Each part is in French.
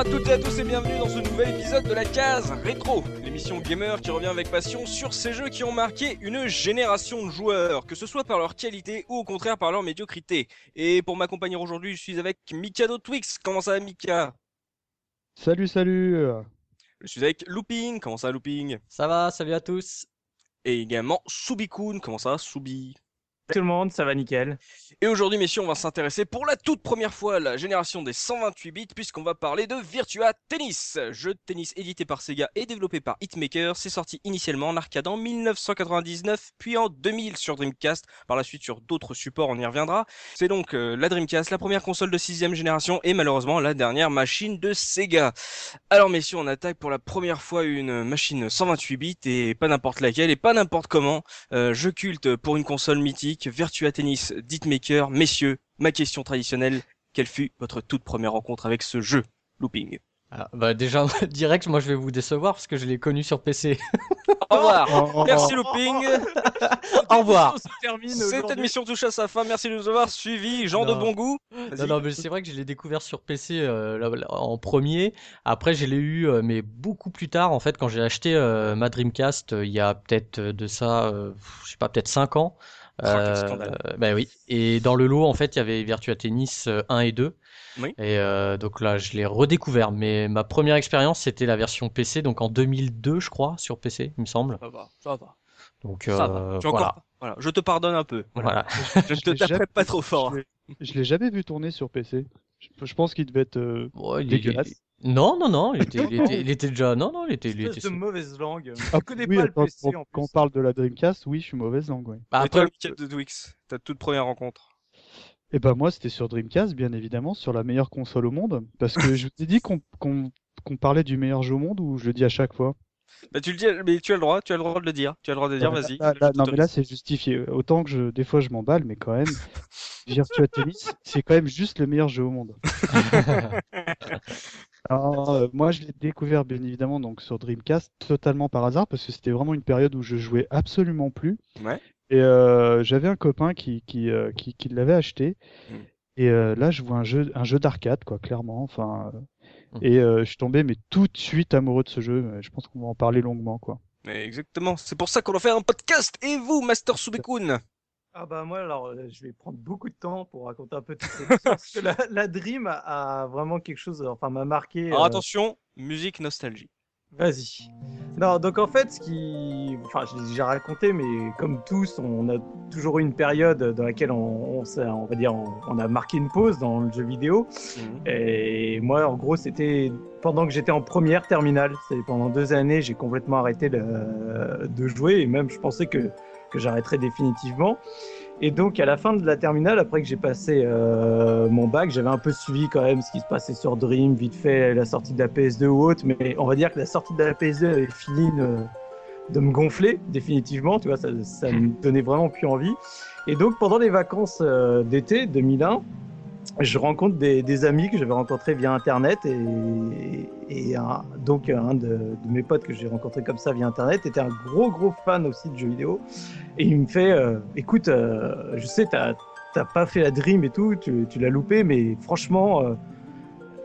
à toutes et à tous et bienvenue dans ce nouvel épisode de la case rétro, l'émission gamer qui revient avec passion sur ces jeux qui ont marqué une génération de joueurs, que ce soit par leur qualité ou au contraire par leur médiocrité. Et pour m'accompagner aujourd'hui, je suis avec Mikado Twix. Comment ça va Mika? Salut, salut Je suis avec Looping. Comment ça va Looping? Ça va, salut à tous. Et également Subikun. Comment ça va Subi tout le monde, ça va nickel. Et aujourd'hui, messieurs, on va s'intéresser pour la toute première fois à la génération des 128 bits, puisqu'on va parler de Virtua Tennis, jeu de tennis édité par Sega et développé par Hitmaker. C'est sorti initialement en arcade en 1999, puis en 2000 sur Dreamcast, par la suite sur d'autres supports, on y reviendra. C'est donc euh, la Dreamcast, la première console de sixième génération et malheureusement la dernière machine de Sega. Alors messieurs, on attaque pour la première fois une machine 128 bits et pas n'importe laquelle et pas n'importe comment. Euh, jeu culte pour une console mythique Virtua Tennis Messieurs, ma question traditionnelle, quelle fut votre toute première rencontre avec ce jeu Looping? Ah, bah déjà direct, moi je vais vous décevoir parce que je l'ai connu sur PC. Au revoir. Merci Looping. Au revoir. Cette émission touche à sa fin. Merci de nous avoir suivis. Jean de bon goût. Non, mais c'est vrai que je l'ai découvert sur PC euh, en premier. Après, je l'ai eu, euh, mais beaucoup plus tard. En fait, quand j'ai acheté euh, ma Dreamcast, il y a peut-être de ça, je sais pas, peut-être 5 ans. Euh, bah oui. Et dans le lot, en fait, il y avait Virtua Tennis 1 euh, et 2. Oui. Et euh, donc là, je l'ai redécouvert. Mais ma première expérience, c'était la version PC, donc en 2002, je crois, sur PC, il me semble. Ça va, ça va. Donc euh, voilà. voilà. Je te pardonne un peu. Voilà. je, ne te taperai pas trop fort. Je l'ai jamais vu tourner sur PC. Je, pense qu'il devait être euh, dégueulasse. Non, non, non, il était, il était, déjà. Non, non, il était. Il était... de mauvaise langue. Ah, connais pas le PC quand, quand on parle de la Dreamcast, oui, je suis mauvaise langue. Ouais. Bah, après, toi, de Twix, ta toute première rencontre Eh ben, moi, c'était sur Dreamcast, bien évidemment, sur la meilleure console au monde. Parce que je vous ai dit qu'on qu'on parlait du meilleur jeu au monde ou je le dis à chaque fois? Bah, tu le dis, mais tu as le droit, tu as le droit de le dire. Tu as le droit de dire, vas-y. non, mais là, c'est justifié. Autant que je, des fois, je m'emballe, mais quand même, Virtua Tennis, c'est quand même juste le meilleur jeu au monde. Alors, euh, moi, je l'ai découvert, bien évidemment, donc sur Dreamcast, totalement par hasard, parce que c'était vraiment une période où je jouais absolument plus. Ouais. Et euh, j'avais un copain qui, qui, euh, qui, qui l'avait acheté. Mm. Et là, je vois un jeu, un jeu d'arcade, quoi, clairement. Enfin, Mmh. Et je suis tombé mais tout de suite amoureux de ce jeu. Je pense qu'on va en parler longuement quoi. exactement, c'est pour ça qu'on va faire un podcast. Et vous, Master Subekun? Ah bah moi alors euh, je vais prendre beaucoup de temps pour raconter un peu tout ça parce que la, Dream a, vraiment quelque chose enfin m'a marqué. Alors euh, attention, musique nostalgie. Vas-y. Non, donc en fait, ce qui, enfin, je l'ai déjà raconté, mais comme tous, on a toujours eu une période dans laquelle on, on, va dire, on, a marqué une pause dans le jeu vidéo. Mhm. Et moi, en gros, c'était pendant que j'étais en première terminale. C'est pendant deux années, j'ai complètement arrêté de, de, jouer et même je pensais que que j'arrêterais définitivement. Et donc, à la fin de la terminale, après que j'ai passé euh, mon bac, j'avais un peu suivi quand même ce qui se passait sur Dream, vite fait la sortie de la PS2 ou autre, mais on va dire que la sortie de la PS2 avait fini de, me gonfler définitivement, tu vois, ça, ça me donnait vraiment plus envie. Et donc, pendant les vacances euh, d'été 2001, je rencontre des, amis que j'avais rencontrés via Internet et, donc un de, mes potes que j'ai rencontré comme ça via Internet était un gros gros fan aussi de jeux vidéo. Et il me fait euh, écoute euh, je sais t'as pas fait la dream et tout tu, l'as loupé mais franchement euh,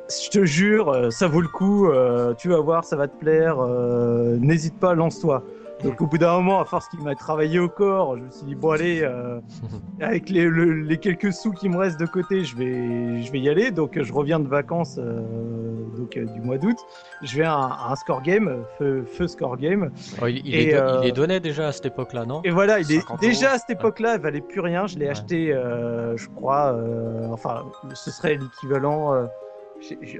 je te jure ça vaut le coup tu vas voir ça va te plaire n'hésite pas lance-toi donc au bout d'un moment, à force qu'il m'a travaillé au corps, je me suis dit bon allez, euh, avec les, les, quelques sous qui me restent de côté, je vais, je vais y aller. Donc je reviens de vacances euh, donc euh, du mois d'août. Je vais à un, score game, feu, score game. Oh, il, il, est, il, est, donné déjà à cette époque-là, non? Et voilà, il est déjà à cette époque-là, il valait plus rien. Je l'ai acheté, je crois, enfin ce serait l'équivalent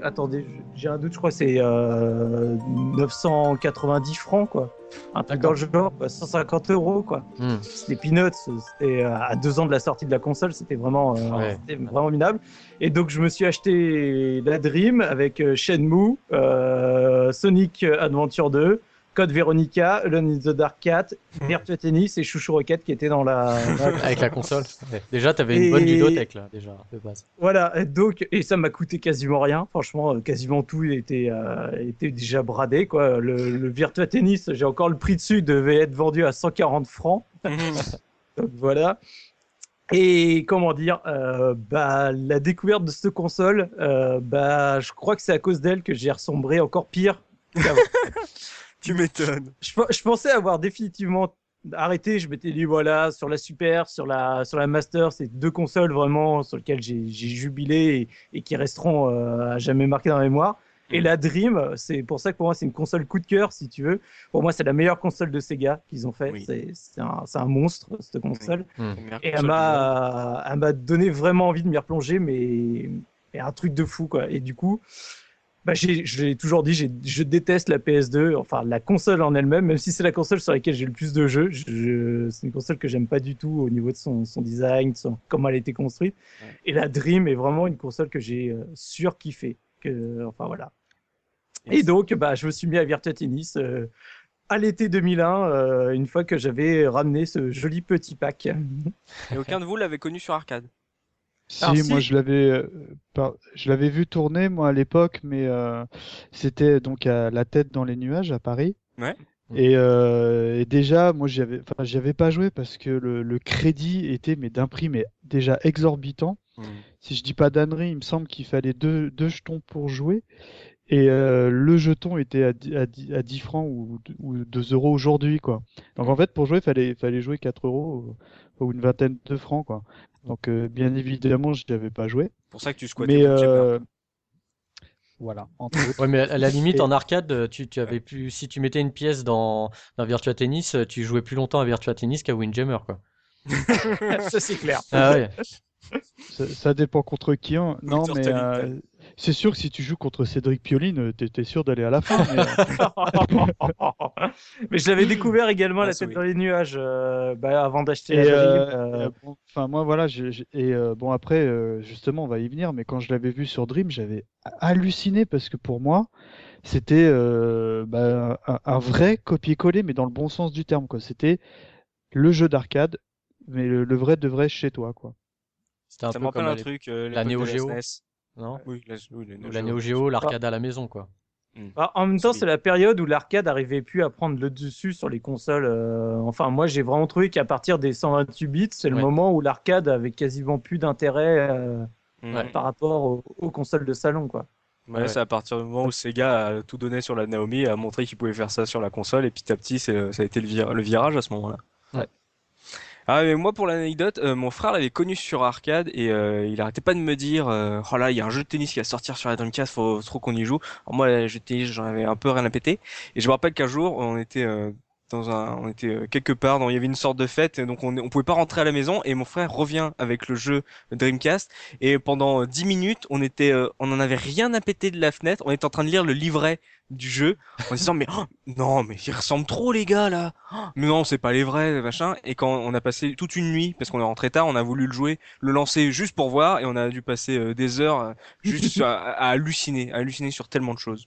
attendez, j'ai un doute, je crois que c'est 990 francs, quoi. Un truc dans le genre, 150 euros, quoi. Hmm. C'était peanuts, c'était euh, à deux ans de la sortie de la console, c'était vraiment, euh, vraiment minable. Et donc, je me suis acheté la Dream avec euh, Shenmue, Sonic Adventure 2, Code Veronica, Alone in the Dark Cat, hmm. Virtua Tennis et Chouchou Rocket qui étaient dans la. Avec la console. Déjà, tu avais une bonne bibliothèque là, déjà, de base. Voilà, donc, et ça m'a coûté quasiment rien. Franchement, euh, quasiment tout était, euh, était déjà bradé. Quoi. Le, Virtua Tennis, j'ai encore le prix dessus, devait être vendu à 140 francs. Hmm. donc voilà. Et comment dire, euh, bah, la découverte de cette console, euh, bah, je crois que c'est à cause d'elle que j'ai ressombré encore pire. tu m'étonnes. Je, je, pensais avoir définitivement arrêté. Je m'étais dit, voilà, sur la Super, sur la, sur la Master, c'est deux consoles vraiment sur lesquelles j'ai jubilé et, et, qui resteront euh, à jamais marquées dans la mémoire. Et la Dream, c'est pour ça que pour moi c'est une console coup de cœur si tu veux. Pour moi c'est la meilleure console de Sega qu'ils ont fait. C'est un, un, monstre cette console. Hmm. Et elle m'a elle m'a donné vraiment envie de m'y replonger mais, mais un truc de fou quoi. Et du coup bah, j'ai toujours dit, je déteste la PS2, enfin la console en elle-même, même si c'est la console sur laquelle j'ai le plus de jeux. C'est une console que j'aime pas du tout au niveau de son, son design, son, comment elle a été construite. Et la Dream est vraiment une console que j'ai euh, surkiffé. Que, enfin voilà. Et donc, bah, je me suis mis à Virtua Tennis euh, à l'été 2001, euh, une fois que j'avais ramené ce joli petit pack. Et aucun de vous l'avait connu sur arcade? Si, moi je l'avais, euh, je l'avais vu tourner moi à l'époque, mais euh, c'était donc à la tête dans les nuages à Paris. Ouais. Et, euh, et déjà, moi j'y avais, enfin j'y avais pas joué parce que le, le crédit était mais d'un prix mais déjà exorbitant. Mmh. Si je dis pas d'annerie, il me semble qu'il fallait deux, deux jetons pour jouer. Et euh, le jeton était à 10, à 10, à 10 francs ou, ou 2 euros aujourd'hui, quoi. Donc en fait, pour jouer, il fallait, fallait jouer 4 euros ou une vingtaine de francs, quoi. Donc euh, bien évidemment, je n'y avais pas joué. Pour ça que tu squattais. Mais euh... voilà. Entre ouais, mais à la limite, en arcade, tu, tu avais plus. Si tu mettais une pièce dans, dans Virtua Tennis, tu jouais plus longtemps à Virtua Tennis qu'à Windjammer, quoi. ça c'est clair. Ah ouais. ça, ça, dépend contre qui. Hein. Non, mais euh, c'est sûr que si tu joues contre Cédric Pioline, euh, t'es sûr d'aller à la fin. Mais, euh. mais je l'avais découvert également ah, la tête dans les nuages euh, bah, avant d'acheter la euh, bon, Enfin moi voilà, j ai, j ai, et bon après justement on va y venir, mais quand je l'avais vu sur Dream, j'avais halluciné parce que pour moi c'était bah, un, un, vrai copier-coller, mais dans le bon sens du terme quoi. C'était le jeu d'arcade, mais le, le, vrai de vrai chez toi quoi. C'était un Ça peu comme un truc, la Neo Geo. Non oui, la, oui, la, la Neo Geo, l'arcade à la maison, quoi. Hmm. Bah, en même temps, c'est la période où l'arcade arrivait plus à prendre le dessus sur les consoles. Euh... Enfin, moi, j'ai vraiment trouvé qu'à partir des 128 bits, c'est le moment où l'arcade avait quasiment plus d'intérêt euh... par rapport aux, aux, consoles de salon, quoi. Ouais, ouais. c'est à partir du moment où Sega a tout donné sur la Naomi, a montré qu'il pouvait faire ça sur la console, et petit à petit, ça a été le, vir le virage à ce moment-là. Ouais. Ah mais moi pour l'anecdote, euh, mon frère l'avait connu sur arcade et euh, il arrêtait pas de me dire euh, oh là il y a un jeu de tennis qui va sortir sur la Dreamcast, faut trop qu'on y joue. Alors moi le jeu de tennis j'en avais un peu rien à péter et je me rappelle qu'un jour on était euh, dans un, on était quelque part, dans, il y avait une sorte de fête, donc on, on pouvait pas rentrer à la maison et mon frère revient avec le jeu Dreamcast et pendant 10 minutes on était, on en avait rien à péter de la fenêtre, on était en train de lire le livret du jeu en disant mais oh, non mais ils ressemblent trop les gars là. Mais non c'est pas les vrais machin. Et quand on a passé toute une nuit parce qu'on est rentré tard on a voulu le jouer le lancer juste pour voir et on a dû passer euh, des heures euh, juste à, à, halluciner à halluciner sur tellement de choses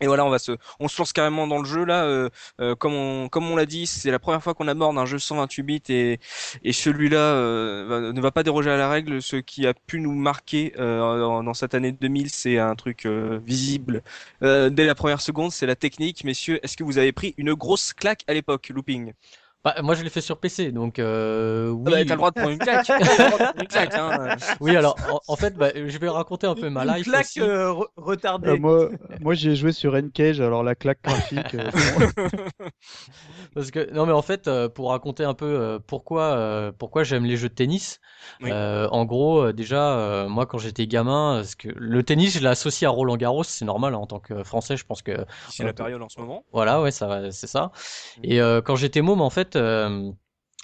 et voilà, on va se, on se lance carrément dans le jeu là. Euh, euh, comme on, comme on l'a dit, c'est la première fois qu'on aborde un jeu 128 bits et, et celui-là euh, ne va pas déroger à la règle. Ce qui a pu nous marquer dans, dans, cette année 2000, c'est un truc visible dès la première seconde, c'est la technique. Messieurs, est-ce que vous avez pris une grosse claque à l'époque, looping? Bah, moi, je l'ai fait sur PC, donc euh, oui. Ah bah, t'as le droit de prendre une claque. une claque hein. Oui, alors en, en, fait, bah, je vais raconter un peu ma life. Une claque aussi. Euh, retardée. Euh, moi, moi j'ai joué sur N-Cage, alors la claque graphique. Euh, Parce que non, mais en fait, pour raconter un peu pourquoi pourquoi j'aime les jeux de tennis. Oui. en gros, déjà, moi, quand j'étais gamin, parce que le tennis, je l'ai associé à Roland Garros, c'est normal hein, en tant que Français, je pense que. C'est la période en ce moment. Voilà, ouais, ça, c'est ça. Et quand j'étais môme, en fait euh,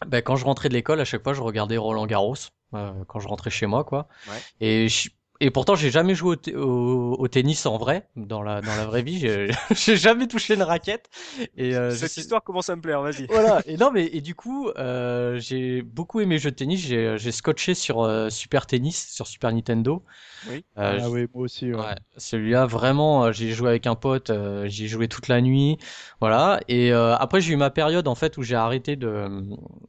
ben, quand je rentrais de l'école, à chaque fois, je regardais Roland Garros euh, quand je rentrais chez moi, quoi. Ouais. Et je, et pourtant, j'ai jamais joué au, au, au, tennis en vrai, dans la dans la vraie vie. J'ai jamais touché une raquette. Et euh, cette histoire commence à me plaire. Vas-y. Voilà. Et non, mais et du coup, euh, j'ai beaucoup aimé jeux de tennis. J'ai j'ai scotché sur euh, Super Tennis, sur Super Nintendo. Oui. Euh, ah oui, moi aussi. Ouais. ouais Celui-là, vraiment, j'ai joué avec un pote. Euh, j'ai joué toute la nuit. Voilà. Et après, j'ai eu ma période en fait où j'ai arrêté de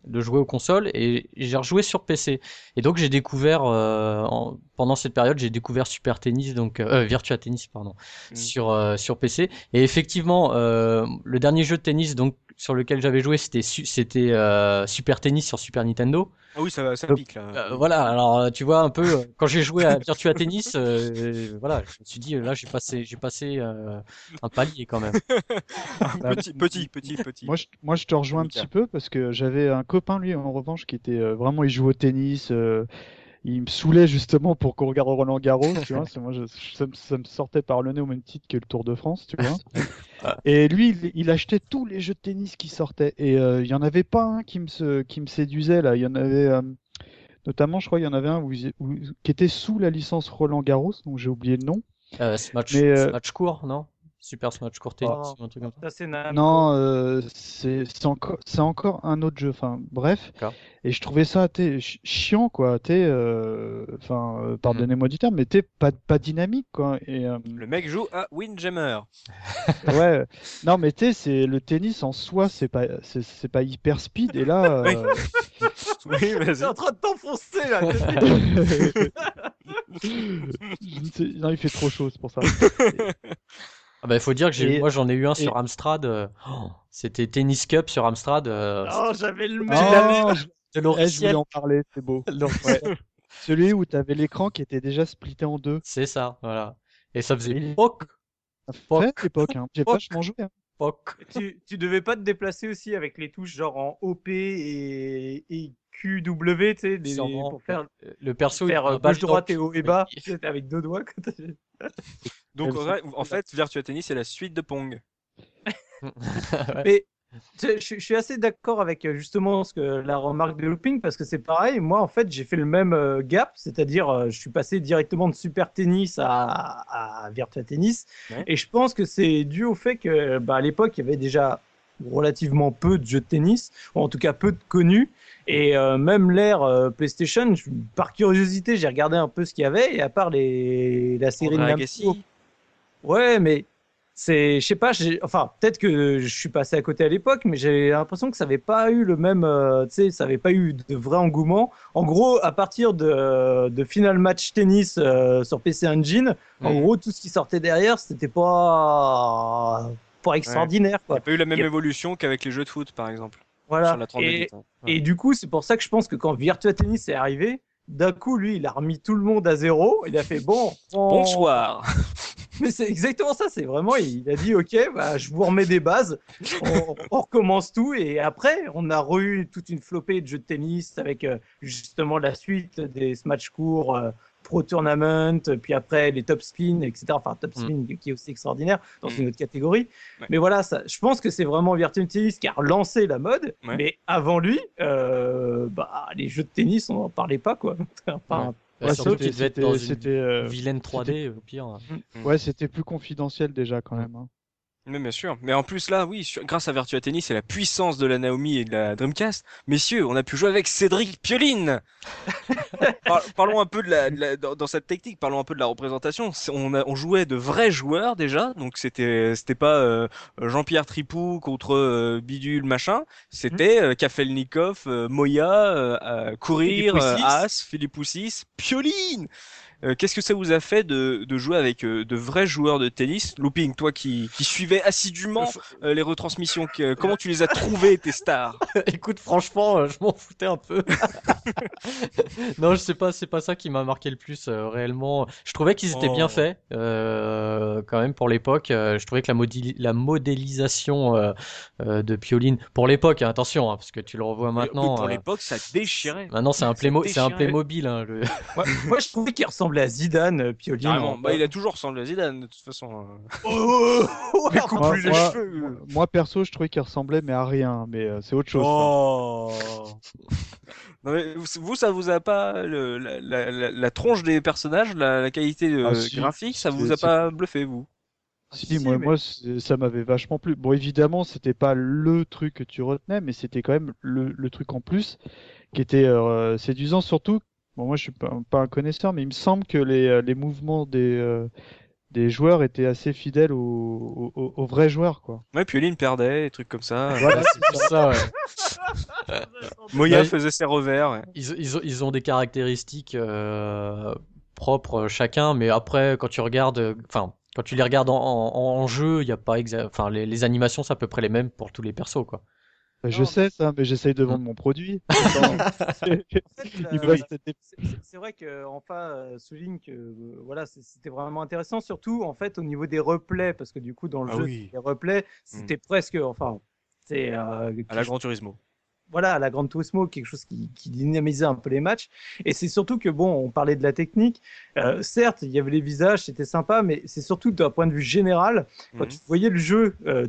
de jouer aux consoles et j'ai rejoué sur PC. Et donc, j'ai découvert en, pendant cette période j'ai découvert Super Tennis, donc euh, Virtua Tennis, pardon, Mm. sur euh, sur PC. Et effectivement, euh, le dernier jeu de tennis donc sur lequel j'avais joué, c'était su- c'était euh, Super Tennis sur Super Nintendo. Ah oui, ça, ça Donc, pique là. Euh, voilà, alors euh, tu vois un peu euh, quand j'ai joué à Virtua Tennis, euh, voilà, je me suis dit euh, là j'ai passé j'ai passé euh, un palier quand même. petit, petit, petit, petit. Moi je, moi, je te rejoins un petit peu parce que j'avais un copain, lui, en revanche, qui était euh, vraiment, il joue au tennis. Euh, il me saoulait justement pour qu'on regarde Roland Garros, tu vois. Moi, je- ça, me- ça me sortait par le nez au même titre que le Tour de France, tu vois. Et lui, il, il achetait tous les jeux de tennis qui sortaient. Et euh, il y en avait pas un qui me, se- qui me séduisait là. Il y en avait, euh, notamment, je crois, il y en avait un où, où- qui était sous la licence Roland Garros, donc j'ai oublié le nom. Euh, Mais, euh, Smash court, non? Super Smash court tennis Oh. un truc comme ça. C'est. Non, euh, c'est c'est encore, c'est encore un autre jeu. Enfin, bref. Et je trouvais ça t'es, chi- chiant, quoi. T'es, euh, enfin, euh, pardonnez-moi du terme, mais t'es pas, pas dynamique, quoi. Et euh, Le mec joue à Windjammer. ouais, non, mais t'es, c'est le tennis en soi, c'est pas, c'est c'est pas hyper speed. Et là, Oui. euh, Oui, T'es vas-y. en train de t'enfoncer là. non, il fait trop chaud, c'est pour ça. Ah bah il faut dire que j'ai Et- moi j'en ai eu un et- sur Amstrad. euh, oh, C'était Tennis Cup sur Amstrad. euh, oh, j'avais le Oh, même. je, de eh, je voulais en parler, c'est beau. Ouais. Celui où t'avais l'écran qui était déjà splitté en deux. C'est ça, voilà. Et ça faisait Et- poc, Ça l'époque, hein. J'ai vachement joué. Hein. poc. Tu, tu devais pas te déplacer aussi avec les touches genre en OP et, et QW, tu sais, des- pour faire, Le perso il faire prend euh, droite et haut et bas, tu sais, avec deux doigts. Donc, en vrai, en fait, Virtua Tennis, c'est la suite de Pong. Ouais. Mais je, je suis assez d'accord avec euh, justement ce que la remarque de Looping parce que c'est pareil. Moi, en fait, j'ai fait le même euh, gap, c'est-à-dire euh, je suis passé directement de Super Tennis à, à Virtua Tennis, Ouais. et je pense que c'est dû au fait que bah, à l'époque, il y avait déjà relativement peu de jeux de tennis, ou en tout cas peu de connus. Et euh, même l'ère euh, PlayStation, je- par curiosité, j'ai regardé un peu ce qu'il y avait, et à part les, la série de André Namco, Agassi. Ouais, mais c'est, je sais pas, enfin, peut-être que je suis passé à côté à l'époque, mais j'ai l'impression que ça avait pas eu le même, euh, tu sais, ça avait pas eu de vrai engouement. En gros, à partir de, de Final Match Tennis euh, sur PC Engine, en Mhm. gros, tout ce qui sortait derrière, c'était pas, pas extraordinaire, Il n'y a pas eu la même évolution qu'avec les jeux de foot, par exemple. Voilà. Sur la 32 Et, hein. et du coup, c'est pour ça que je pense que quand Virtua Tennis est arrivé, d'un coup, lui, il a remis tout le monde à zéro. Il a fait bon. on- Bonsoir. Mais c'est exactement ça, c'est vraiment, il a dit, ok, bah, je vous remets des bases, on, on recommence tout, et après, on a re toute une flopée de jeux de tennis avec euh, justement la suite des matchs courts, euh, Pro Tournament, puis après les Top Spin, etc. Enfin, Top Spin qui est aussi extraordinaire dans Mm. une autre catégorie. Ouais. Mais voilà, ça, je pense que c'est vraiment Virtua Tennis qui a relancé la mode, Ouais. mais avant lui, euh, bah, les jeux de tennis, on n'en parlait pas, quoi. Enfin, Ouais, surtout c'était- qu'il devait être dans une euh, vilaine 3D au pire. Ouais, c'était plus confidentiel déjà quand même. hein. Mais bien sûr. Mais en plus là, oui, sur- grâce à Virtua Tennis et la puissance de la Naomi et de la Dreamcast, messieurs, on a pu jouer avec Cédric Pioline. Par- parlons un peu de la, de la- dans, dans cette technique, parlons un peu de la représentation. C'est- On, a- on jouait de vrais joueurs déjà, donc c'était c'était pas euh, Jean-Pierre Tripou contre euh, Bidule machin, c'était euh, Kafelnikov, euh, Moya, euh, euh, Courir, Philippe euh. As, Philippe Poussis, Pioline. Euh, Qu'est-ce que ça vous a fait de, de jouer avec euh, de vrais joueurs de tennis? Looping, toi qui, qui suivais assidûment euh, les retransmissions, que- comment tu les as trouvés tes stars? Écoute, franchement, euh, je m'en foutais un peu. non, je sais pas, c'est pas ça qui m'a marqué le plus euh, réellement. Je trouvais qu'ils étaient Oh. bien faits euh, quand même pour l'époque. Euh, je trouvais que la, modéli- la modélisation euh, euh, de Pioline pour l'époque, hein, attention, hein, parce que tu le revois maintenant. Oui, Pour euh, l'époque, ça déchirait. Maintenant, c'est un, Playmo- c'est un. Playmobil. Hein, le... moi, je trouvais qu'il ressemblait à Zidane, euh, en- Bah, il a toujours ressemblé à Zidane, de toute façon. Oh, oh, Mais coupe Moi, lui les moi- cheveux. moi, perso, je trouvais qu'il ressemblait, mais à rien. Mais euh, c'est autre chose. ça. Oh. Non, mais vous, ça vous a pas le, la, la, la, la tronche des personnages, la, la qualité euh, Ah, si. graphique, ça vous a pas bluffé vous? Si, si, moi, mais- moi c'est- ça m'avait vachement plu. Bon, évidemment, c'était pas le truc que tu retenais, mais c'était quand même le, le truc en plus qui était euh, séduisant. Surtout, bon, moi, je suis pas, pas un connaisseur, mais il me semble que les, euh, les mouvements des, euh, des joueurs étaient assez fidèles aux, aux, aux vrais joueurs, quoi. Ouais, Pioline perdait, des trucs comme ça. Voilà, C'est ça, ouais. Moya faisait ses revers. ouais. Ils, ils, ont, ils ont des caractéristiques euh, propres chacun, mais après, quand tu regardes, enfin, quand tu les regardes en, en, jeu, il y a pas enfin, les, les, animations, c'est à peu près les mêmes pour tous les persos, quoi. Bah, je sais ça, mais j'essaye de vendre mon produit. c'est vrai que enfin souligne que voilà, c'était vraiment intéressant, surtout en fait au niveau des replays, parce que du coup dans le ah jeu les replays, c'était mmh. presque, enfin, c'est à la Gran Turismo voilà, la Grande Turismo, quelque chose qui, qui, dynamisait un peu les matchs. Et c'est surtout que, bon, on parlait de la technique. Euh, certes, il y avait les visages, c'était sympa, mais c'est surtout d'un point de vue général, quand mhm. tu voyais le jeu euh,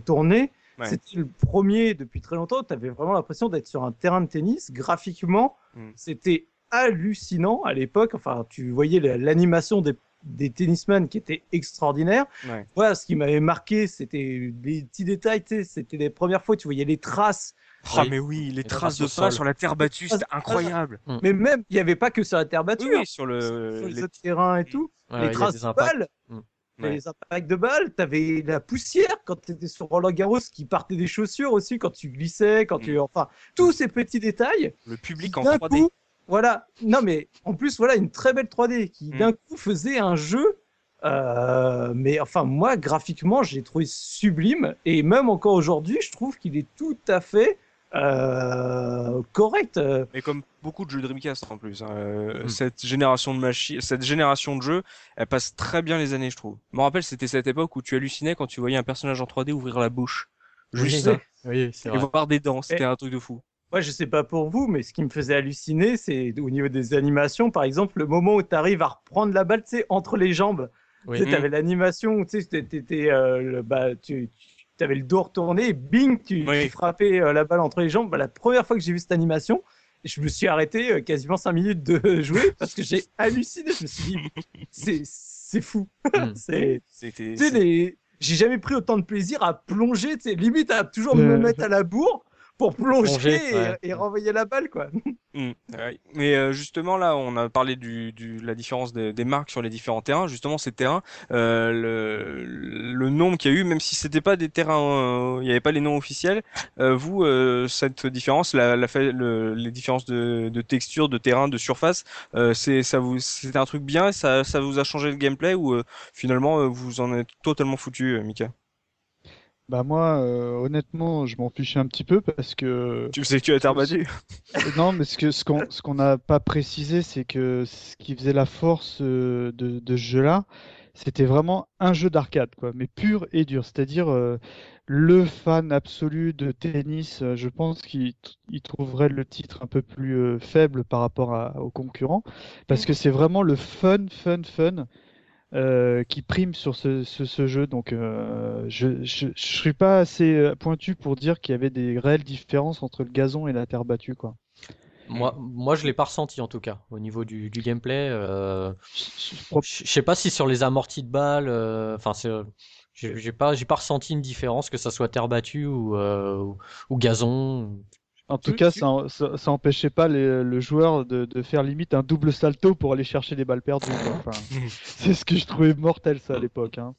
c'était le premier depuis très longtemps. Tu avais vraiment l'impression d'être sur un terrain de tennis. Graphiquement, mhm. c'était hallucinant à l'époque. Enfin, tu voyais l'animation des des tennisman qui étaient extraordinaires. Voilà, ce qui m'avait marqué, c'était les petits détails, c'était les premières fois, tu voyais les traces ah mais oui, les traces de pas sur la terre battue, c'était incroyable. Mm. Mais même, il n'y avait pas que sur la terre battue. Hein. sur le les... terrains et tout. les traces de balles. Mm. Les impacts de balles, t'avais la poussière quand tu étais sur Roland Garros qui partait des chaussures aussi quand tu glissais, quand tu, mm. enfin, tous ces petits détails. Le public en 3D. voilà, non mais en plus voilà une très belle 3D qui d'un coup faisait un jeu euh, mais enfin, moi, graphiquement, j'ai trouvé sublime. Et même encore aujourd'hui, je trouve qu'il est tout à fait euh, correct. Mais comme beaucoup de jeux Dreamcast en plus, hein, euh, mm. cette génération de machines, cette génération de jeux, elle passe très bien les années, je trouve. Je me rappelle, c'était cette époque où tu hallucinais quand tu voyais un personnage en 3D ouvrir la bouche. Juste ça. Oui, c'est vrai. Et voir des dents, c'était un truc de fou. Moi, je sais pas pour vous, mais ce qui me faisait halluciner, c'est au niveau des animations, par exemple, le moment où tu arrives à reprendre la balle, tu sais, entre les jambes. Tu sais, avais mm. l'animation, tu sais, t'étais, euh, bah, tu, tu avais le dos retourné, et bing, tu, frappais euh, la balle entre les jambes. Bah, la première fois que j'ai vu cette animation, je me suis arrêté euh, quasiment 5 minutes de jouer parce que j'ai halluciné. Je me suis dit, c'est fou. Hmm. c'est, j'ai jamais pris autant de plaisir à plonger, limite à toujours me mettre à la bourre pour plonger, et, renvoyer la balle, quoi. Mmh, Mais euh, justement, là, on a parlé du, du la différence des marques sur les différents terrains. Justement, ces terrains, euh, le, le nombre qu'il y a eu, même si c'était pas des terrains, euh, il n'y avait pas les noms officiels, vous, cette différence, la, la le, les différences de, de texture, de terrain, de surface, c'est ça vous, c'était un truc bien, ça, ça vous a changé le gameplay ou finalement vous en êtes totalement foutu, Mika? Bah moi, euh, honnêtement, je m'en fichais un petit peu parce que. Tu sais que tu as été rebattu Non, mais ce que ce qu'on ce qu'on n'a pas précisé, c'est que ce qui faisait la force euh, de, de ce jeu-là, c'était vraiment un jeu d'arcade, quoi, mais pur et dur. C'est-à-dire euh, le fan absolu de tennis, je pense qu'il trouverait le titre un peu plus faible par rapport à, aux concurrents, parce que c'est vraiment le fun, fun, fun euh, qui prime sur ce, ce, jeu. Donc, euh, je ne suis pas assez euh, pointu pour dire qu'il y avait des réelles différences entre le gazon et la terre battue. Quoi. Moi, moi, je l'ai pas ressenti en tout cas au niveau du, du gameplay. Euh, je sais pas si sur les amortis de balles, enfin, j'ai pas, j'ai pas ressenti une différence que ça soit terre battue ou, ou gazon. En tout cas, ça, ça, empêchait pas le joueur de, de, faire limite un double salto pour aller chercher des balles perdues. Enfin, c'est ce que je trouvais mortel ça à l'époque. Hein.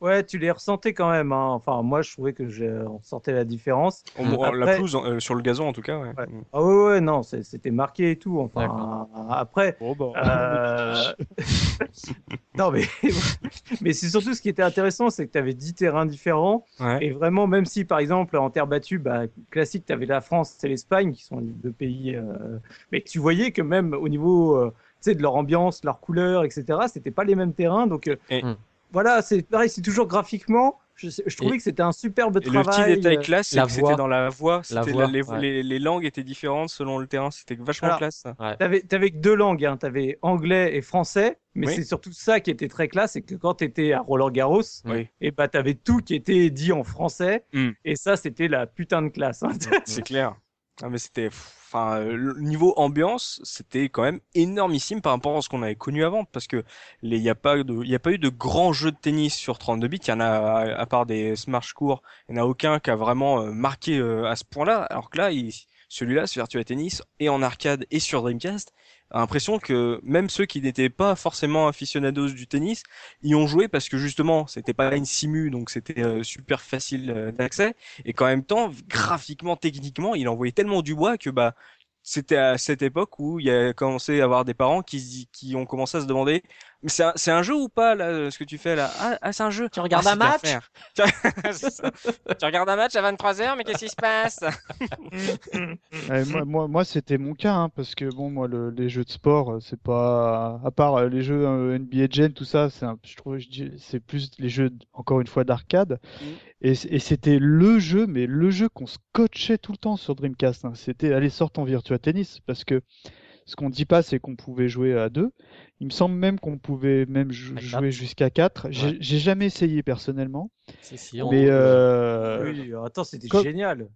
Ouais, tu les ressentais quand même. Hein. Enfin, moi, je trouvais que j'ai ressentais la différence. La pelouse, euh, sur le gazon, en tout cas. Ouais. Mm. Ah ouais, ouais, non, c'était marqué et tout. Enfin, après. Oh, bah. euh... non, mais, mais c'est surtout ce qui était intéressant, c'est que tu avais 10 terrains différents. Et vraiment, même si, par exemple, en terre battue, bah, classique, tu avais la France et l'Espagne, qui sont les deux pays. Euh... Mais tu voyais que même au niveau euh, de leur ambiance, leur couleur, etc., c'était pas les mêmes terrains. Donc. Et... Voilà, c'est pareil, c'est toujours graphiquement. Je, trouvais que c'était un superbe travail. Le petit détail euh, classe, c'est que c'était dans la voix. les, langues étaient différentes selon le terrain. C'était vachement classe. Ouais. T'avais, avais que deux langues. Hein. T'avais anglais et français. Mais c'est surtout ça qui était très classe, c'est que quand t'étais à Roland Garros, et eh bah t'avais tout qui était dit en français. Hmm. Et ça, c'était la putain de classe. Hein. C'est clair. Ah mais c'était le niveau ambiance c'était quand même énormissime par rapport à ce qu'on avait connu avant parce que il y a pas eu de grands jeux de tennis sur 32 bits il y en a à, part des smash courts il n'y en a aucun qui a vraiment euh, marqué euh, à ce point-là alors que là celui-là sur Virtua Tennis et en arcade et sur Dreamcast l'impression que même ceux qui n'étaient pas forcément aficionados du tennis y ont joué parce que justement c'était pas une simu donc c'était euh, super facile euh, d'accès. Et qu'en même temps graphiquement techniquement il envoyait tellement du bois que bah c'était à cette époque où il y a commencé à avoir des parents qui, qui ont commencé à se demander c'est un, c'est un jeu ou pas là ce que tu fais là? Ah, ah c'est un jeu tu regardes Ah, un match tu regardes un match à 23h mais qu'est-ce qui se passe? Ouais, moi, moi, moi, c'était mon cas, hein, parce que bon, moi, le- les jeux de sport, euh, c'est pas, à part euh, les jeux euh, NBA Jam, tout ça, c'est, un- je trouve, je dis- c'est plus les jeux, encore une fois, d'arcade. Mhm. Et, c'était le jeu, mais le jeu qu'on scotchait tout le temps sur Dreamcast. hein. C'était, allez, sort ton Virtua Tennis, parce que ce qu'on dit pas, c'est qu'on pouvait jouer à deux. Il me semble même qu'on pouvait même jou- jouer jusqu'à quatre. J'ai Ouais. j'ai jamais essayé personnellement, Si, si, on- mais euh, Oui, attends, c'était comme- génial.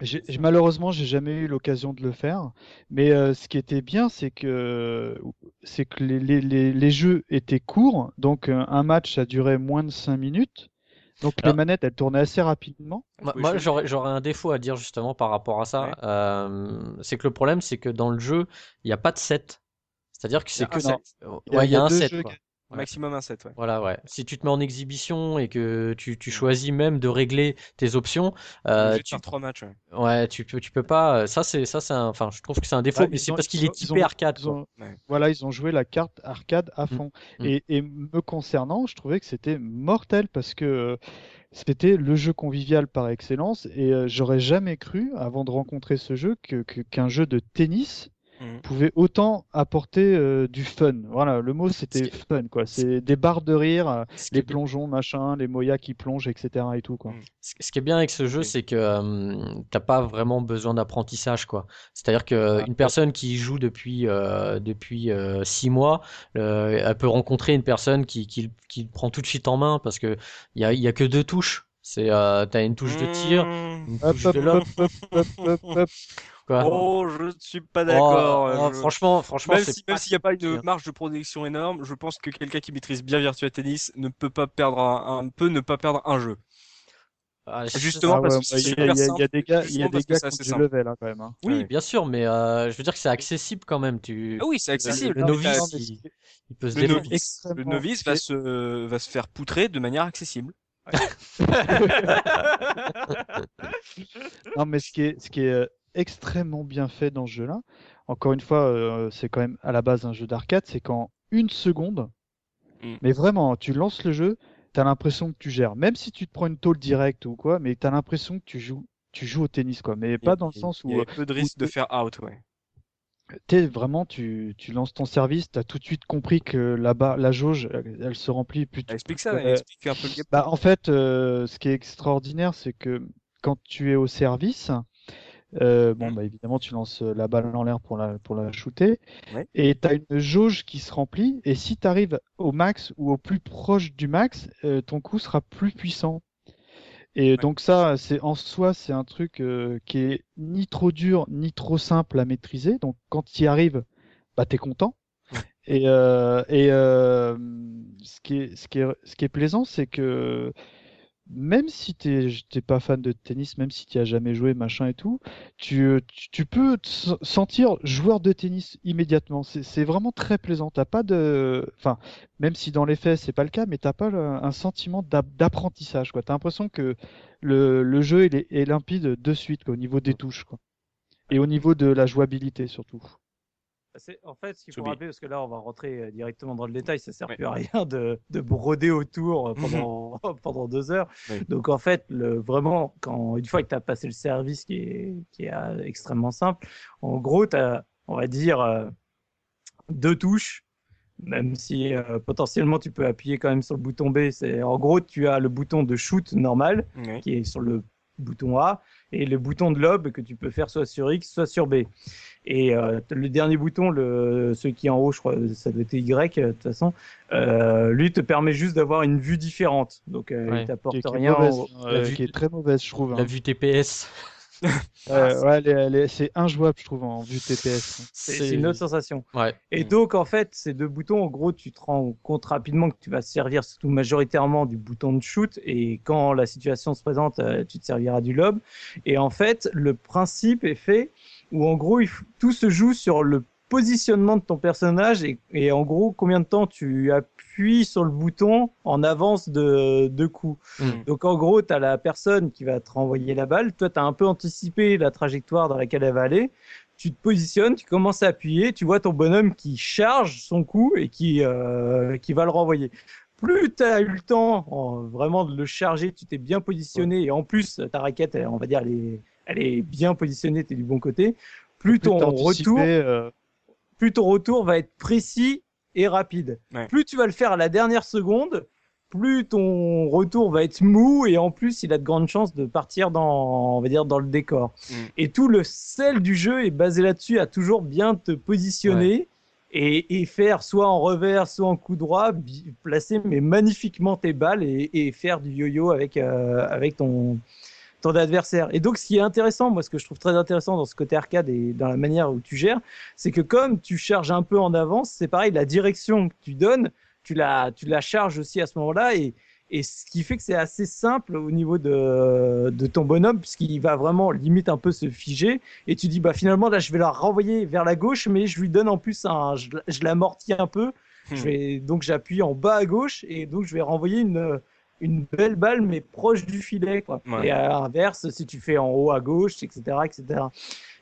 j'ai- j'ai- malheureusement, j'ai jamais eu l'occasion de le faire. Mais euh, ce qui était bien, c'est que c'est que les, les, les, les jeux étaient courts, donc euh, un match ça durait moins de 5 minutes. Donc les Alors- manettes elles tournaient assez rapidement. Moi, Oui, moi, je- j'aurais, j'aurais un défaut à dire justement par rapport à ça. Ouais. Euh, c'est que le problème, c'est que dans le jeu, il n'y a pas de set. C'est-à-dire que Il y c'est a que un. Ouais, il y a un deux set. jeux quoi. Ouais. maximum un set ouais Voilà, ouais. Si tu te mets en exhibition et que tu, tu choisis même de régler tes options, euh, tu, faire trois matchs ouais. ouais, tu peux, tu peux pas. Ça, c'est, ça, c'est un, enfin, je trouve que c'est un défaut, Ouais, mais c'est parce qu'il est typé ont- arcade. Ils quoi. ont- Ouais. Voilà, ils ont joué la carte arcade à fond. Mm. Et, et me concernant, je trouvais que c'était mortel parce que euh, c'était le jeu convivial par excellence. Et euh, j'aurais jamais cru, avant de rencontrer ce jeu, que, que- qu'un jeu de tennis Mhm. pouvait autant apporter euh, du fun. Voilà, le mot c'était fun, quoi. C'est des barres de rire, euh, les plongeons, machin, les moyas qui plongent, etc. et tout, quoi. Mm. Ce qui est bien avec ce jeu, c'est que euh, t'as pas vraiment besoin d'apprentissage, quoi. C'est-à-dire que Ah, une personne qui joue depuis euh, depuis euh, six mois, elle peut rencontrer une personne qui, qui qui le prend tout de suite en main parce que il y a y a que deux touches. C'est euh, t'as une touche de tir, Mmh. une touche de hop, hop. Quoi. oh je ne suis pas Oh, d'accord oh, je- franchement, franchement, Même s'il n'y a pas une pire. marge de protection énorme, je pense que quelqu'un qui maîtrise bien Virtua Tennis ne peut pas perdre un, un- peut ne pas perdre un jeu. Ah, Justement, Ah parce ouais, que c'est bah, il y y a- des gars, il y a des parce que gars c'est qui du level, hein, quand même. hein. Oui, Ouais. bien sûr, mais euh, je veux dire que c'est accessible quand même. Tu Ah oui, c'est accessible. le novice, il, il peut se le novice, le novice va se, va se faire poutrer de manière accessible. Non, mais ce qui est, ce qui est euh, extrêmement bien fait dans ce jeu-là, encore une fois, euh, c'est quand même à la base un jeu d'arcade, c'est qu'en une seconde, Mm. mais vraiment, tu lances le jeu, t'as l'impression que tu gères, même si tu te prends une tôle directe ou quoi, mais t'as l'impression que tu joues, tu joues au tennis, quoi, mais pas dans le sens Il y où a peu de risque de faire out, ouais. t'es vraiment, tu, tu lances ton service, t'as tout de suite compris que là-bas, la jauge, elle, elle se remplit plutôt. Explique ça, Euh, explique un peu le gameplay. Bah, en fait, euh, ce qui est extraordinaire, c'est que quand tu es au service, euh, bon, Mhm. bah, évidemment, tu lances euh, la balle en l'air pour la, pour la shooter, Ouais. et tu as une jauge qui se remplit, et si tu arrives au max ou au plus proche du max, euh, ton coup sera plus puissant. Et donc ça, c'est en soi, c'est un truc euh, qui est ni trop dur ni trop simple à maîtriser. Donc quand tu y arrives, bah t'es content. Et, euh, et euh, ce qui est ce qui est ce qui est plaisant, c'est que même si t'es t'es pas fan de tennis, même si tu as jamais joué machin et tout, tu tu, tu peux te sentir joueur de tennis immédiatement. C'est vraiment très plaisant. T'as pas de, enfin même si dans les faits c'est pas le cas, mais t'as pas le- un sentiment d'app- d'apprentissage quoi. T'as l'impression que le, le jeu il est, est limpide de suite quoi, au niveau des touches quoi. Et au niveau de la jouabilité surtout. En fait, ce qu'il faut rappeler, parce que là, on va rentrer euh, directement dans le détail, ça sert Ouais. plus à rien de, de broder autour euh, pendant, pendant deux heures. Oui. Donc, en fait, le, vraiment, quand, une fois que tu as passé le service qui est, qui est euh, extrêmement simple, en gros, tu as, on va dire, euh, deux touches, même si euh, potentiellement tu peux appuyer quand même sur le bouton B. C'est, en gros, tu as le bouton de shoot normal, qui est sur le bouton A et le bouton de lob que tu peux faire soit sur X, soit sur B. Et euh, le dernier bouton, le, celui qui est en haut, je crois, ça doit être Y euh, de toute façon, euh, lui te permet juste d'avoir une vue différente. Donc euh, Ouais. il t'apporte rien. mauvaise, au- euh, la vue- qui est très mauvaise je trouve. La hein. vue TPS. Euh, ouais, est- c'est injouable je trouve en vue TPS. C'est c'est une autre sensation. Ouais. Et Mm. donc, en fait, ces deux boutons, en gros, tu te rends compte rapidement que tu vas te servir surtout majoritairement du bouton de shoot. Et quand la situation se présente, euh, tu te serviras du lob. Et en fait, le principe est fait où, en gros, il f- tout se joue sur le positionnement de ton personnage et, et en gros, combien de temps tu appuies sur le bouton en avance de, de coups. Mm. Donc, en gros, tu as la personne qui va te renvoyer la balle. Toi, tu as un peu anticipé la trajectoire dans laquelle elle va aller tu te positionnes, tu commences à appuyer, tu vois ton bonhomme qui charge son coup et qui, euh, qui va le renvoyer. Plus tu as eu le temps vraiment de le charger, tu t'es bien positionné et en plus ta raquette, on va dire, elle est, elle est bien positionnée, tu es du bon côté, plus, ton retour, euh, plus ton retour va être précis et rapide. Plus tu vas le faire à la dernière seconde, plus ton retour va être mou et en plus il a de grandes chances de partir dans on va dire dans le décor. Mm. Et tout le sel du jeu est basé là-dessus à toujours bien te positionner et, et, faire soit en revers soit en coup droit placer mais magnifiquement tes balles et, et faire du yo-yo avec euh, avec ton ton adversaire. Et donc, ce qui est intéressant, moi, ce que je trouve très intéressant dans ce côté arcade et dans la manière où tu gères, c'est que comme tu charges un peu en avance, c'est pareil, la direction que tu donnes, tu la, tu la charges aussi à ce moment-là et, et ce qui fait que c'est assez simple au niveau de, de ton bonhomme, puisqu'il va vraiment limite un peu se figer. Et tu dis, bah finalement, là, je vais la renvoyer vers la gauche, mais je lui donne en plus un. Je, je l'amortis un peu. Je hmm. vais, donc j'appuie en bas à gauche, et donc je vais renvoyer une, une belle balle, mais proche du filet. Quoi. Et à l'inverse, si tu fais en haut à gauche, etc. etc.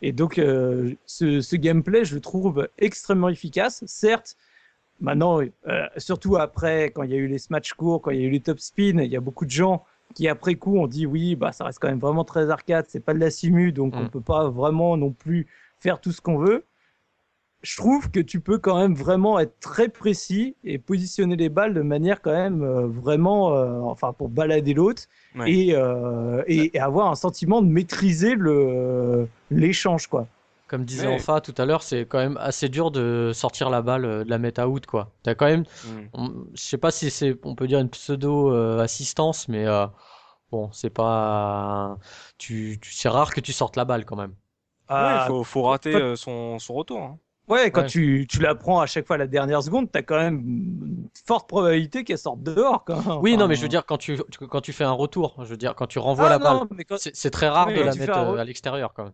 Et donc, euh, ce, ce gameplay, je le trouve extrêmement efficace. Certes, Maintenant, euh, surtout après, quand il y a eu les smash courts, quand il y a eu les top spin, il y a beaucoup de gens qui après coup ont dit oui, bah ça reste quand même vraiment très arcade, c'est pas de la simu, donc on mm. peut pas vraiment non plus faire tout ce qu'on veut. Je trouve que tu peux quand même vraiment être très précis et positionner les balles de manière quand même euh, vraiment, euh, enfin pour balader l'autre et, et, et, avoir un sentiment de maîtriser le l'échange quoi. Comme disait Enfa tout à l'heure, c'est quand même assez dur de sortir la balle, euh, de la mettre out, quoi. T'as quand même, hmm. je sais pas si c'est, on peut dire une pseudo euh, assistance, mais euh, bon, c'est pas, tu, tu c'est rare que tu sortes la balle quand même. Ah, il faut, faut, rater son, son retour. Hein. Ouais, quand tu, tu la prends à chaque fois à la dernière seconde, t'as quand même une forte probabilité qu'elle sorte dehors. Quand Oui, non, mais je veux dire quand tu, quand tu fais un retour, je veux dire quand tu renvoies ah la balle, c'est très rare de la mettre à l'extérieur quand même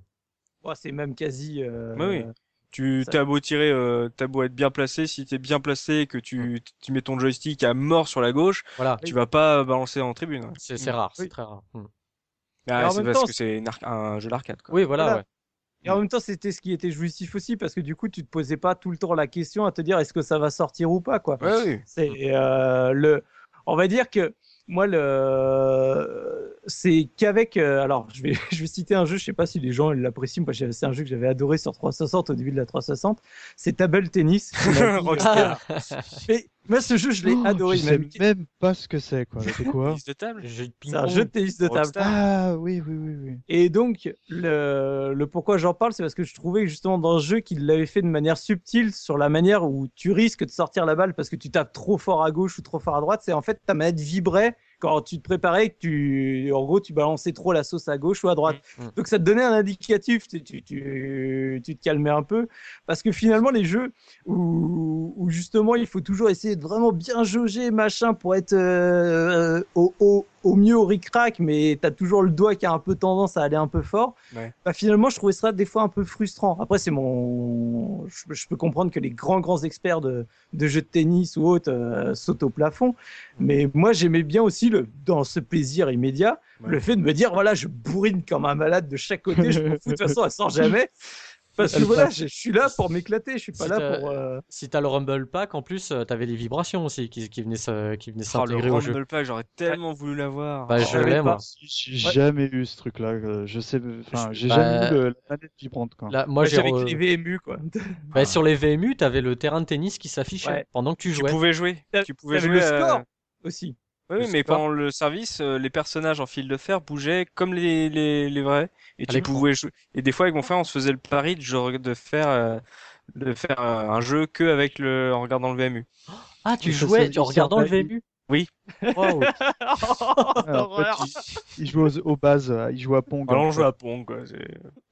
c'est même quasi. Euh, oui. Tu t'as beau tirer, euh, t'as beau être bien placé, si t'es bien placé et que tu, tu mets ton joystick à mort sur la gauche, voilà. tu vas pas balancer en tribune. C'est rare, c'est très rare. Hmm. Ah, c'est parce que c'est un jeu d'arcade. Oui, voilà. Ouais. Et en même temps, c'était ce qui était jouissif aussi, parce que du coup, tu te posais pas tout le temps la question à te dire est-ce que ça va sortir ou pas, quoi. Ouais, oui. C'est euh, le, on va dire que moi, le... c'est qu'avec. Euh, alors, je vais, je vais citer un jeu, je sais pas si les gens l'apprécient, que c'est un jeu que j'avais adoré sur 360 au début de la 360. C'est Table Tennis. Moi, ce jeu, je l'ai oh, adoré. Je sais même pas ce que c'est, quoi. C'est quoi Tennis de table C'est un jeu de tennis de table. Ah, oui, oui, oui, oui. Et donc, le, le pourquoi j'en parle, c'est parce que je trouvais justement dans ce jeu qu'il l'avait fait de manière subtile sur la manière où tu risques de sortir la balle parce que tu tapes trop fort à gauche ou trop fort à droite. C'est en fait ta manette vibrait quand tu te préparais, que tu, en gros, tu balançais trop la sauce à gauche ou à droite. Mm, mm. Donc ça te donnait un indicatif, tu, tu, tu, tu, te calmais un peu. Parce que finalement, les jeux où, où justement il faut toujours essayer de vraiment bien jauger, machin, pour être euh, au, au, au mieux au ric-rac, mais tu as toujours le doigt qui a un peu tendance à aller un peu fort. Bah, finalement, je trouvais ça des fois un peu frustrant. Après, c'est mon, je, peux comprendre que les grands grands experts de, de jeux de tennis ou autres euh, sautent au plafond, mais moi j'aimais bien aussi le dans ce plaisir immédiat le fait de me dire voilà, je bourrine comme un malade de chaque côté, je m'en fous de toute façon, elle sort jamais. Parce que voilà, je suis là pour m'éclater, je suis pas là pour. Euh... Si t'as le Rumble Pack, en plus, euh, t'avais les vibrations aussi qui, qui venaient, qui venaient oh, s'intégrer au jeu. Le Rumble Pack, j'aurais tellement voulu l'avoir. Bah, je l'ai, moi. J'ai jamais eu ce truc-là. Euh, je sais, enfin, j'ai bah... jamais eu la manette vibrante, quoi. Là, moi, j'avais re... les VMU, quoi. bah, sur les VMU, t'avais le terrain de tennis qui s'affichait ouais. pendant que tu jouais. Tu pouvais jouer. Tu pouvais jouer. le score aussi. Oui, mais pendant le service, euh, les personnages en fil de fer bougeaient comme les, les, les vrais. Et tu pouvais jouer. Et des fois, avec mon frère, on se faisait le pari de, de faire, euh, de faire euh, un jeu que avec le, en regardant le VMU. Ah, tu jouais en regardant le VMU oui. Wow. Alors, il, il, jouait aux, aux, bases, il jouait à Pong. Alors, on jouait à Pong, quoi.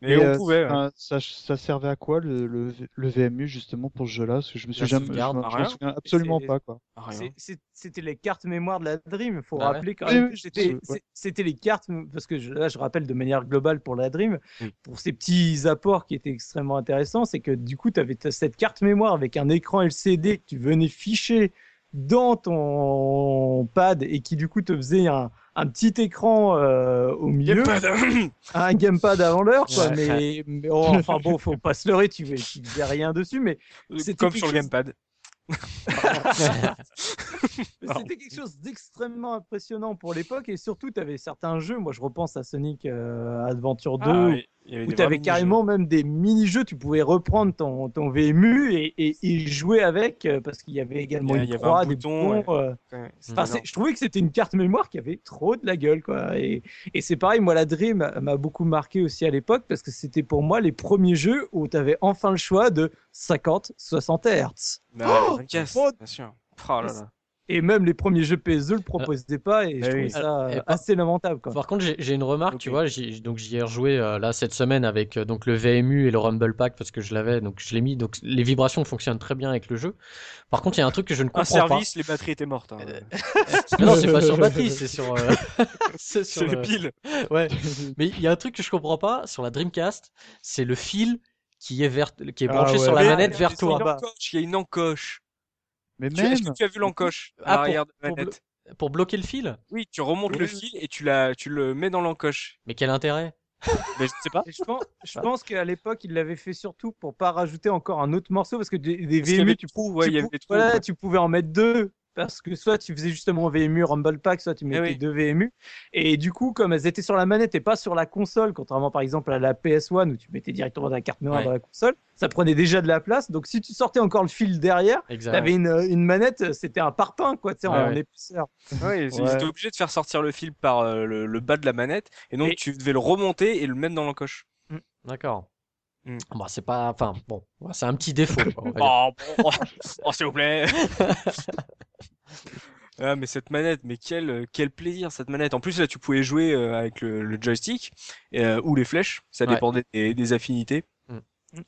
Mais, on euh, pouvait. Hein. Ça, ça, servait à quoi le, le, le, VMU justement pour ce jeu-là? Parce que je me suis jamais, je, je me souviens absolument pas quoi. C'était les cartes mémoire de la Dream. Il faut ah rappeler quand même. C'était ouais. les cartes parce que je, là, je rappelle de manière globale pour la Dream, oui. pour ces petits apports qui étaient extrêmement intéressants, c'est que du coup, tu avais cette carte mémoire avec un écran LCD que tu venais ficher dans ton pad et qui du coup te faisait un, un petit écran euh, au milieu, un gamepad avant l'heure, quoi. Ouais. Mais, mais oh, enfin bon, faut pas se leurrer, tu, tu faisais rien dessus, mais C'était Comme quelque sur le chose- gamepad. C'était quelque chose d'extrêmement impressionnant pour l'époque et surtout tu avais certains jeux, moi je repense à Sonic euh, Adventure 2 Ah, oui, où tu avais carrément même des mini-jeux, tu pouvais reprendre ton, ton VMU et, et, et jouer avec euh, parce qu'il y avait également Il y a- une y croix, un des bouton, boutons. euh, Enfin, je trouvais que c'était une carte mémoire qui avait trop de la gueule, quoi. Et, et c'est pareil, moi, la Dream m'a beaucoup marqué aussi à l'époque parce que c'était pour moi les premiers jeux où tu avais enfin le choix de 50, 60 Hz. Bah, Oh oh bien sûr. Oh là là. Et même les premiers jeux PS2 le proposaient pas et Bah je trouvais oui. ça Et euh, par- assez lamentable, quoi. Par contre, j'ai une remarque, tu vois, j'y- donc j'y ai rejoué euh, là cette semaine avec euh, donc le VMU et le Rumble Pack parce que je l'avais, donc je l'ai mis, donc les vibrations fonctionnent très bien avec le jeu. Par contre, il y a un truc que je ne Un comprends service, les batteries étaient mortes. hein. pas. Mais non, c'est pas sur batterie, c'est sur. euh, c'est sur les le- piles. Ouais. Mais il y a un truc que je comprends pas sur la Dreamcast, c'est le fil qui est vers, qui est Ah branché ouais. sur la manette vers toi. Il y a une encoche. Mais Tu- même, Est-ce que tu as vu l'encoche à Ah, pour- l'arrière de la pour manette Pour bloquer le fil? Oui, tu remontes Oui, le fil et tu, la, tu le mets dans l'encoche. Mais quel intérêt? Mais je sais pas. Et je pense, je pense qu'à l'époque, ils l'avaient fait surtout pour pas rajouter encore un autre morceau parce que des, VMU, ouais, il tu pouvais en mettre deux. Parce que soit tu faisais justement VMU Rumble Pack, soit tu mettais oui. deux VMU. Et du coup, comme elles étaient sur la manette et pas sur la console, contrairement par exemple à la PS1 où tu mettais directement la carte mémoire Ouais. dans la console, ça prenait déjà de la place. Donc si tu sortais encore le fil derrière, Exact. t'avais une, une manette, c'était un parpaing, quoi, tu sais, Ouais, en ouais. épaisseur. Ouais, ils étaient obligés de faire sortir le fil par euh, le, le bas de la manette. Et donc, Et- tu devais le remonter et le mettre dans l'encoche. D'accord. Hmm. Bon, c'est pas, enfin, bon, c'est un petit défaut. Oh, bon, oh, oh, s'il vous plaît. ah, mais cette manette, mais quel, euh, quel plaisir cette manette. En plus, là, tu pouvais jouer euh, avec le, le joystick euh, ou les flèches. Ça Ouais. dépendait des, des affinités. Mm.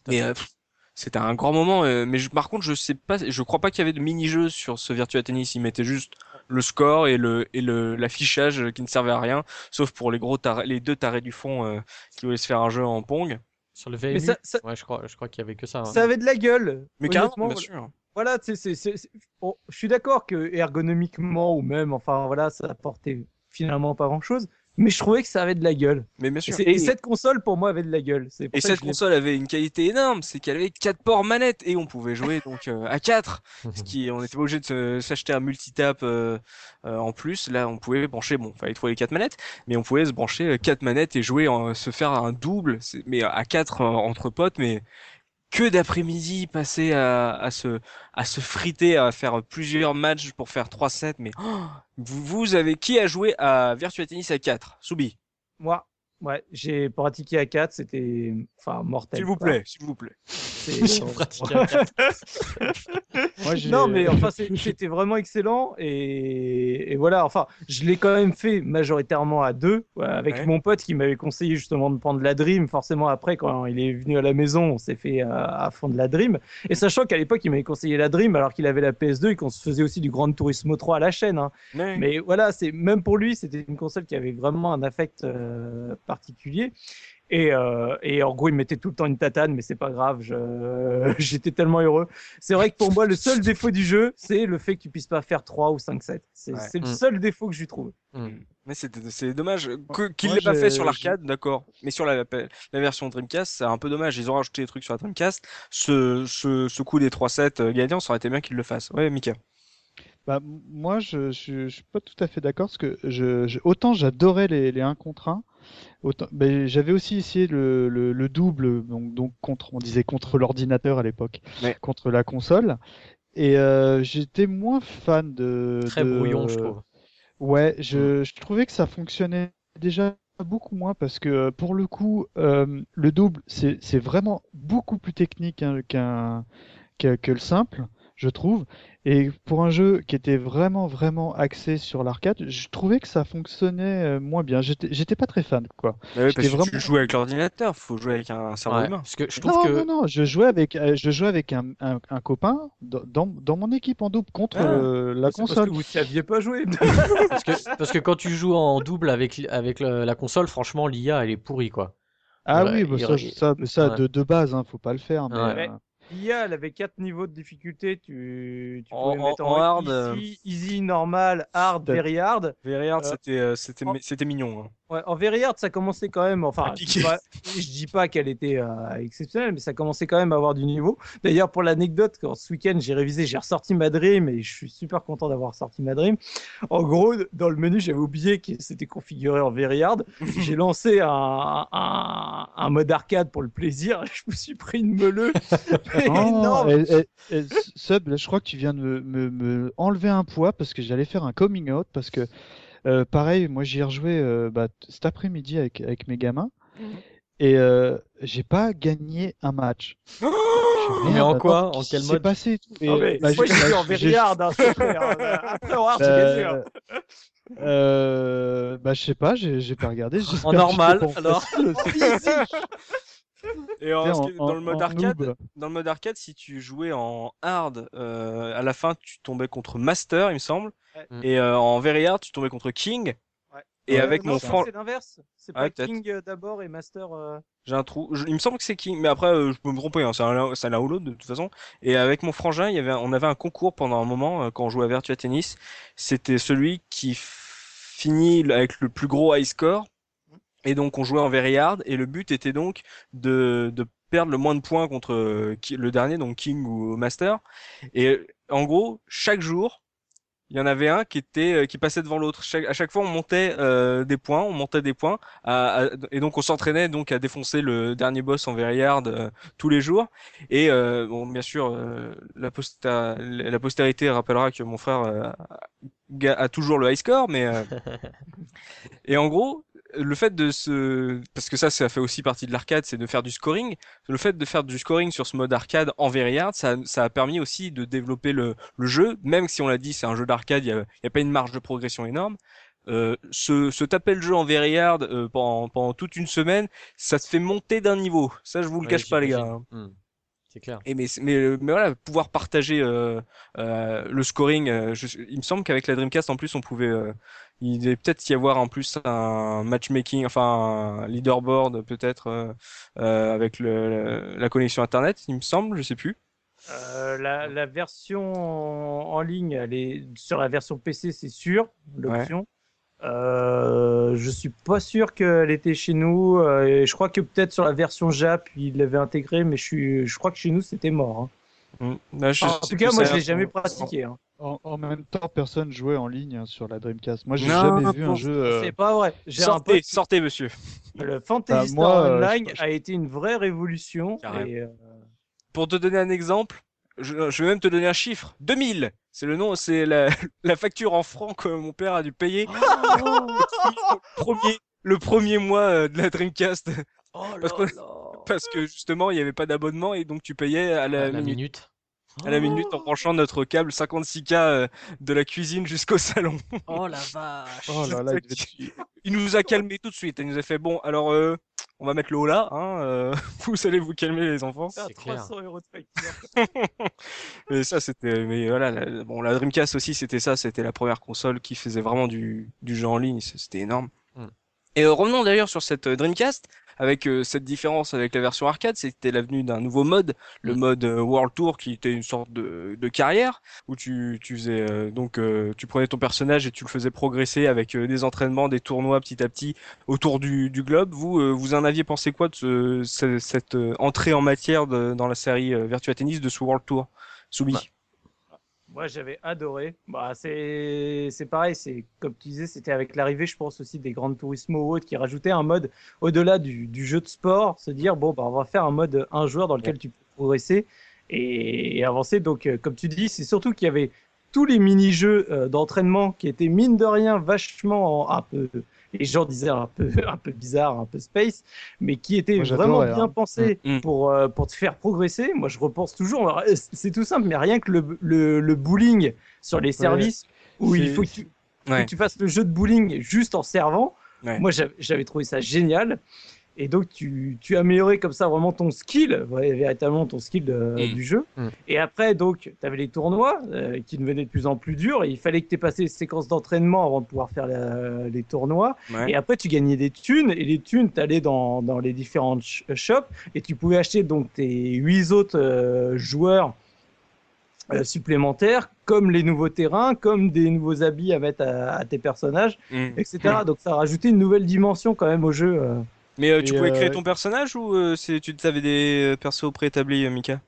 Mais euh, pff, c'était un grand moment. euh, mais je- par contre, je sais pas, je crois pas qu'il y avait de mini-jeux sur ce Virtua Tennis. Ils mettaient juste le score et le et le l'affichage euh, qui ne servait à rien, sauf pour les gros tarés- les deux tarés du fond euh, qui voulaient se faire un jeu en pong. Sur le VMU, Mais ça, ça, ouais, je crois, je crois qu'il y avait que ça. hein. ça avait de la gueule. Mais carrément, Honnêtement, bien voilà. sûr. Voilà, tu sais, c'est, c'est, c'est- bon, je suis d'accord que ergonomiquement ou même, enfin voilà, ça apportait finalement pas grand chose, mais je trouvais que ça avait de la gueule. Mais bien Et, sûr. et cette console pour moi avait de la gueule. C'est pour Et ça cette console avait une qualité énorme, c'est qu'elle avait quatre ports manettes et on pouvait jouer donc euh, à quatre. Ce qui, on était pas obligé de se- s'acheter un multitap euh, euh, en plus. Là, on pouvait brancher, bon, fallait trouver les quatre manettes, mais on pouvait se brancher euh, quatre manettes et jouer, en- se faire un double, c'est- mais à quatre euh, entre potes, mais que d'après-midi passer à, à se à se friter, à faire plusieurs matchs pour faire trois sets. Mais oh, vous, vous avez qui a joué à Virtua Tennis à 4 Soubi, Moi, ouais, j'ai pratiqué à 4, c'était enfin mortel. s'il vous plaît, s'il vous plaît. J'ai pratiqué à quatre. moi, j'ai- Non, mais enfin, c'était vraiment excellent. Et, et voilà, enfin, je l'ai quand même fait majoritairement à deux, ouais, avec Ouais. mon pote qui m'avait conseillé justement de prendre la Dream. Forcément, après, quand il est venu à la maison, on s'est fait à, à fond de la Dream. Et sachant qu'à l'époque, il m'avait conseillé la Dream alors qu'il avait la PS2 et qu'on se faisait aussi du Grand Turismo 3 à la chaîne. hein. Ouais. Mais voilà, c'est même pour lui, c'était une console qui avait vraiment un affect euh, particulier. Et, euh, et en gros, il mettait tout le temps une tatane, mais c'est pas grave. J'étais tellement heureux. C'est vrai que pour moi, le seul défaut du jeu, c'est le fait que tu puisses pas faire 3 ou 5 sets. C'est Ouais. c'est le Mm. seul défaut que je lui trouve. Hmm. Mais c'est c'est dommage qu'il Moi, l'ait pas fait sur l'arcade, d'accord. Mais sur la, la version Dreamcast, c'est un peu dommage. Ils ont rajouté des trucs sur la Dreamcast. Ce, ce, ce coup des 3 sets euh, gagnants, ça aurait été bien qu'ils le fassent. Ouais, Mika. Bah, moi, je, je, je suis pas tout à fait d'accord parce que je, je- autant j'adorais les, les 1 contre 1, autant ben, j'avais aussi essayé le, le, le double, donc, donc contre, on disait contre l'ordinateur à l'époque, Ouais. contre la console, et euh, j'étais moins fan de. Très de- brouillon, je trouve. Ouais, je, je trouvais que ça fonctionnait déjà beaucoup moins parce que pour le coup, euh, le double, c'est c'est vraiment beaucoup plus technique hein, qu'un que, que le simple, je trouve. Et pour un jeu qui était vraiment vraiment axé sur l'arcade, je trouvais que ça fonctionnait euh, moins bien. J'étais pas très fan, quoi. Bah oui, parce que tu joues avec l'ordinateur, faut jouer avec un cerveau Ouais, humain. parce que je trouve Non, que non, non, je jouais avec, euh, je jouais avec un, un, un copain dans, dans, mon équipe en double contre Ah, euh, la C'est parce console. que vous saviez pas jouer. parce que parce que quand tu joues en double avec avec le- la console, franchement, l'IA elle est pourrie quoi. Ah Ouais, oui, bah il- ça, il- ça, ça ouais. de, de base, hein, faut pas le faire. Mais, Ouais. euh, L'IA, elle avait quatre niveaux de difficulté. Tu, tu En- pouvais en- mettre en hard, easy, easy, normal, hard, very hard. Very Hard, Euh, c'était, euh, c'était, en- c'était mignon. hein. Ouais, en hard, ça commençait quand même. Enfin, je dis pas, je dis pas qu'elle était euh, exceptionnelle, mais ça commençait quand même à avoir du niveau. D'ailleurs, pour l'anecdote, quand ce week-end j'ai révisé, j'ai ressorti ma Dream et je suis super content d'avoir sorti ma Dream. En gros, dans le menu, j'avais oublié que c'était configuré en hard. J'ai lancé un, un, un mode arcade pour le plaisir. Je me suis pris une meuleux énorme. eh, eh, eh, Sub, là, je crois que tu viens de me, me- me enlever un poids parce que j'allais faire un coming out parce que euh, pareil, moi j'y ai rejoué euh, bah, cet après-midi avec, avec mes gamins et euh, j'ai pas gagné un match. Je suis, Mais en quoi En quel mode passé et tout Et, mais bah, moi, bah, vu en very hard. Hein, en. Euh, euh, bah je sais pas, j'ai pas regardé. que normal, en alors. Et en- En- dans le mode arcade, noob. dans le mode arcade, si tu jouais en hard, euh, à la fin, tu tombais contre Master, il me semble. Ouais. Et euh, en very hard, tu tombais contre King. Ouais. Et Ouais, avec Non, mon franc, C'est l'inverse. C'est pas. King euh, d'abord et Master. euh, j'ai un trou. je- il me semble que c'est King, mais après, euh, je peux me tromper. Hein, c'est un- ou l'autre de toute façon. Et avec mon frangin, il y avait, un- on avait un concours pendant un moment euh, quand on jouait à Virtua Tennis. C'était celui qui finit avec le plus gros high score. Et donc on jouait en very hard. Et le but était donc de, de perdre le moins de points contre euh, le dernier, donc King ou Master. Et euh, en gros, chaque jour, il y en avait un qui était euh, qui passait devant l'autre. Chaque- à chaque fois, on montait euh, des points, on montait des points, à- à- et donc on s'entraînait donc à défoncer le dernier boss en very hard euh, tous les jours. Et euh, bon, bien sûr, euh, la, posta- la postérité rappellera que mon frère a, a toujours le high score, mais euh, et en gros, le fait de se, parce que ça, ça fait aussi partie de l'arcade, c'est de faire du scoring. Le fait de faire du scoring sur ce mode arcade en hard, ça, ça a permis aussi de développer le, le jeu, même si on l'a dit, c'est un jeu d'arcade, il y a, y a pas une marge de progression énorme. Euh, se, se taper le jeu en hard euh, pendant, pendant toute une semaine, ça te fait monter d'un niveau. Ça, je vous le Ouais, cache pas, les gars. hein. Hmm. C'est clair. Et mais, mais, mais voilà, pouvoir partager euh, euh, le scoring, euh, je- il me semble qu'avec la Dreamcast en plus on pouvait, euh, il devait peut-être y avoir en plus un matchmaking, enfin un leaderboard peut-être euh, euh, avec le, la connexion internet, il me semble, je sais plus. Euh, la, la version en, ligne, elle est sur la version PC, c'est sûr, l'option. Euh, je suis pas sûr qu'elle était chez nous. et je crois que peut-être sur la version Jap, il l'avait intégré, mais je suis, je crois que chez nous c'était mort. hein. Mm. Là, je en tout cas, moi je l'ai jamais pratiqué. Hein. En, en même temps, personne jouait en ligne hein, sur la Dreamcast. Moi, j'ai Non, jamais vu un jeu. euh, C'est pas vrai. J'ai un Sortez, pote. sortez, monsieur. Le Fantasy Bah, Star moi, euh, Online je- a été une vraie révolution. Et, euh, Pour te donner un exemple, je, je vais même te donner un chiffre. 2000. C'est le nom, c'est la, la facture en francs que mon père a dû payer le premier, le premier mois euh, de la Dreamcast. Oh Parce que- Parce que justement, il n'y avait pas d'abonnement et donc tu payais à la, la minute. minute. À la minute en branchant notre câble 56K euh, de la cuisine jusqu'au salon. Oh la vache. Oh là là, il nous a calmé tout de suite. Il nous a fait bon, alors euh, on va mettre le haut là. Hein, euh, vous allez vous calmer les enfants. ah, C'est clair. 300 euros de facture. Mais ça, c'était, mais voilà, la- bon, la Dreamcast aussi, c'était ça, c'était la première console qui faisait vraiment du, du jeu en ligne, c'était énorme. Mm. Et euh, revenons d'ailleurs sur cette euh, Dreamcast, avec euh, cette différence avec la version arcade, c'était l'avenue d'un nouveau mode, le Mm. mode euh, World Tour, qui était une sorte de, de carrière, où tu, tu faisais, euh, donc, euh, tu prenais ton personnage et tu le faisais progresser avec euh, des entraînements, des tournois petit à petit autour du, du globe. Vous, euh, vous en aviez pensé quoi de ce, ce- cette euh, entrée en matière de, dans la série Virtua Tennis de ce World Tour? Soubi? Bah, Moi, j'avais adoré. Bah, c'est c'est pareil, c'est comme tu disais, c'était avec l'arrivée, je pense aussi des grandes Turismo ou autres qui rajoutaient un mode au-delà du, du jeu de sport, se dire bon, bah, on va faire un mode un joueur dans lequel tu peux progresser et, et avancer. Donc, euh, comme tu dis, c'est surtout qu'il y avait tous les mini-jeux euh, d'entraînement qui étaient mine de rien vachement un peu, les gens disaient un peu, un peu bizarre, un peu space, mais qui étaient Moi, vraiment bien hein. pensés Mm. pour, euh, pour te faire progresser. Moi, je repense toujours, euh, c'est tout simple, mais rien que le, le, le bowling sur les services où il faut que tu, faut Ouais. que tu fasses le jeu de bowling juste en servant. Ouais. Moi, j'avais j'avais trouvé ça génial. Et donc, tu, tu améliorais comme ça vraiment ton skill, véritablement ton skill de- Mm. du jeu. Mm. Et après, donc, tu avais les tournois euh, qui devenaient de plus en plus durs. Et il fallait que tu aies passé une séquence d'entraînement avant de pouvoir faire la- les tournois. Ouais. Et après, tu gagnais des thunes. Et les thunes, tu allais dans, dans les différentes sh- shops. Et tu pouvais acheter donc tes huit autres euh, joueurs euh, supplémentaires, comme les nouveaux terrains, comme des nouveaux habits à mettre à, à tes personnages, Mm. etc. Donc, ça a rajouté une nouvelle dimension quand même au jeu. Euh. Mais euh, tu Et, pouvais créer euh, ton personnage ou euh, c'est tu avais des euh, persos préétablis, euh, Mika?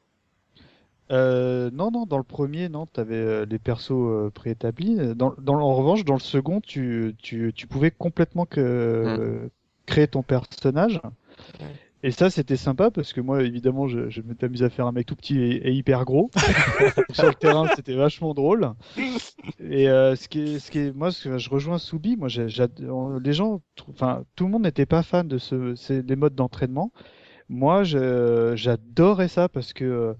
Euh, non, non, dans le premier, non, t'avais euh, les persos euh, préétablis. Dans, dans, en revanche, dans le second, tu, tu, tu pouvais complètement que, euh, créer ton personnage. Et ça, c'était sympa parce que moi, évidemment, je, je m'étais amusé à faire un mec tout petit et, et hyper gros. Sur le terrain, c'était vachement drôle. Et euh, ce qui est, ce qui est, moi, ce que je rejoins Soubi, moi, on- les gens, enfin, tout le monde n'était pas fan de ce, ces, les modes d'entraînement. Moi, j'adorais ça parce que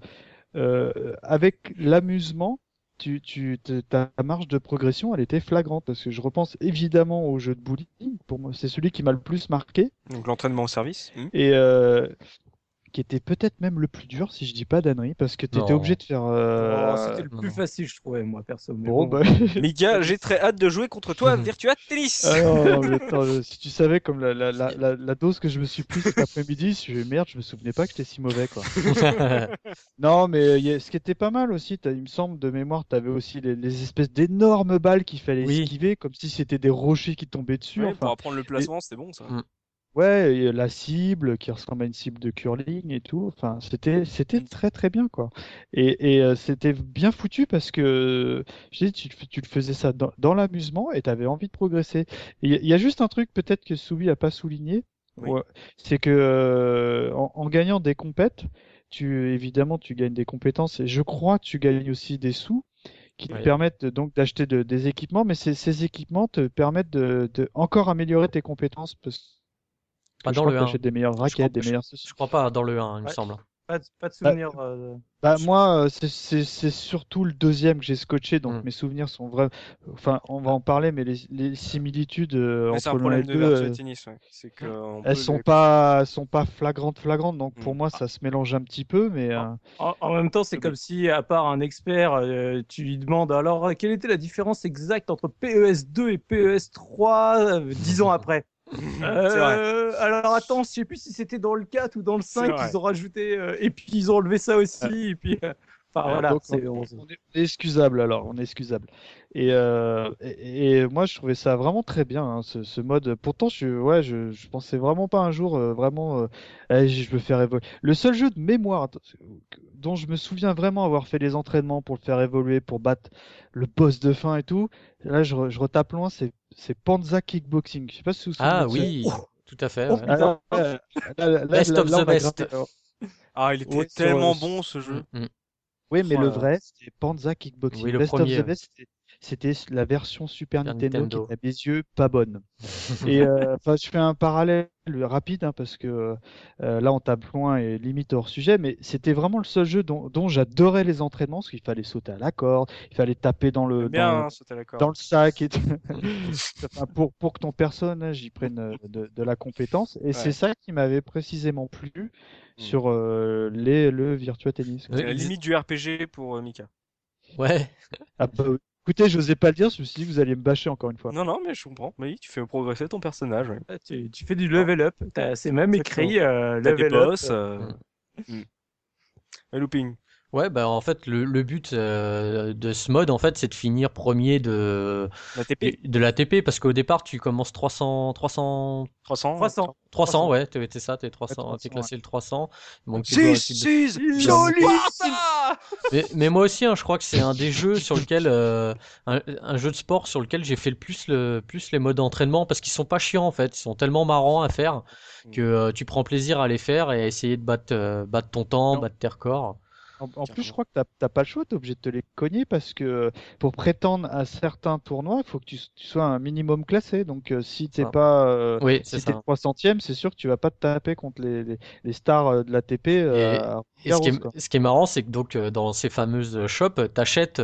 euh, avec l'amusement, tu, tu, ta marge de progression, elle était flagrante parce que je repense évidemment au jeu de bowling. Pour moi, c'est celui qui m'a le plus marqué Donc l'entraînement au service. Mm. et euh, qui était peut-être même le plus dur, si je dis pas d'annerie, parce que tu étais Non. obligé de faire. euh, Oh, C'était le plus non. facile, je trouvais, moi, perso. Mais Bon, bon. bah... Mika, j'ai très hâte de jouer contre toi. Virtua Tennis. Ah non, non, mais attends, si tu savais comme la, la, la, la, la dose que je me suis prise cet après-midi, je fais merde, je me souvenais pas que j'étais si mauvais quoi. Non, mais y a- ce qui était pas mal aussi, il me semble de mémoire, t'avais aussi les, les espèces d'énormes balles qu'il fallait Oui. esquiver, comme si c'était des rochers qui tombaient dessus. Ouais, enfin, pour apprendre le placement, c'était bon ça. Mm. Ouais, et la cible qui ressemble à une cible de curling et tout. Enfin, c'était c'était très très bien quoi. Et, et euh, c'était bien foutu parce que je dis, tu, tu le faisais ça dans, dans l'amusement et t'avais envie de progresser. Il y, a- il y a juste un truc peut-être que Soubi a pas souligné, Oui. ouais, c'est que euh, en, en gagnant des compètes, tu évidemment tu gagnes des compétences et je crois que tu gagnes aussi des sous qui te permettent donc d'acheter de- des équipements, mais ces, ces équipements te permettent de, de encore améliorer tes compétences parce Pas dans le que 1. t'achètes des meilleures Je crois raquettes, pas- des meilleures Je crois pas dans le 1, il me semble. Pas, de- pas de souvenir. euh, Bah, moi, euh, c'est- c'est c'est surtout le deuxième que j'ai scotché, donc Mm. mes souvenirs sont vrais. Enfin, on va en parler, mais les, les similitudes euh, Mais un entre et problème le de deux, euh, Tennis, ouais. C'est que on peut elles sont les- pas, sont pas flagrantes, flagrantes. Donc pour Mm. moi, ça se mélange un petit peu, mais euh, En, en même temps, c'est comme si, à part un expert, euh, tu lui demandes alors quelle était la différence exacte entre PES 2 et PES 3 euh, dix ans après? Euh, alors attends, je sais plus si c'était dans le 4 ou dans le C'est 5 vrai. qu'ils ont rajouté, euh, et puis ils ont enlevé ça aussi, et puis. euh, Enfin voilà, donc, c'est- on, on- on est, on est excusable alors, on est excusable. Et, euh, et, et moi, je trouvais ça vraiment très bien, hein, ce, ce mode. Pourtant, je, ouais, je, je pensais vraiment pas un jour euh, vraiment, euh, eh, je veux faire évoluer. Le seul jeu de mémoire dont je me souviens vraiment avoir fait les entraînements pour le faire évoluer, pour battre le boss de fin et tout. Là, je, re- je retape loin, c'est c'est Panza Kickboxing. Je sais pas si vous Ah oui, tout à fait. Oh, ouais. Ah, là, là, là, là, Best là, of the best. Ah, il était Ouais, tellement bon ce jeu. Mm, mm. Oui, mais le vrai, c'était Panza Kickboxing. Oui, le Best premier, of the Best, c'était- c'était la version Super Super Nintendo, Nintendo. qui à mes yeux pas bonne. Et euh, je fais un parallèle rapide hein, parce que euh, là on tape loin et limite hors sujet, mais c'était vraiment le seul jeu dont, dont j'adorais les entraînements, parce qu'il fallait sauter à la corde, il fallait taper dans le, bien, dans, hein, sauter à la corde. dans le sac et tout. Enfin, pour, pour que ton personnage y prenne euh, de, de la compétence. Et c'est ça qui m'avait précisément plu Mm. sur euh, les, le Virtua Tennis. C'est la limite du RPG pour euh, Mika. Ouais. Ah bah, écoutez, je n'osais pas le dire, je me suis dit que vous alliez me bâcher encore une fois. Non, non, mais je comprends. Mais oui, tu fais progresser ton personnage. ouais. Ah, tu, tu fais du level up, T'as- c'est même écrit euh, T'as des level up. boss. euh, mm. Et looping. Ouais, bah en fait, le, le but euh, de ce mode, en fait, c'est de finir premier de, La TP de l'ATP, parce qu'au départ, tu commences 300, 300, 300. 300. 300, ouais, t'es t'es ça, t'es 300, 300, t'es classé le 300. Donc, tu dois- tu dois- Six, Joli Mais, mais moi aussi, hein, je crois que c'est un des jeux sur lequel, euh, un, un jeu de sport sur lequel j'ai fait le plus, le plus les modes d'entraînement parce qu'ils sont pas chiants en fait, ils sont tellement marrants à faire que euh, tu prends plaisir à les faire et à essayer de battre, euh, battre ton temps, Non. battre tes records. En, plus, je crois que t'as pas le choix, t'es obligé de te les cogner parce que pour prétendre à certains tournois, il faut que tu, sois un minimum classé. Donc, euh, si t'es pas, euh, oui, si t'es 300ème, c'est sûr que tu vas pas te taper contre les, les, stars euh, de la TP. Et, ce, qui est, ce, qui est, marrant, c'est que donc dans ces fameuses shops, t'achètes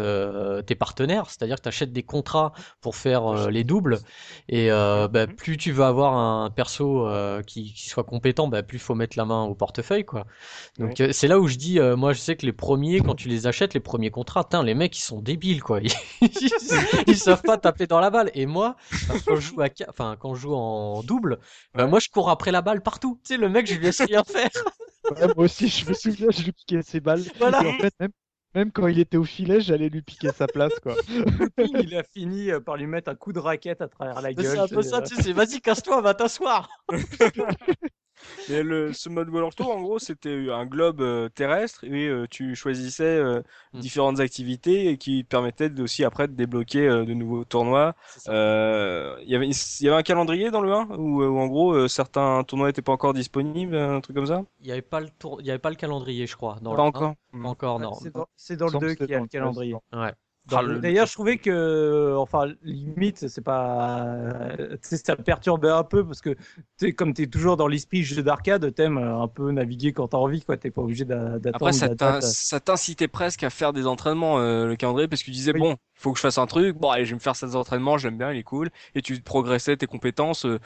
tes partenaires, c'est-à-dire que t'achètes des contrats pour faire les doubles. Et bah, mhm. plus tu veux avoir un perso qui, qui, soit compétent, bah, plus faut mettre la main au portefeuille, quoi. Donc, c'est là où je dis, moi, je sais que les premiers, quand tu les achètes, les premiers contrats, les mecs ils sont débiles quoi. Ils, savent pas taper dans la balle. Et moi, quand je joue à, enfin quand je joue en double, bah, moi je cours après la balle partout. Tu sais, le mec je lui laisse rien faire. moi aussi, je me souviens, je lui piquais ses balles. Voilà. en fait, même, même quand il était au filet, j'allais lui piquer sa place, quoi. il a fini euh, par lui mettre un coup de raquette à travers la gueule. C'est un peu ça, tu sais, vas-y, casse-toi, va t'asseoir. Mais le, ce mode World Tour, en gros, c'était un globe euh, terrestre et euh, tu choisissais euh, hmm. différentes activités qui permettaient aussi après de débloquer de nouveaux tournois. Il y avait il y avait un calendrier dans le 1 où, en gros certains tournois n'étaient pas encore disponibles, un truc comme ça? Il y avait pas le tour, y avait pas le calendrier, je crois. Dans pas encore. Pas encore, non. C'est dans, dans, le 2 qu'il y a le calendrier. Ouais. D'ailleurs, je trouvais que, enfin, limite, c'est pas, ça perturbait un peu parce que, tu comme tu es toujours dans l'esprit jeu d'arcade, t'aimes un peu naviguer quand t'as envie, quoi. T'es pas obligé d'attendre. Après, ça t'incitait presque à faire des entraînements, euh, le calendrier, parce que tu disais, bon, faut que je fasse un truc, bon, allez, je vais me faire ces entraînements, j'aime bien, il est cool, et tu progressais tes compétences, euh,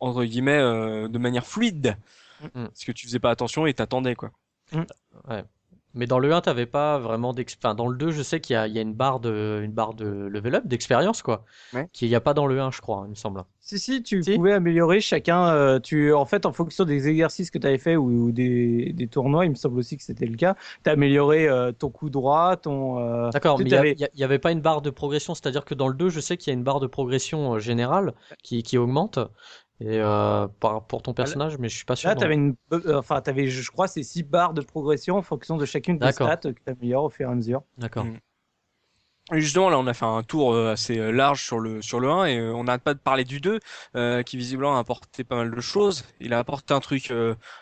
entre guillemets, euh, de manière fluide. Mm. Parce que tu faisais pas attention et t'attendais, quoi. Mm. Ouais. Mais dans le 1, t'avais pas vraiment d'expérience. Enfin, dans le 2, je sais qu'il y a, il y a une barre de, une barre de level up, d'expérience, quoi. Ouais. Qu'il n'y a pas dans le 1, je crois, il me semble. Si, si, tu pouvais améliorer chacun. Euh, tu, en fait, en fonction des exercices que tu avais fait ou, des, des, tournois, il me semble aussi que c'était le cas. Tu amélioré euh, ton coup droit, ton. Euh, D'accord, mais il n'y avait pas une barre de progression. C'est-à-dire que dans le 2, je sais qu'il y a une barre de progression générale qui, qui augmente. Et euh, pour ton personnage, mais je suis pas sûr. Là, tu avais une, euh, enfin, avais, je crois, ces six barres de progression en fonction de chacune des stats que tu améliores au fur et à mesure. D'accord. Mm. Justement, là, on a fait un tour euh, assez euh, large sur le sur le 1 et euh, on n'arrête pas de parler du 2, qui visiblement a apporté pas mal de choses. Il a apporté un truc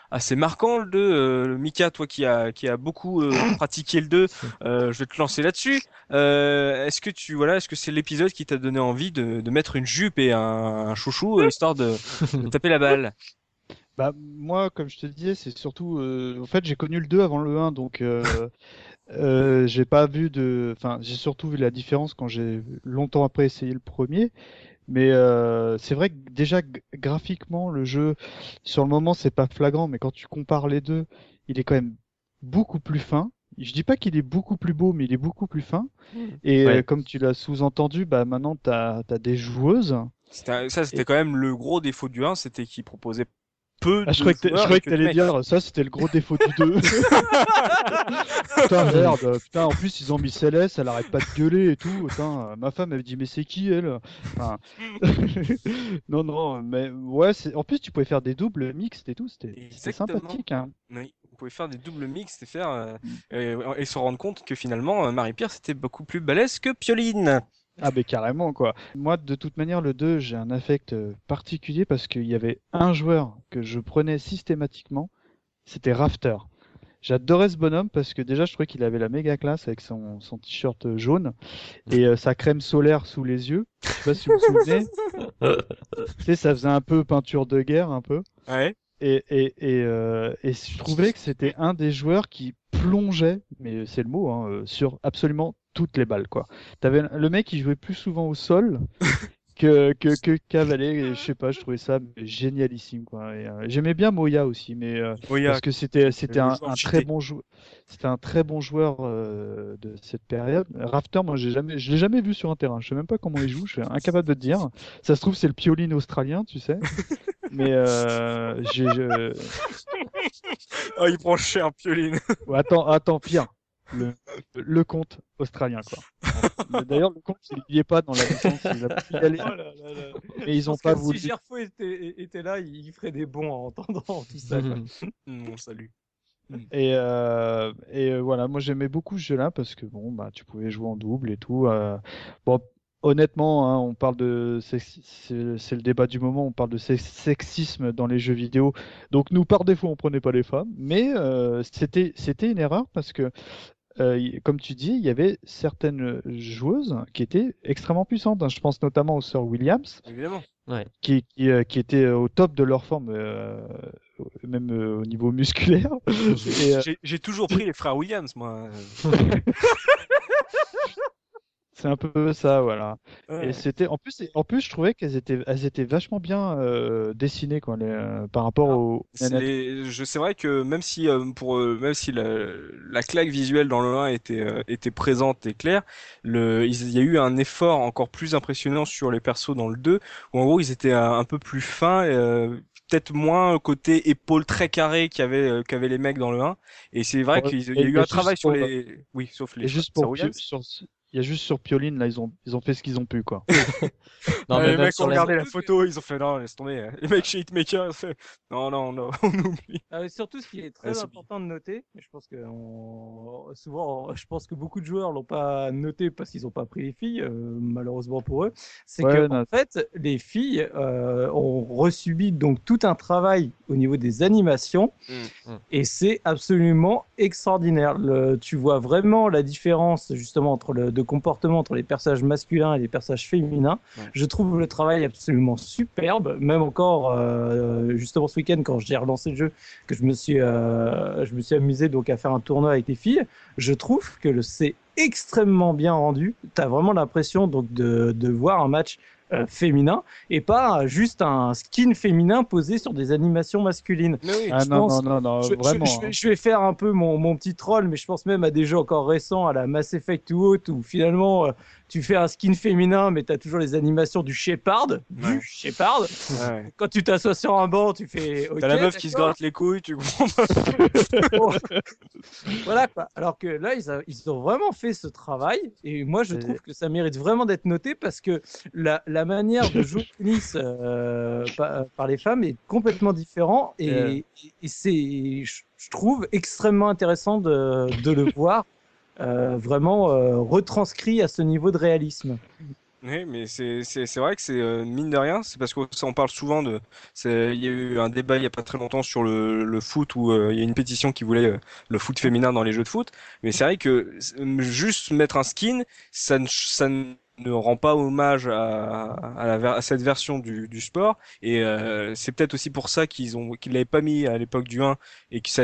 assez marquant le 2. Mika, toi qui a qui a beaucoup pratiqué le 2, je vais te lancer là-dessus. est-ce que tu voilà, est-ce que c'est l'épisode qui t'a donné envie de, de mettre une jupe et un, chouchou histoire de, de taper la balle? Bah moi, comme je te disais, c'est surtout, en fait, j'ai connu le 2 avant le 1, donc euh, j'ai pas vu de, enfin, j'ai surtout vu la différence quand j'ai longtemps après essayé le premier. Mais euh, c'est vrai que déjà graphiquement, le jeu, sur le moment, c'est pas flagrant, mais quand tu compares les deux, il est quand même beaucoup plus fin. Je dis pas qu'il est beaucoup plus beau, mais il est beaucoup plus fin. Mmh. Et euh, comme tu l'as sous-entendu, bah maintenant tu as, des joueuses. Ça, c'était quand même le gros défaut du 1, c'était qu'il proposait peu ah, je croyais que, je croyais que t'allais dire ça c'était le gros défaut du 2 putain merde putain en plus ils ont mis Céleste elle arrête pas de gueuler et tout. Putain ma femme elle dit mais c'est qui elle? Enfin... non non mais ouais en plus tu pouvais faire des doubles mixtes et tout c'était sympathique hein. oui vous pouvez faire des doubles mixtes et faire euh, et, se rendre compte que finalement euh, Marie-Pierre c'était beaucoup plus balèze que Pioline ah ben carrément quoi. Moi de toute manière le 2 j'ai un affect euh, particulier parce qu'il y avait un joueur que je prenais systématiquement, c'était Rafter. J'adorais ce bonhomme parce que déjà je trouvais qu'il avait la méga classe avec son, son t-shirt jaune et euh, sa crème solaire sous les yeux. Je sais pas si vous vous souvenez. tu sais, ça faisait un peu peinture de guerre un peu. Ouais. Et, et, et, euh, et je trouvais que c'était un des joueurs qui plongeait, mais c'est le mot, hein, sur absolument toutes les balles quoi. T'avais le mec qui jouait plus souvent au sol que que que cavaler, je sais pas, je trouvais ça génialissime quoi. Euh, j'aimais bien Moya aussi, mais euh, parce que c'était c'était un, très bon joueur, c'était un très bon joueur euh, de cette période. Rafter, moi j'ai jamais, je l'ai jamais vu sur un terrain. Je sais même pas comment il joue, je suis incapable de te dire. Ça se trouve c'est le pioline australien, tu sais. mais j'ai. oh, il prend cher pioline. attends, attends, pire le, le compte australien quoi. D'ailleurs le compte il n'y est pas dans la licence, il a pu y aller. Oh mais ils ont pas voulu. Si Gerfo était, était, là, il ferait des bons en entendant tout ça. Mon salut. Et, euh, et euh, voilà, moi j'aimais beaucoup ce jeu-là parce que bon bah tu pouvais jouer en double et tout. Euh, bon honnêtement, hein, on parle de c'est le débat du moment, on parle de sexisme dans les jeux vidéo. Donc nous par défaut on prenait pas les femmes, mais euh, c'était c'était une erreur parce que euh, comme tu dis, il y avait certaines joueuses qui étaient extrêmement puissantes. Hein. Je pense notamment aux sœurs Williams, Évidemment. Qui, qui, euh, qui, étaient au top de leur forme, même au niveau musculaire. J'ai toujours pris les frères Williams, moi. C'est un peu ça, voilà. Et c'était en plus, en plus, je trouvais qu'elles étaient, elles étaient vachement bien euh, dessinées quoi, euh, par rapport ah, au. Je c'est vrai que même si euh, pour même si la, claque visuelle dans le 1 était était présente et claire, le, il y a eu un effort encore plus impressionnant sur les persos dans le 2 où en gros ils étaient un, peu plus fins. peut-être moins côté épaule très carré qu'avaient qu'avaient les mecs dans le 1 et c'est vrai qu'il y a eu un travail sur les oui sauf les et juste pour, sur, il y a juste sur Pioline, là, ils ont, ils ont fait ce qu'ils ont pu, quoi. non, mais les mecs ont regardé la photo, ils ont fait non, laisse tomber. Les mecs chez Hitmaker, ils ont fait non, non, non, on oublie. Ah, surtout, ce qui est très important de noter, je pense que souvent, je pense que beaucoup de joueurs l'ont pas noté parce qu'ils n'ont pas pris les filles, euh, malheureusement pour eux, c'est que en fait, les filles euh, ont resubi donc tout un travail au niveau des animations mmh. et c'est absolument extraordinaire. Le, tu vois vraiment la différence justement entre le de comportement entre les personnages masculins et les personnages féminins. Je trouve le travail absolument superbe. Même encore, euh, justement ce week-end, quand j'ai relancé le jeu, que je me suis, euh, je me suis amusé donc à faire un tournoi avec les filles, je trouve que c'est extrêmement bien rendu. Tu as vraiment l'impression donc de, de voir un match euh, féminin et pas juste un skin féminin posé sur des animations masculines. ah non, non, non, non, je, vraiment. Je, hein. je, vais faire un peu mon, mon, petit troll, mais je pense même à des jeux encore récents, à la Mass Effect ou autre, où finalement euh, tu fais un skin féminin, mais tu as toujours les animations du Shepard. Du Shepard. Quand tu t'assois sur un banc, tu fais. t'as la meuf qui se gratte les couilles, tu comprends Voilà quoi. Alors que là, ils, ils, ont vraiment fait ce travail, et moi je trouve que ça mérite vraiment d'être noté parce que la, la manière de jouer au tennis euh, par, les femmes est complètement différente, et, et c'est, je trouve, extrêmement intéressant de, de le voir. Euh, vraiment euh, retranscrit à ce niveau de réalisme. Oui, mais c'est vrai que c'est euh, mine de rien, c'est parce qu'on parle souvent de. Il y a eu un débat il y a pas très longtemps sur le, foot où il y a une pétition qui voulait le foot féminin dans les jeux de foot. Mais c'est vrai que juste mettre un skin, ça ne, ça ne rend pas hommage à, à, cette version du, du sport. Et c'est peut-être aussi pour ça qu'ils ont qu'ils l'avaient pas mis à l'époque du 1 et que ça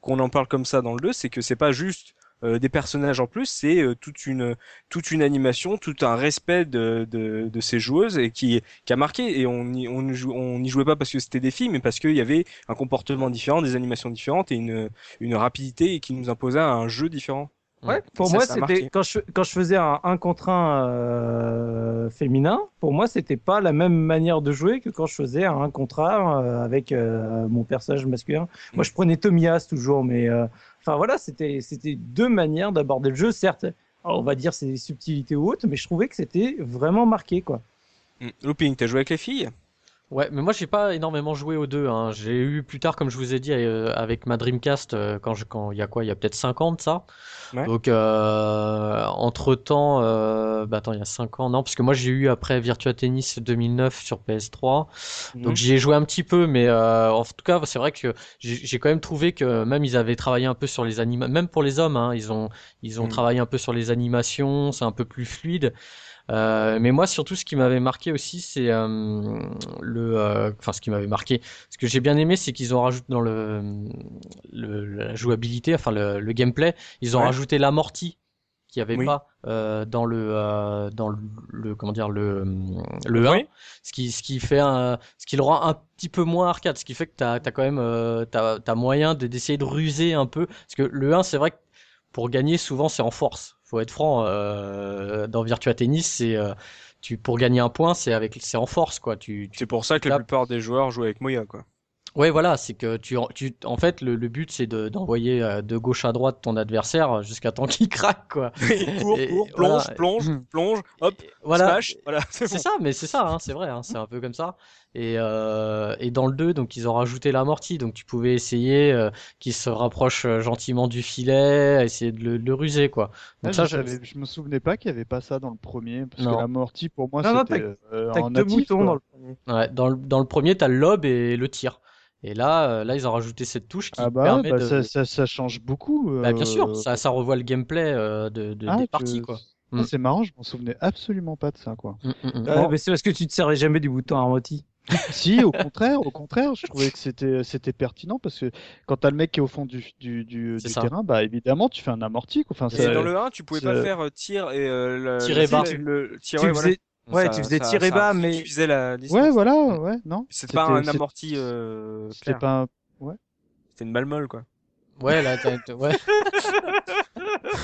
qu'on en parle comme ça dans le 2, c'est que c'est pas juste euh, des personnages en plus, c'est euh, toute une toute une animation, tout un respect de, de, ces joueuses et qui qui a marqué. Et on y, on n'y jouait pas parce que c'était des filles, mais parce qu'il y avait un comportement différent, des animations différentes et une une rapidité qui nous imposait un jeu différent. Ouais, pour moi, c'était quand je, quand je faisais un 1 contre 1 euh, féminin, pour moi, c'était pas la même manière de jouer que quand je faisais un 1 contre 1 avec mon personnage masculin. Moi, je prenais Tomias toujours, mais Enfin voilà, c'était c'était deux manières d'aborder le jeu. Certes, on va dire c'est des subtilités ou autres, mais je trouvais que c'était vraiment marqué quoi. Mm. Looping, t'as joué avec les filles? Ouais, mais moi j'ai pas énormément joué aux deux. Hein. J'ai eu plus tard, comme je vous ai dit, euh, avec ma Dreamcast, euh, quand quand il y a quoi, il y a peut-être 5 ans de ça. Donc euh, entre temps, euh, bah attends, il y a 5 ans, non, parce que moi j'ai eu après Virtua Tennis 2009 sur PS3. Donc mhm. j'y ai joué un petit peu, mais en tout cas c'est vrai que j'ai quand même trouvé que même ils avaient travaillé un peu sur les animations, même pour les hommes, hein, ils ont ils ont mhm. travaillé un peu sur les animations, c'est un peu plus fluide. Euh, mais moi, surtout, ce qui m'avait marqué aussi, c'est euh, le, euh, enfin, ce qui m'avait marqué, ce que j'ai bien aimé, c'est qu'ils ont rajouté dans le, le, la jouabilité, enfin le, le gameplay, ils ont rajouté l'amorti qu'il n'y avait pas euh, dans le euh, dans le, comment dire le le 1 ce qui ce qui fait un, ce qui le rend un petit peu moins arcade ce qui fait que tu as, quand même euh, t'as as moyen d'essayer de ruser un peu parce que le 1 c'est vrai que pour gagner souvent c'est en force faut être franc, euh, dans Virtua Tennis, c'est euh, tu pour gagner un point, c'est avec c'est en force quoi. Tu, c'est pour ça que la plupart des joueurs jouent avec Moya quoi. Ouais, voilà, c'est que tu, tu, en fait, le, le but c'est de- d'envoyer euh, de gauche à droite ton adversaire jusqu'à temps qu'il craque, quoi. cours, Et- cours, et plonge, voilà. plonge, plonge, hop, Voilà. smash, voilà, c'est bon. ça, mais c'est ça, hein, c'est vrai, hein, c'est un peu comme ça. Et, euh, et dans le 2, donc ils ont rajouté l'amorti, donc tu pouvais essayer euh, qu'il se rapproche euh, gentiment du filet, essayer de le, de le ruser, quoi. Ah, Donc ça, je, savais- je me souvenais pas qu'il y avait pas ça dans le premier, parce Non. que l'amorti pour moi c'était euh, T'as en que deux natif, boutons quoi. dans le premier. Ouais, dans le, dans le premier, t'as le lob et le tir. Et là, euh, là, ils ont rajouté cette touche qui Ah bah, permet bah, de. ça, ça, ça change beaucoup. Bah, bien euh, sûr, ça, ça revoit le gameplay euh, de, de- ah, des tu- parties, quoi. Ah, Mm. C'est marrant, je m'en souvenais absolument pas de ça, quoi. Mm, mm, mm. C'est parce que tu te servais jamais du bouton armoti. si, au contraire, au contraire, je trouvais que c'était c'était pertinent parce que quand t'as le mec qui est au fond du, du, terrain, bah évidemment, tu fais un amorti. Enfin, ça- dans le 1, tu pouvais pas faire euh, tir et euh, le, Tir et le- bas. le, tir, Tu ouais, voilà. faisais- ouais, Ça- tu faisais ça- tir et ça bas, mais- réduisait la distance. Ouais, voilà, ouais, non. C'est pas C'était- un amorti euh, C'était pas un- C'était une balle molle, quoi. Ouais, là, ouais.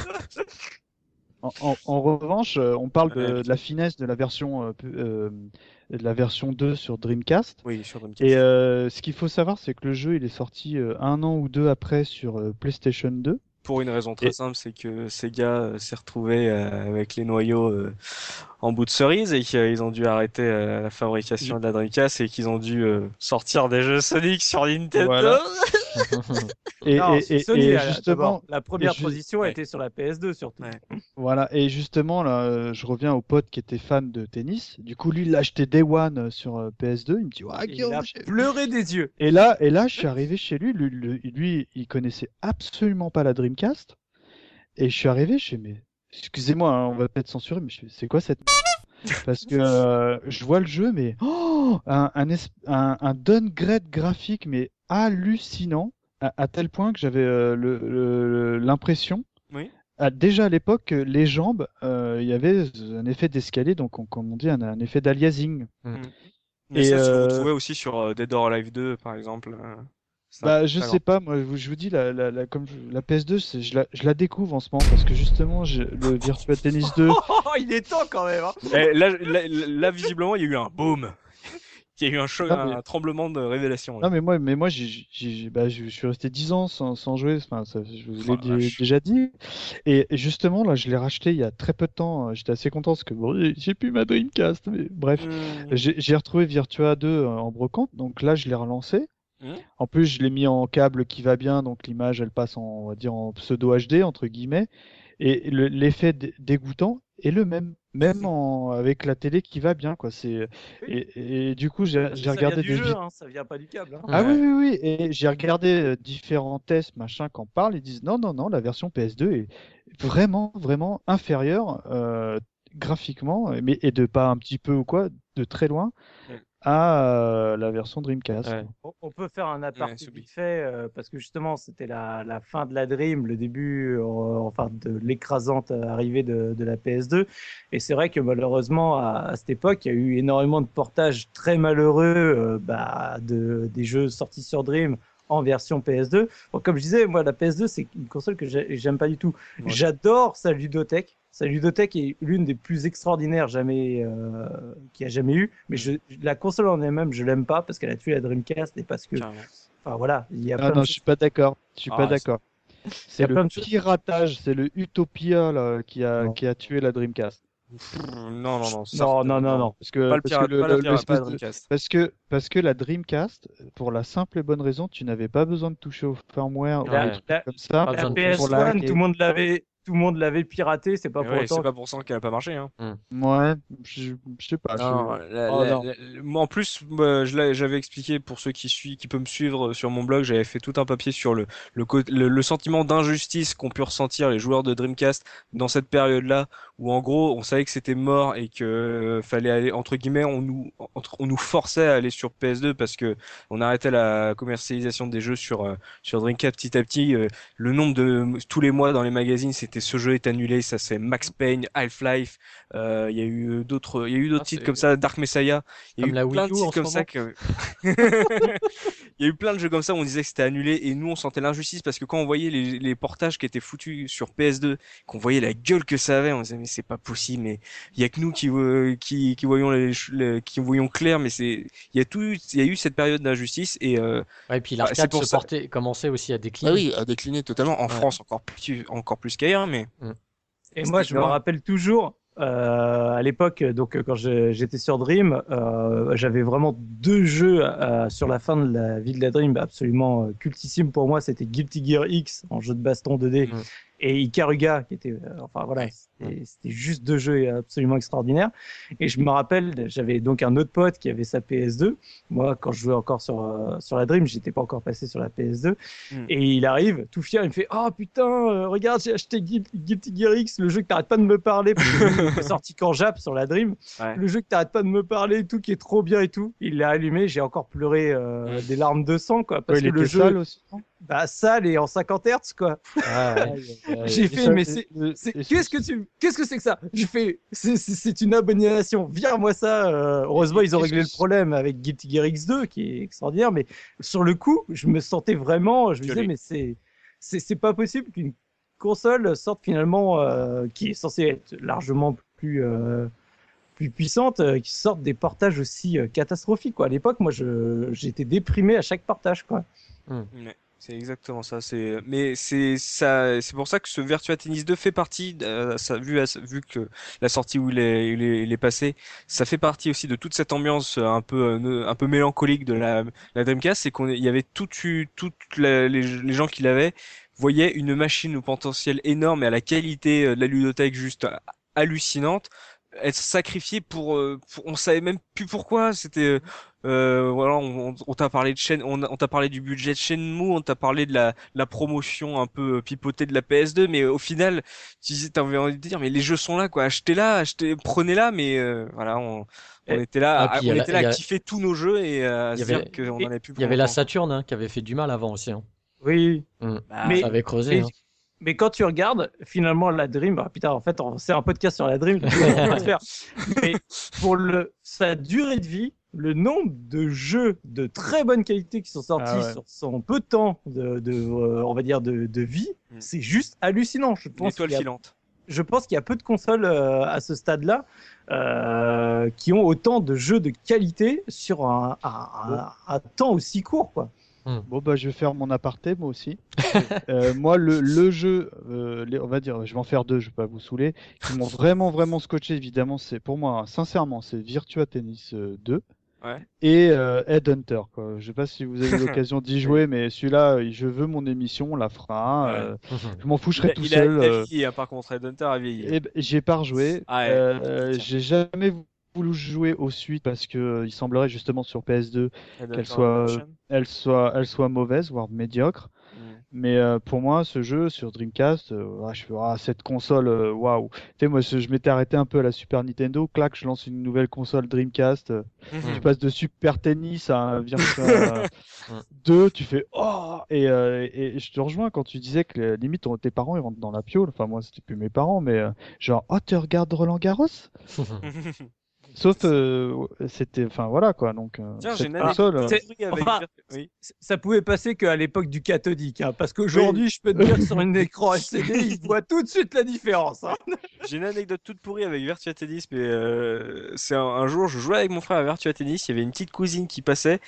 En, en- en revanche, euh, on parle de, Ouais. de la finesse de la version euh, euh, de la version 2 sur Dreamcast. Oui, sur Dreamcast. Et euh, ce qu'il faut savoir, c'est que le jeu, il est sorti euh, un an ou deux après sur PlayStation 2. Pour une raison très Et- simple, c'est que Sega s'est retrouvé avec les noyaux euh, en bout de cerise et qu'ils ont dû arrêter euh, la fabrication de la Dreamcast et qu'ils ont dû euh, sortir des jeux Sonic sur Nintendo. Voilà. Et, Non, et- c'est et- Sony, et là, justement, la première et ju- position ouais. était sur la PS2 surtout. Ouais. Voilà, et justement, là, je reviens au pote qui était fan de tennis. Du coup, lui, il l'a acheté Day One euh, sur euh, PS2. Il me dit, ouais, il a pleuré des yeux. Et là, et là, je suis arrivé chez lui. Lui, lui, lui, il connaissait absolument pas la Dreamcast. Et je suis arrivé, je mais excusez-moi, hein, on va peut-être censurer, mais je c'est quoi cette Parce que euh, je vois le jeu, mais oh, un, un, es- un, un downgrade graphique, mais hallucinant, à, à tel point que j'avais euh, l'impression, Oui. déjà à l'époque, que les jambes, euh, il y avait un effet d'escalier, donc on, comme on dit, un, un effet d'aliasing. Mais Et, ça, euh, retrouvais aussi sur Dead or Alive 2, par exemple. Euh, Bah, je sais pas, moi, je vous- je vous dis, la, la, la, comme je- la PS2, c'est- je la, je la découvre en ce moment parce que justement, le Virtua Tennis 2, Oh, il est temps quand même. hein. Eh, là, là, là, visiblement, il y a eu un boom. Il y a eu un, choc, Ah, mais- un tremblement de révélation. là. non mais moi, mais moi, j'ai, bah, je, suis resté 10 ans sans, sans jouer, enfin, ça, je vous l'ai déjà dit. Et justement, là, je l'ai racheté il y a très peu de temps. J'étais assez content parce que bon, j'ai plus ma Dreamcast, mais bref. Mmh. J'ai j'ai retrouvé Virtua 2 euh, en brocante, donc là je l'ai relancé. Mhm. En plus, je l'ai mis en câble qui va bien, donc l'image elle passe en, on va dire en pseudo HD entre guillemets, et le- l'effet dé- dégoûtant est le même, même en, avec la télé qui va bien quoi. C'est et, et du coup j'ai regardé vient du des jeu, hein, ça vient pas du câble. hein. Ah Ouais. oui oui oui, et j'ai regardé euh, différents tests machin qui en parlent, ils disent non non non, la version PS2 est vraiment vraiment inférieure euh, graphiquement, mais et de pas un petit peu ou quoi, de très loin Ouais. À euh, la version Dreamcast. Ouais. On- peut faire un aparté vite fait euh, parce que justement c'était la, la fin de la Dream, le début, euh, enfin de l'écrasante arrivée de, de la PS2. Et c'est vrai que malheureusement à, à cette époque il y a eu énormément de portages très malheureux euh, bah, de, des jeux sortis sur Dream en version PS2. Bon, comme je disais, moi la PS2 c'est une console que j'ai- j'aime pas du tout. Ouais. J'adore sa ludothèque. Sa ludothèque est l'une des plus extraordinaires jamais euh, qu'il y a jamais eu. Mais je, la console en elle-même, je l'aime pas parce qu'elle a tué la Dreamcast et parce que, Carrément. enfin voilà, il y a Ah plein non, de je suis pas d'accord. Je suis Ah, pas d'accord. C'est le piratage, c'est le Utopia là, qui a Non. qui a tué la Dreamcast. Non, non, non. Non, non, non, non. Parce que parce que parce que la Dreamcast, pour la simple et bonne raison, tu n'avais pas besoin de toucher au firmware ou La, des trucs la- comme ça. La besoin de pour PS1, la tout le monde l'avait, tout le monde l'avait piraté. C'est pas Mais pour ouais, autant. c'est pas pour ça qu'elle a pas marché. Hein. Ouais, je, je sais pas. je- Non, la- Oh, la- non. la- moi, en plus, j'avais expliqué pour ceux qui suivent, qui peuvent me suivre sur mon blog, j'avais fait tout un papier sur le le, le, le sentiment d'injustice qu'ont pu ressentir les joueurs de Dreamcast dans cette période-là, où en gros, on savait que c'était mort et que euh, fallait aller entre guillemets, on nous entre- on nous forçait à aller sur PS2 parce que on arrêtait la commercialisation des jeux sur euh, sur Dreamcast petit à petit. euh, le nombre de tous les mois dans les magazines, c'était c'était ce jeu est annulé, ça c'est Max Payne, Half-Life, euh, il y a eu d'autres, il y a eu d'autres Ah, titres comme ça, Dark Messiah, il y a eu la plein de titres comme ça que, il y a eu plein de jeux comme ça où on disait que c'était annulé et nous on sentait l'injustice parce que quand on voyait les, les portages qui étaient foutus sur PS2, qu'on voyait la gueule que ça avait, on disait mais c'est pas possible, mais il y a que nous qui qui voyons les, ch- les- qui voyons clair, mais c'est il y a tout, il y a eu cette période d'injustice et euh, Ouais, et puis Ah, c'est l'arcade se ça. portait, commençait aussi à décliner. bah oui, à décliner totalement en Ouais. France encore plus encore plus qu'ailleurs, mais Et moi, je me rappelle toujours, euh, à l'époque, donc euh, quand j'étais sur Dream, euh, j'avais vraiment deux jeux euh, sur la fin de la vie de la Dream absolument euh, cultissimes pour moi. C'était Guilty Gear X en jeu de baston 2D Mhm. Et Ikaruga, qui était, euh, enfin voilà, Ouais. c'était juste deux jeux absolument extraordinaires. Et je me rappelle, j'avais donc un autre pote qui avait sa PS2. Moi, quand je jouais encore sur euh, sur la Dream, j'étais pas encore passé sur la PS2. Mhm. Et il arrive, tout fier, il me fait Oh putain, euh, regarde, j'ai acheté Guil- Guilty Gear X, le jeu que t'arrêtes pas de me parler, parce que il est sorti qu'en Jap sur la Dream. Ouais. Le jeu que t'arrêtes pas de me parler et tout, qui est trop bien et tout. Il l'a allumé, j'ai encore pleuré euh, des larmes de sang, quoi. Parce Ouais, il que le jeu, sale aussi. bah, sale et en 50 Hz, quoi. J'ai Et fait, ça, mais c'est- Qu'est-ce que tu, qu'est-ce que c'est que ça? J'ai fait, c'est- une abomination. Vire-moi ça. euh, heureusement, ils ont réglé le problème avec Guilty Gear X2, qui est extraordinaire. Mais sur le coup, je me sentais vraiment, je me disais, mais c'est, c'est c'est pas possible qu'une console sorte finalement, euh, qui est censée être largement plus, euh, plus puissante, euh, qui sorte des portages aussi euh, catastrophiques. Quoi. À l'époque, moi, j'étais déprimé à chaque portage. Quoi. Ouais, c'est exactement ça. C'est, mais c'est ça, c'est pour ça que ce Virtua Tennis 2 fait partie, euh, vu, que la sortie où il est, il est, il est passé, ça fait partie aussi de toute cette ambiance euh, un peu, euh, un peu mélancolique de la, la Dreamcast, c'est qu'on, y avait tout, toutes les, gens qui l'avaient voyaient une machine au potentiel énorme et à la qualité de la ludothèque juste hallucinante être sacrifié pour, pour- on savait même plus pourquoi c'était euh, voilà on, t'a parlé de chaîne on, on t'a parlé du budget de Shenmue on t'a parlé de la, la promotion un peu pipotée de la PS2 mais au final tu disais t'avais envie de dire mais les jeux sont là quoi achetez-la achetez prenez-la mais euh, voilà on, on Et- était là Ah, à- on la- était là à a- kiffer tous nos jeux et à Il y se dire avait- qu'on en avait plus Il y avait la longtemps. Saturn hein, qui avait fait du mal avant aussi. Hein. Oui. Mm. Bah, Mais- Ça avait creusé. Mais, hein. mais quand tu regardes, finalement, la Dream, ah, putain, en fait, on- c'est un podcast sur la Dream, donc on va faire. Mais pour le, sa durée de vie, le nombre de jeux de très bonne qualité qui sont sortis Ah ouais. sur son peu de temps de, de euh, on va dire, de, de vie, Mm. c'est juste hallucinant. Je pense qu'il y a, filante je pense qu'il y a peu de consoles euh, à ce stade-là euh, qui ont autant de jeux de qualité sur un, un- un- un temps aussi court, quoi. Bon bah je vais faire mon aparté moi aussi. Euh, moi le, le jeu, euh, les- on va dire, je vais en faire deux, je vais pas vous saouler, qui m'ont vraiment vraiment scotché évidemment, c'est pour moi sincèrement c'est Virtua Tennis euh, 2 Ouais. et euh, Headhunter quoi. Je sais pas si vous avez eu l'occasion d'y jouer, mais celui-là euh, je veux mon émission, on la fera. Ouais. euh, je m'en fous, je serai tout il a- seul. il a euh, vieilli, hein, par contre Headhunter a vieilli et ben, j'ai pas rejoué. Ah ouais, j'ai jamais voulu jouer aux suites parce que il semblerait justement sur PS2 Headhunter soit- elle soit elle soit mauvaise voire médiocre. Mm. Mais euh, pour moi, ce jeu sur Dreamcast, euh, ah, je fais ah, cette console, euh, waouh. Tu sais, moi, je m'étais arrêté un peu à la Super Nintendo. Clac, je lance une nouvelle console Dreamcast. euh, Tu passes de Super Tennis à un Virtua 2, tu fais oh et, et je te rejoins quand tu disais que limite tes parents ils rentrent dans la piole. Enfin moi c'était plus mes parents, mais genre oh tu regardes Roland Garros? Sauf euh, c'était, enfin voilà quoi. Donc euh, Tiens, cette une console. euh, avec enfin, oui. Ça pouvait passer qu'à l'époque du cathodique, hein, parce qu'aujourd'hui, je peux te dire sur un écran LCD, il voit tout de suite la différence. hein. J'ai une anecdote toute pourrie avec Virtua Tennis, mais euh, c'est un, un jour, je jouais avec mon frère à Virtua Tennis, il y avait une petite cousine qui passait,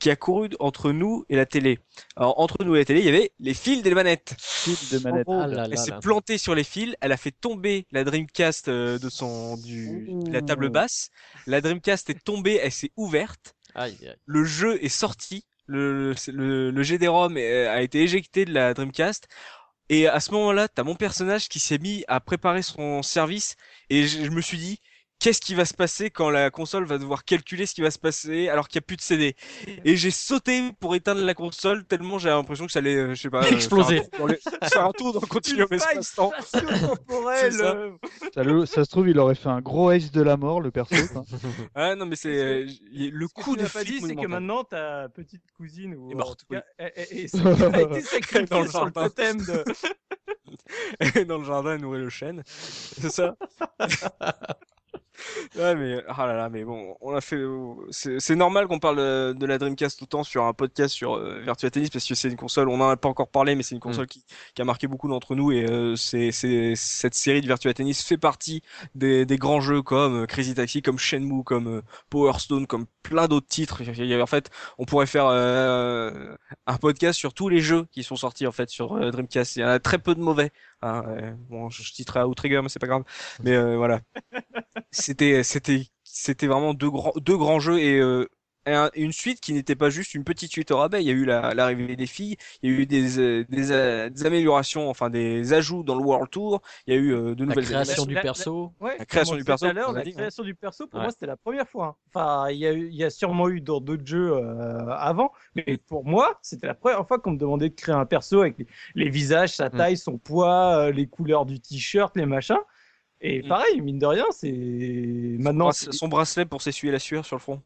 qui a couru entre nous et la télé. Alors, entre nous et la télé, il y avait les fils des manettes. fil de manette. Ah là Elle là s'est plantée sur les fils, elle a fait tomber la Dreamcast euh, de son, du, la table basse. La Dreamcast est tombée, elle s'est ouverte. Aïe, aïe. le jeu est sorti, le, le, le GD-ROM est- a été éjecté de la Dreamcast. Et à ce moment-là, t'as mon personnage qui s'est mis à préparer son service et je, je me suis dit, qu'est-ce qui va se passer quand la console va devoir calculer ce qui va se passer alors qu'il n'y a plus de CD Et j'ai sauté pour éteindre la console tellement j'avais l'impression que ça allait, euh, je sais pas, euh, Exploser. Faire un tour dans, les- faire un tour dans le continuum espace-temps. ça. Ça, le- ça se trouve, il aurait fait un gros ace de la mort, le perso. Ah non mais c'est euh, le Ce que coup tu de pas dit, c'est que maintenant ta petite cousine ou Est morte, cas, et- et- et- a été Dans le sur le jardin. totem de. dans le jardin, elle nourrit le chêne. C'est ça Ouais, mais ah là là, mais bon, on a fait. C'est normal qu'on parle de, la Dreamcast tout le temps sur un podcast sur euh, Virtua Tennis parce que c'est une console. On en a pas encore parlé, mais c'est une console qui, qui a marqué beaucoup d'entre nous et euh, c'est cette série de Virtua Tennis fait partie des, des grands jeux comme euh, Crazy Taxi, comme Shenmue, comme euh, Power Stone, comme plein d'autres titres. Il y a- En fait, on pourrait faire euh, un podcast sur tous les jeux qui sont sortis en fait sur Dreamcast. Il y en a très peu de mauvais. hein, bon, je, je titrerai Outrigger, mais c'est pas grave. Mais voilà c'était c'était c'était vraiment deux grands deux grands jeux et euh, un- une suite qui n'était pas juste une petite suite au rabais. Il y a eu la- l'arrivée des filles, il y a eu des, euh, des, euh, des améliorations, enfin des ajouts dans le World Tour. Il y a eu euh, de La nouvelles création du La- la- perso. Ouais, La création du perso, tout la dit, création du perso, pour Ouais. moi, c'était la première fois. hein. Enfin, il y a, eu- il y a sûrement eu dans d'autres jeux euh, avant, mais pour moi, c'était la première fois qu'on me demandait de créer un perso avec les, les visages, sa Mm. taille, son poids, euh, les couleurs du t-shirt, les machins. Et Mm. pareil, mine de rien, c'est maintenant, son bracelet pour s'essuyer la sueur sur le front.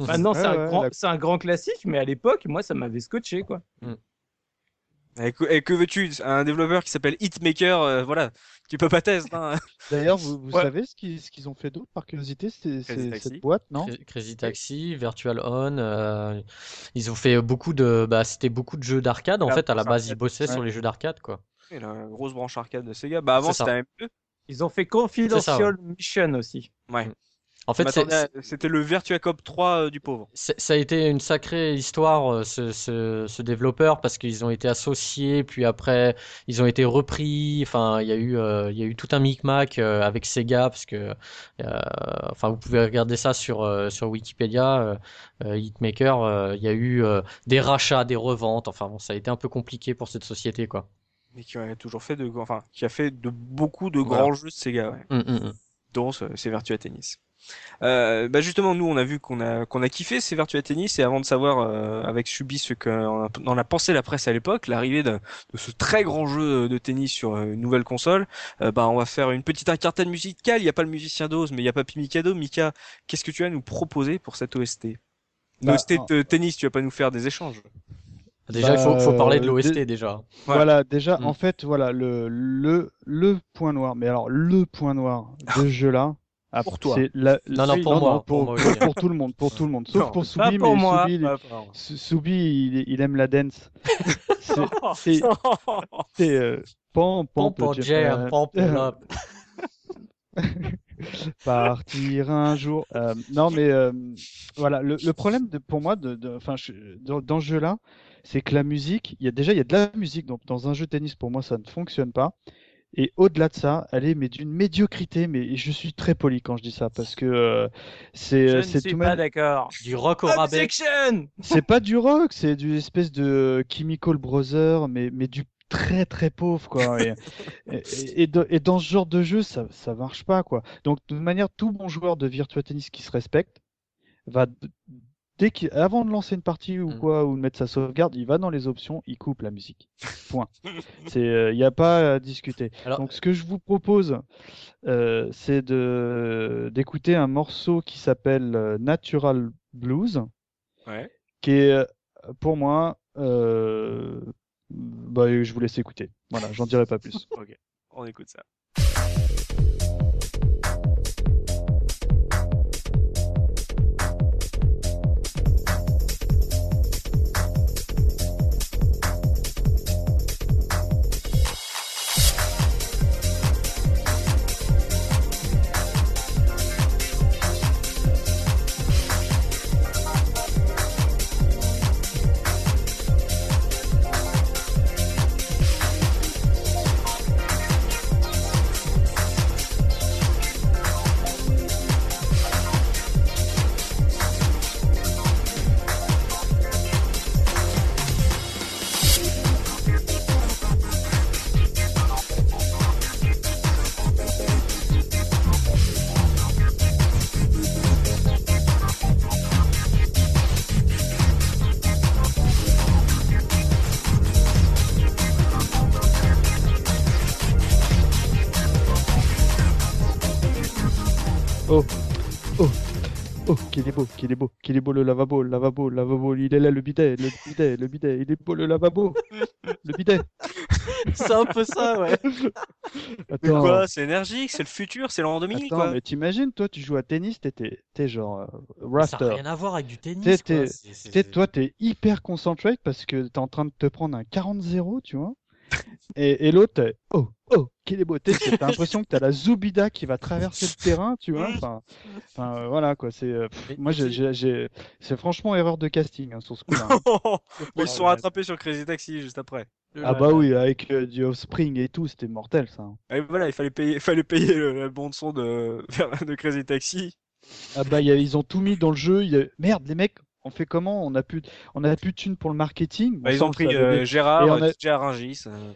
maintenant c'est Ouais, un ouais, grand, la- c'est un grand classique, mais à l'époque, moi, ça m'avait scotché, quoi. Et que, et que veux-tu? Un développeur qui s'appelle Hitmaker, euh, voilà, tu peux pas tester. Hein. D'ailleurs, vous, vous Ouais. savez ce qu'ils ont fait d'autre par curiosité C'est Crazy c'est Taxi. cette boîte, non? Cra- Crazy Taxi, Virtual On, euh, ils ont fait beaucoup de, bah, c'était beaucoup de jeux d'arcade. En fait, à la base, ils bossaient ouais. sur les jeux d'arcade, quoi. Et la grosse branche arcade de Sega. Bah avant c'était un ME. Ils ont fait Confidential Mission aussi. Ouais. En fait, c'était le Virtua Cop 3 euh, du pauvre. ça a été une sacrée histoire, euh, ce, ce, ce développeur, parce qu'ils ont été associés, puis après, ils ont été repris. Enfin, il y a eu, euh, il y a eu tout un micmac euh, avec Sega, parce que, euh, enfin, vous pouvez regarder ça sur euh, sur Wikipédia, euh, euh, Hitmaker. euh, Il y a eu euh, des rachats, des reventes. Enfin, bon, ça a été un peu compliqué pour cette société, quoi. Mais qui a toujours fait de, enfin, qui a fait de beaucoup de Voilà. grands jeux de Sega, ouais. Hum, hum. dont ce- c'est Virtua Tennis. Euh, bah justement, nous, on a vu qu'on a qu'on a kiffé ces Virtua Tennis et avant de savoir euh, avec Subi ce qu'en a, en a pensé la presse à l'époque, l'arrivée de, de ce très grand jeu de tennis sur euh, une nouvelle console, euh, bah on va faire une petite incartade musicale. Il n'y a pas le musicien d'Oz, mais il y a Papy Mikado. Mika, qu'est-ce que tu as à nous proposer pour cette OST Une Bah, OST de tennis, tu vas pas nous faire des échanges. Déjà, il faut, Bah, faut parler de euh, l'OST dé- déjà. Voilà. Voilà, déjà, Mm. en fait, voilà, le, le, le point noir, mais alors le point noir de ce jeu-là, ah, Pour toi. c'est la, Non, non, pour moi, pour, pour moi pour, aussi. pour tout le monde, pour tout le monde, sauf Non, pour Soubi, pour mais moi. Soubi, il- Soubi, aime la dance. C'est- c'est c'est, euh, euh, pomp up. partir un jour. Euh, non, mais euh, voilà, le, le problème de, pour moi, de, de, enfin, je- dans, dans ce jeu-là, c'est que la musique, il y a déjà il y a de la musique, donc dans un jeu de tennis, pour moi, ça ne fonctionne pas. Et au-delà de ça, elle est mais d'une médiocrité, mais je suis très poli quand je dis ça parce que euh, c'est Je euh, ne c'est suis tout pas même, d'accord. Du rock au rabais. C'est pas du rock, c'est du espèce de Chemical Brothers, mais mais du très très pauvre quoi. Et, et, et de- et dans ce genre de jeu, ça ça marche pas quoi. Donc de toute manière, tout bon joueur de Virtua Tennis qui se respecte va dès qu'il avant de lancer une partie ou Mm. quoi ou de mettre sa sauvegarde, il va dans les options, il coupe la musique. Point. C'est il n'y a pas à discuter. Alors, Donc ce que je vous propose, euh, c'est de d'écouter un morceau qui s'appelle euh, Natural Blues Ouais. qui est euh, pour moi euh, bah, je vous laisse écouter. Voilà, j'en dirai pas plus. Ok, on écoute ça. Beau, qu'il est beau, qu'il est beau le lavabo, le lavabo, le lavabo, il est là le bidet, le bidet, le bidet, il est beau le lavabo, le bidet. c'est un peu ça, ouais. Mais quoi C'est énergique, c'est le futur, c'est l'an 2000, Attends, quoi. mais t'imagines, toi, tu joues à tennis, t'es, t'es, t'es genre euh, Ça rafter. n'a rien à voir avec du tennis. T'es- quoi. t'es- C'est- c'est- toi, t'es hyper concentré parce que t'es en train de te prendre un 40-0, tu vois. Et, et l'autre, oh, oh, qu'il est beau. T'es- T'as l'impression que t'as la Zoubida qui va traverser le terrain, tu vois. Enfin, enfin, euh, voilà, quoi. C'est, euh, moi, j'ai, c'est franchement erreur de casting hein, sur ce coup-là. hein. ils se sont rattrapés sur Crazy Taxi juste après. Ah bah oui, avec euh, du Offspring et tout, c'était mortel, ça. hein. Et voilà, il fallait payer, il fallait payer le, la bande son de, de Crazy Taxi. Ah bah, il y a- ils ont tout mis dans le jeu. y a- Merde, les mecs, on fait comment? On a plus, on a plus de thunes pour le marketing? Bah, ils ont on pris euh. Gérard, on a- DJ Aringis. euh.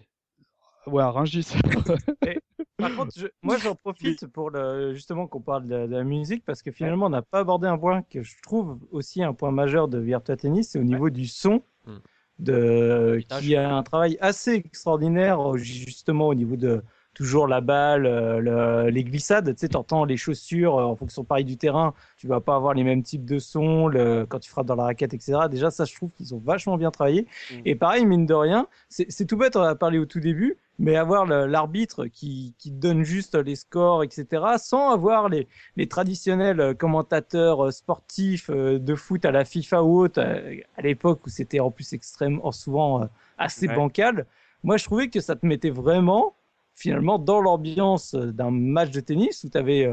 Ouais, à Rungis. Par contre, je- moi j'en profite pour le, justement qu'on parle de, de la musique parce que finalement on n'a pas abordé un point que je trouve aussi un point majeur de Virtua Tennis, c'est au niveau du son, Hmm. de, qui a un travail assez extraordinaire euh, justement au niveau de toujours la balle, euh, le- les glissades, tu sais, t'entends les chaussures euh, en fonction pareil du terrain, tu vas pas avoir les mêmes types de sons le, quand tu frappes dans la raquette, etc. Déjà ça je trouve qu'ils ont vachement bien travaillé. Mm. Et pareil, mine de rien, c'est tout bête, on en a parlé au tout début, mais avoir l'arbitre qui, qui donne juste les scores, etc., sans avoir les, les traditionnels euh, commentateurs sportifs de foot à la FIFA ou autre, à l'époque où c'était en plus extrêmement souvent assez Ouais. bancal, moi je trouvais que ça te mettait vraiment, finalement, dans l'ambiance euh, d'un match de tennis où tu avais...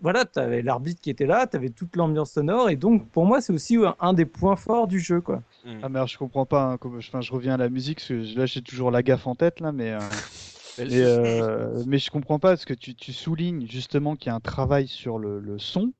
voilà, tu avais l'arbitre qui était là, tu avais toute l'ambiance sonore, et donc pour moi c'est aussi un, un des points forts du jeu. quoi. Mm. Ah mais alors, je comprends pas. hein, comme, enfin, je reviens à la musique parce que là j'ai toujours la gaffe en tête là, mais euh, mais, euh, mais je comprends pas parce que tu, tu soulignes justement qu'il y a un travail sur le, le son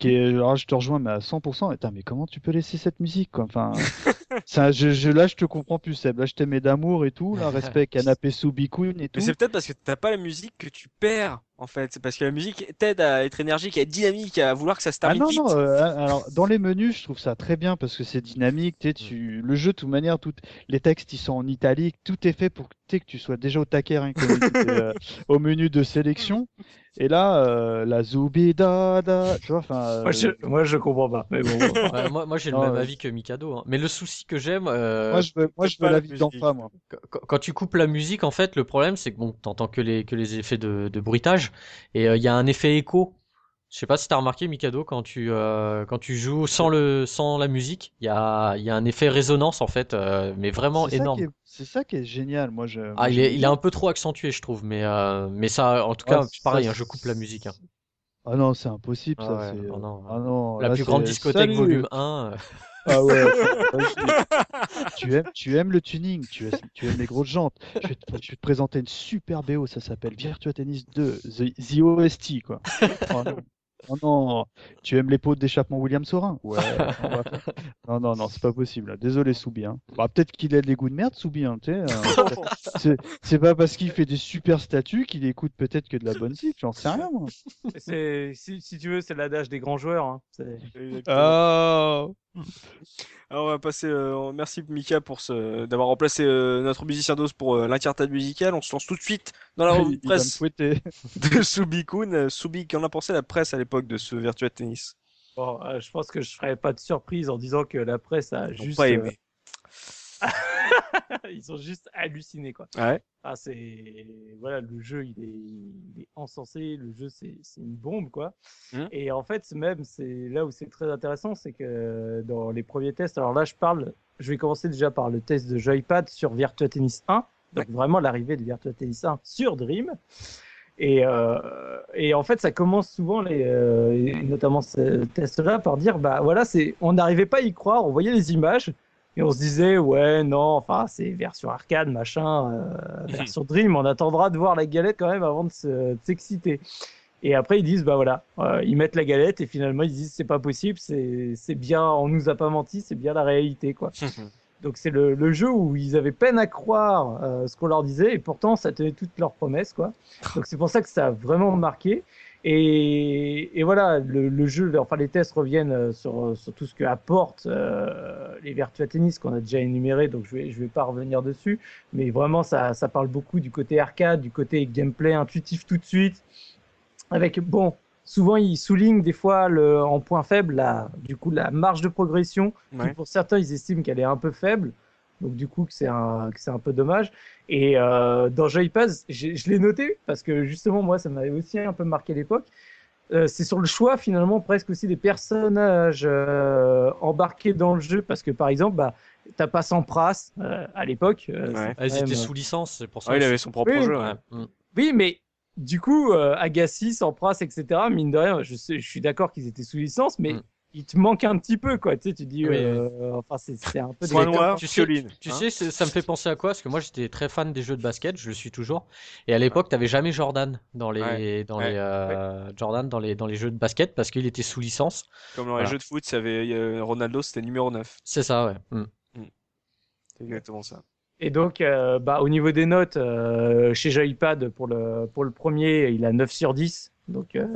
qui est. Alors je te rejoins mais à 100%. Attends, mais comment tu peux laisser cette musique quoi? Enfin, ça, je, je, là je te comprends plus Seb. Là je t'aimais d'amour et tout. Là respect canapé sous bicoune et tout. Mais c'est peut-être parce que t'as pas la musique que tu perds, en fait. C'est parce que la musique t'aide à être énergique, à être dynamique, à vouloir que ça se Ah termine non, vite. non, euh, alors dans les menus, je trouve ça très bien parce que c'est dynamique. tu sais, Tu... Le jeu, de toute manière, tout... les textes ils sont en italique, tout est fait pour que, tu sais, que tu sois déjà au taquet que euh, au menu de sélection. Et là, euh, la Zoubida, da, tu vois, enfin. Moi, je, euh, moi je comprends pas, mais bon. Ouais, moi, moi j'ai le même ouais. avis que Mikado. hein. Mais le souci que j'aime, euh, Moi, je veux, moi, je veux la la vie musique. d'enfant, moi. quand, quand tu coupes la musique, en fait, le problème c'est que bon, t'entends que les que les effets de, de bruitage et euh, il y a un effet écho. Je sais pas si t'as remarqué Mikado quand tu euh, quand tu joues sans le sans la musique, il y a il y a un effet résonance en fait, euh, mais vraiment énorme. C'est ça qui est génial. Moi, je. moi, Ah, il est, il est bien. un peu trop accentué, je trouve, mais, mais ça, en tout Ouais, cas, ça, pareil, hein, je coupe la musique. hein. Ah non, c'est impossible, Ah ça. ouais, c'est- non, non. Ah non, La là, plus grande discothèque Salut volume 1. Ah ouais. tu aimes, tu aimes le tuning, tu aimes, tu aimes les grosses jantes. Je vais, te, je vais te présenter une super BO, ça s'appelle Virtua Tennis 2, The, The OST quoi. Oh non. Oh non, tu aimes les pots d'échappement William Sorin? Ouais. va Non non non, c'est pas possible. là. Désolé Soubi. Hein. Bah, peut-être qu'il a des goûts de merde Soubi. Hein, euh, c'est- c'est pas parce qu'il fait des super statuts qu'il écoute peut-être que de la bonne musique. J'en sais rien moi. Si, si tu veux, c'est l'adage des grands joueurs. Hein. Ah. Alors, on va passer. euh, merci Mika pour ce d'avoir remplacé euh, notre musicien d'os pour euh, l'incartade musicale. On se lance tout de suite dans la revue de presse de Subikun. Euh, Subi, qu'en a pensé la presse à l'époque de ce Virtua Tennis? Bon, euh, je pense que je ferai pas de surprise en disant que la presse a Ils juste. pas euh, aimé. ils ont juste halluciné quoi. Ouais. Ah, c'est voilà, le jeu il est, il est encensé, le jeu c'est c'est une bombe quoi. Mhm. Et en fait même c'est là où c'est très intéressant, c'est que dans les premiers tests, alors là je parle, je vais commencer déjà par le test de Joypad sur Virtua Tennis 1, donc vraiment l'arrivée de Virtua Tennis 1 sur Dream. Et, euh, et en fait, ça commence souvent, les, euh, et notamment ce test-là, par dire, bah voilà, c'est, on n'arrivait pas à y croire, on voyait les images et on se disait, ouais, non, enfin, c'est version arcade, machin, euh, version Dream, on attendra de voir la galette quand même avant de, se- s'exciter. Et après, ils disent, bah voilà, euh, ils mettent la galette et finalement, ils disent, c'est pas possible, c'est, c'est bien, on nous a pas menti, c'est bien la réalité, quoi. Donc c'est le, le jeu où ils avaient peine à croire euh, ce qu'on leur disait et pourtant ça tenait toutes leurs promesses quoi. Donc c'est pour ça que ça a vraiment marqué. Et, et voilà, le, le jeu, enfin les tests reviennent euh, sur, sur tout ce que apportent euh, les Virtua Tennis qu'on a déjà énuméré, donc je vais je vais pas revenir dessus. Mais vraiment ça ça parle beaucoup du côté arcade, du côté gameplay intuitif tout de suite. Avec bon, souvent ils soulignent des fois le, en point faible la du coup la marge de progression qui Ouais. pour certains ils estiment qu'elle est un peu faible. Donc du coup, que c'est un, c'est un peu dommage. Et euh, dans Joypad, je l'ai noté parce que justement, moi, ça m'avait aussi un peu marqué l'époque. Euh, c'est sur le choix finalement presque aussi des personnages euh, embarqués dans le jeu parce que par exemple, bah, t'as pas Sampras euh, à l'époque. Euh, Ouais. Ah, Ils même, étaient sous licence, c'est pour ça. Ah, il avait son propre Oui, jeu. Ouais. ouais. Mm. Oui, mais du coup, euh, Agassi, Sampras, etc. Mine de rien, je, sais, je suis d'accord qu'ils étaient sous licence, mais Mm. Il te manque un petit peu, quoi. Tu sais, tu dis, Oui, euh, enfin, c'est un peu. Point des- noir, tu sais-. Tu hein. sais, ça me fait penser à quoi? Parce que moi, j'étais très fan des jeux de basket, je le suis toujours. Et à l'époque, t'avais jamais Jordan dans les, Ouais. dans Ouais. les, euh, Jordan dans les, dans les jeux de basket parce qu'il était sous licence. Comme dans Voilà. les jeux de foot, ça avait, euh, Ronaldo, c'était numéro 9. C'est ça, ouais. Mm. C'est exactement ça. Et donc, euh, bah, au niveau des notes, euh, chez Joypad, pour le, pour le premier, il a 9 sur 10. Donc, euh,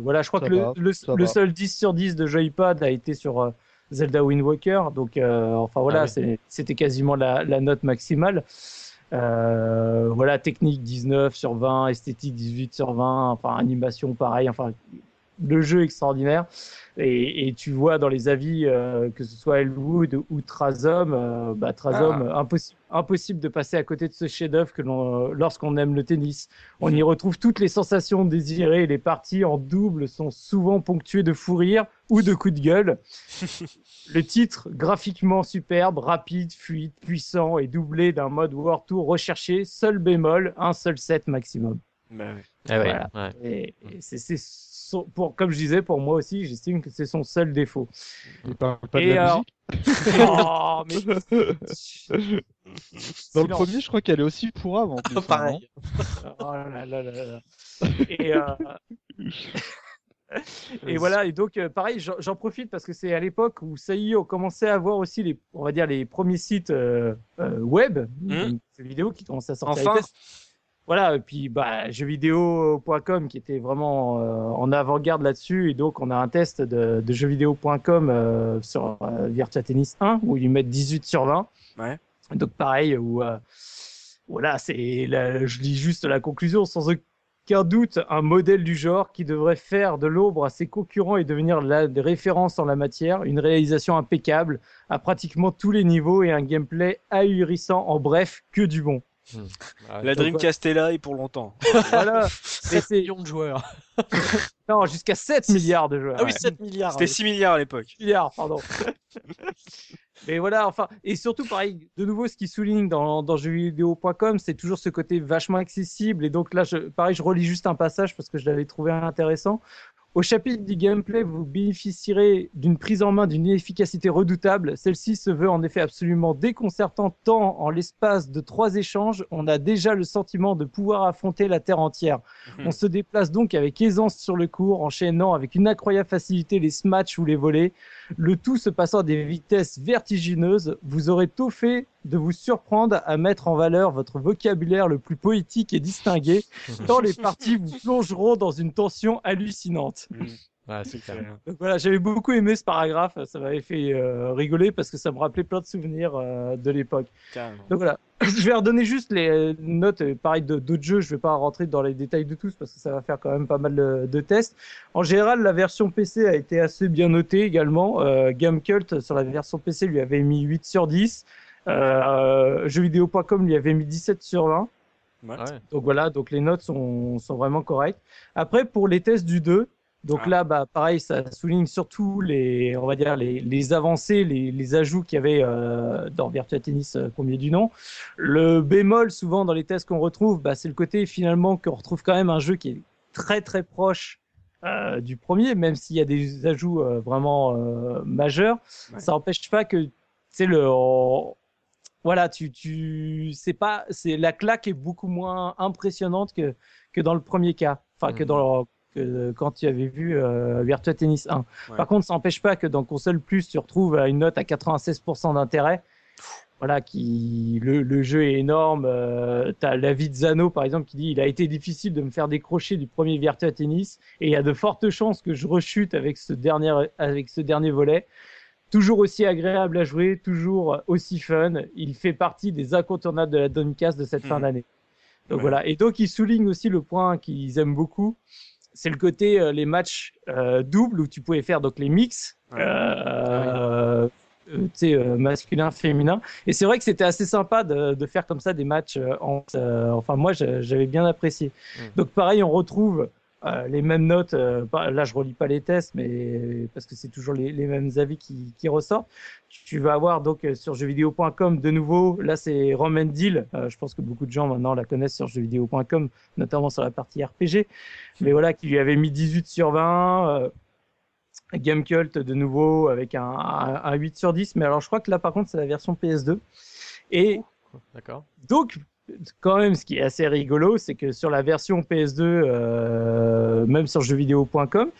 voilà, je crois Ça que le, va, le, ça le va. seul 10 sur 10 de Joypad a été sur euh, Zelda Wind Walker. Donc, euh, enfin voilà, Ah oui. c'était quasiment la, la note maximale. Euh, voilà, technique 19 sur 20, esthétique 18 sur 20, enfin animation pareil, enfin le jeu extraordinaire. Et, et tu vois dans les avis, euh, que ce soit Elwood ou Trazom, euh, bah, Trazom, impossi- impossible de passer à côté de ce chef-d'œuvre que l'on, euh, lorsqu'on aime le tennis. On y retrouve toutes les sensations désirées. Les parties en double sont souvent ponctuées de fou rire ou de coups de gueule. Le titre, graphiquement superbe, rapide, fluide, puissant et doublé d'un mode World Tour recherché, seul bémol, un seul set maximum. Bah, ouais. Ah ouais, Voilà. ouais. Et, et c'est, c'est son- pour, comme je disais, pour moi aussi, j'estime que c'est son seul défaut. Il parle pas de Et la alors- musique. oh, mais... Dans le premier, je crois qu'elle est aussi en plus. hein, Pareil. Oh là là là là. Et, euh, et voilà, et donc euh, pareil, j'en profite parce que c'est à l'époque où ça y est, on commençait à avoir aussi les, on va dire les premiers sites euh, euh, web, ces vidéos qui commençaient à sortir. Enfin. Voilà, et puis bah, jeuxvideo.com qui était vraiment euh, en avant-garde là-dessus, et donc on a un test de, de jeuxvideo.com euh, sur euh, Virtua Tennis 1 où ils mettent 18 sur 20. Ouais. Donc pareil, où voilà, c'est je lis juste la conclusion sans aucun doute un modèle du genre qui devrait faire de l'ombre à ses concurrents et devenir la des références en la matière, une réalisation impeccable à pratiquement tous les niveaux et un gameplay ahurissant. En bref, que du bon. Ah, La Dreamcast est là et pour longtemps. Voilà. Mais 7 c'est millions de joueurs. non jusqu'à 7 milliards de joueurs. Ah oui, Ouais. 7 milliards. C'était 6 milliards à l'époque. milliards, pardon. Mais voilà, enfin, et surtout, pareil, de nouveau, ce qui souligne dans, dans jeuxvideo.com, c'est toujours ce côté vachement accessible. Et donc là, je, pareil, je relis juste un passage parce que je l'avais trouvé intéressant. Au chapitre du gameplay, vous bénéficierez d'une prise en main d'une efficacité redoutable. Celle-ci se veut en effet absolument déconcertante tant en l'espace de trois échanges, on a déjà le sentiment de pouvoir affronter la Terre entière. Mhm. On se déplace donc avec aisance sur le court, enchaînant avec une incroyable facilité les smatchs ou les volets. Le tout se passant à des vitesses vertigineuses. Vous aurez tôt fait de vous surprendre à mettre en valeur votre vocabulaire le plus poétique et distingué, tant les parties vous plongeront dans une tension hallucinante. Ouais, c'est clair. Donc voilà, j'avais beaucoup aimé ce paragraphe, ça m'avait fait euh, rigoler parce que ça me rappelait plein de souvenirs euh, de l'époque. Donc voilà, je vais redonner juste les euh, notes, pareil, d'autres jeux. Je vais pas rentrer dans les détails de tous parce que ça va faire quand même pas mal de, de tests. En général, la version PC a été assez bien notée également. Euh, Gamecult sur la version PC lui avait mis 8 sur 10. Euh, jeuxvideo.com lui avait mis 17 sur 20. Ouais. Ouais. Donc voilà, donc les notes sont, sont vraiment correctes. Après, pour les tests du 2, donc Ah. là, bah, pareil, ça souligne surtout les, on va dire, les, les avancées, les, les ajouts qu'il y avait euh, dans Virtua Tennis euh, premier du nom. Le bémol, souvent dans les tests qu'on retrouve, bah, c'est le côté finalement qu'on retrouve quand même un jeu qui est très très proche euh, du premier, même s'il y a des ajouts euh, vraiment majeurs. Ouais. Ça n'empêche pas que c'est le on- voilà, tu, tu, c'est pas, c'est la claque est beaucoup moins impressionnante que que dans le premier cas, enfin que Mhm. dans que quand tu avais vu euh, Virtua Tennis 1. Ouais. Par contre, ça n'empêche pas que dans console plus, tu retrouves euh, une note à 96% d'intérêt. Voilà, qui le, le jeu est énorme. Euh, T'as l'avis de Zano par exemple qui dit il a été difficile de me faire décrocher du premier Virtua Tennis et il y a de fortes chances que je rechute avec ce dernier avec ce dernier volet. Toujours aussi agréable à jouer, toujours aussi fun. Il fait partie des incontournables de la Dreamcast de cette fin Mhm. d'année. Donc Ouais. voilà. Et donc ils soulignent aussi le point qu'ils aiment beaucoup, c'est le côté euh, les matchs euh, doubles où tu pouvais faire donc les mix. Ouais. Euh, masculin, féminin. Et c'est vrai que c'était assez sympa de, de, faire comme ça des matchs. En, enfin, moi, j'avais bien apprécié. Mm. Donc, pareil, on retrouve euh, les mêmes notes. Euh, là, je relis pas les tests, mais parce que c'est toujours les, les, mêmes avis qui, qui, ressortent. Tu vas avoir donc euh, sur jeuxvideo.com de nouveau. Là, c'est Roman Deal. je pense que beaucoup de gens maintenant la connaissent sur jeuxvideo.com, notamment sur la partie RPG. Mais voilà, qui lui avait mis 18 sur 20. Gamecult de nouveau avec un, un, un, 8 sur 10. Mais alors, je crois que là, par contre, c'est la version PS2. Et D'accord. Donc, quand même, ce qui est assez rigolo, c'est que sur la version PS2, euh, même sur jeuxvideo.com,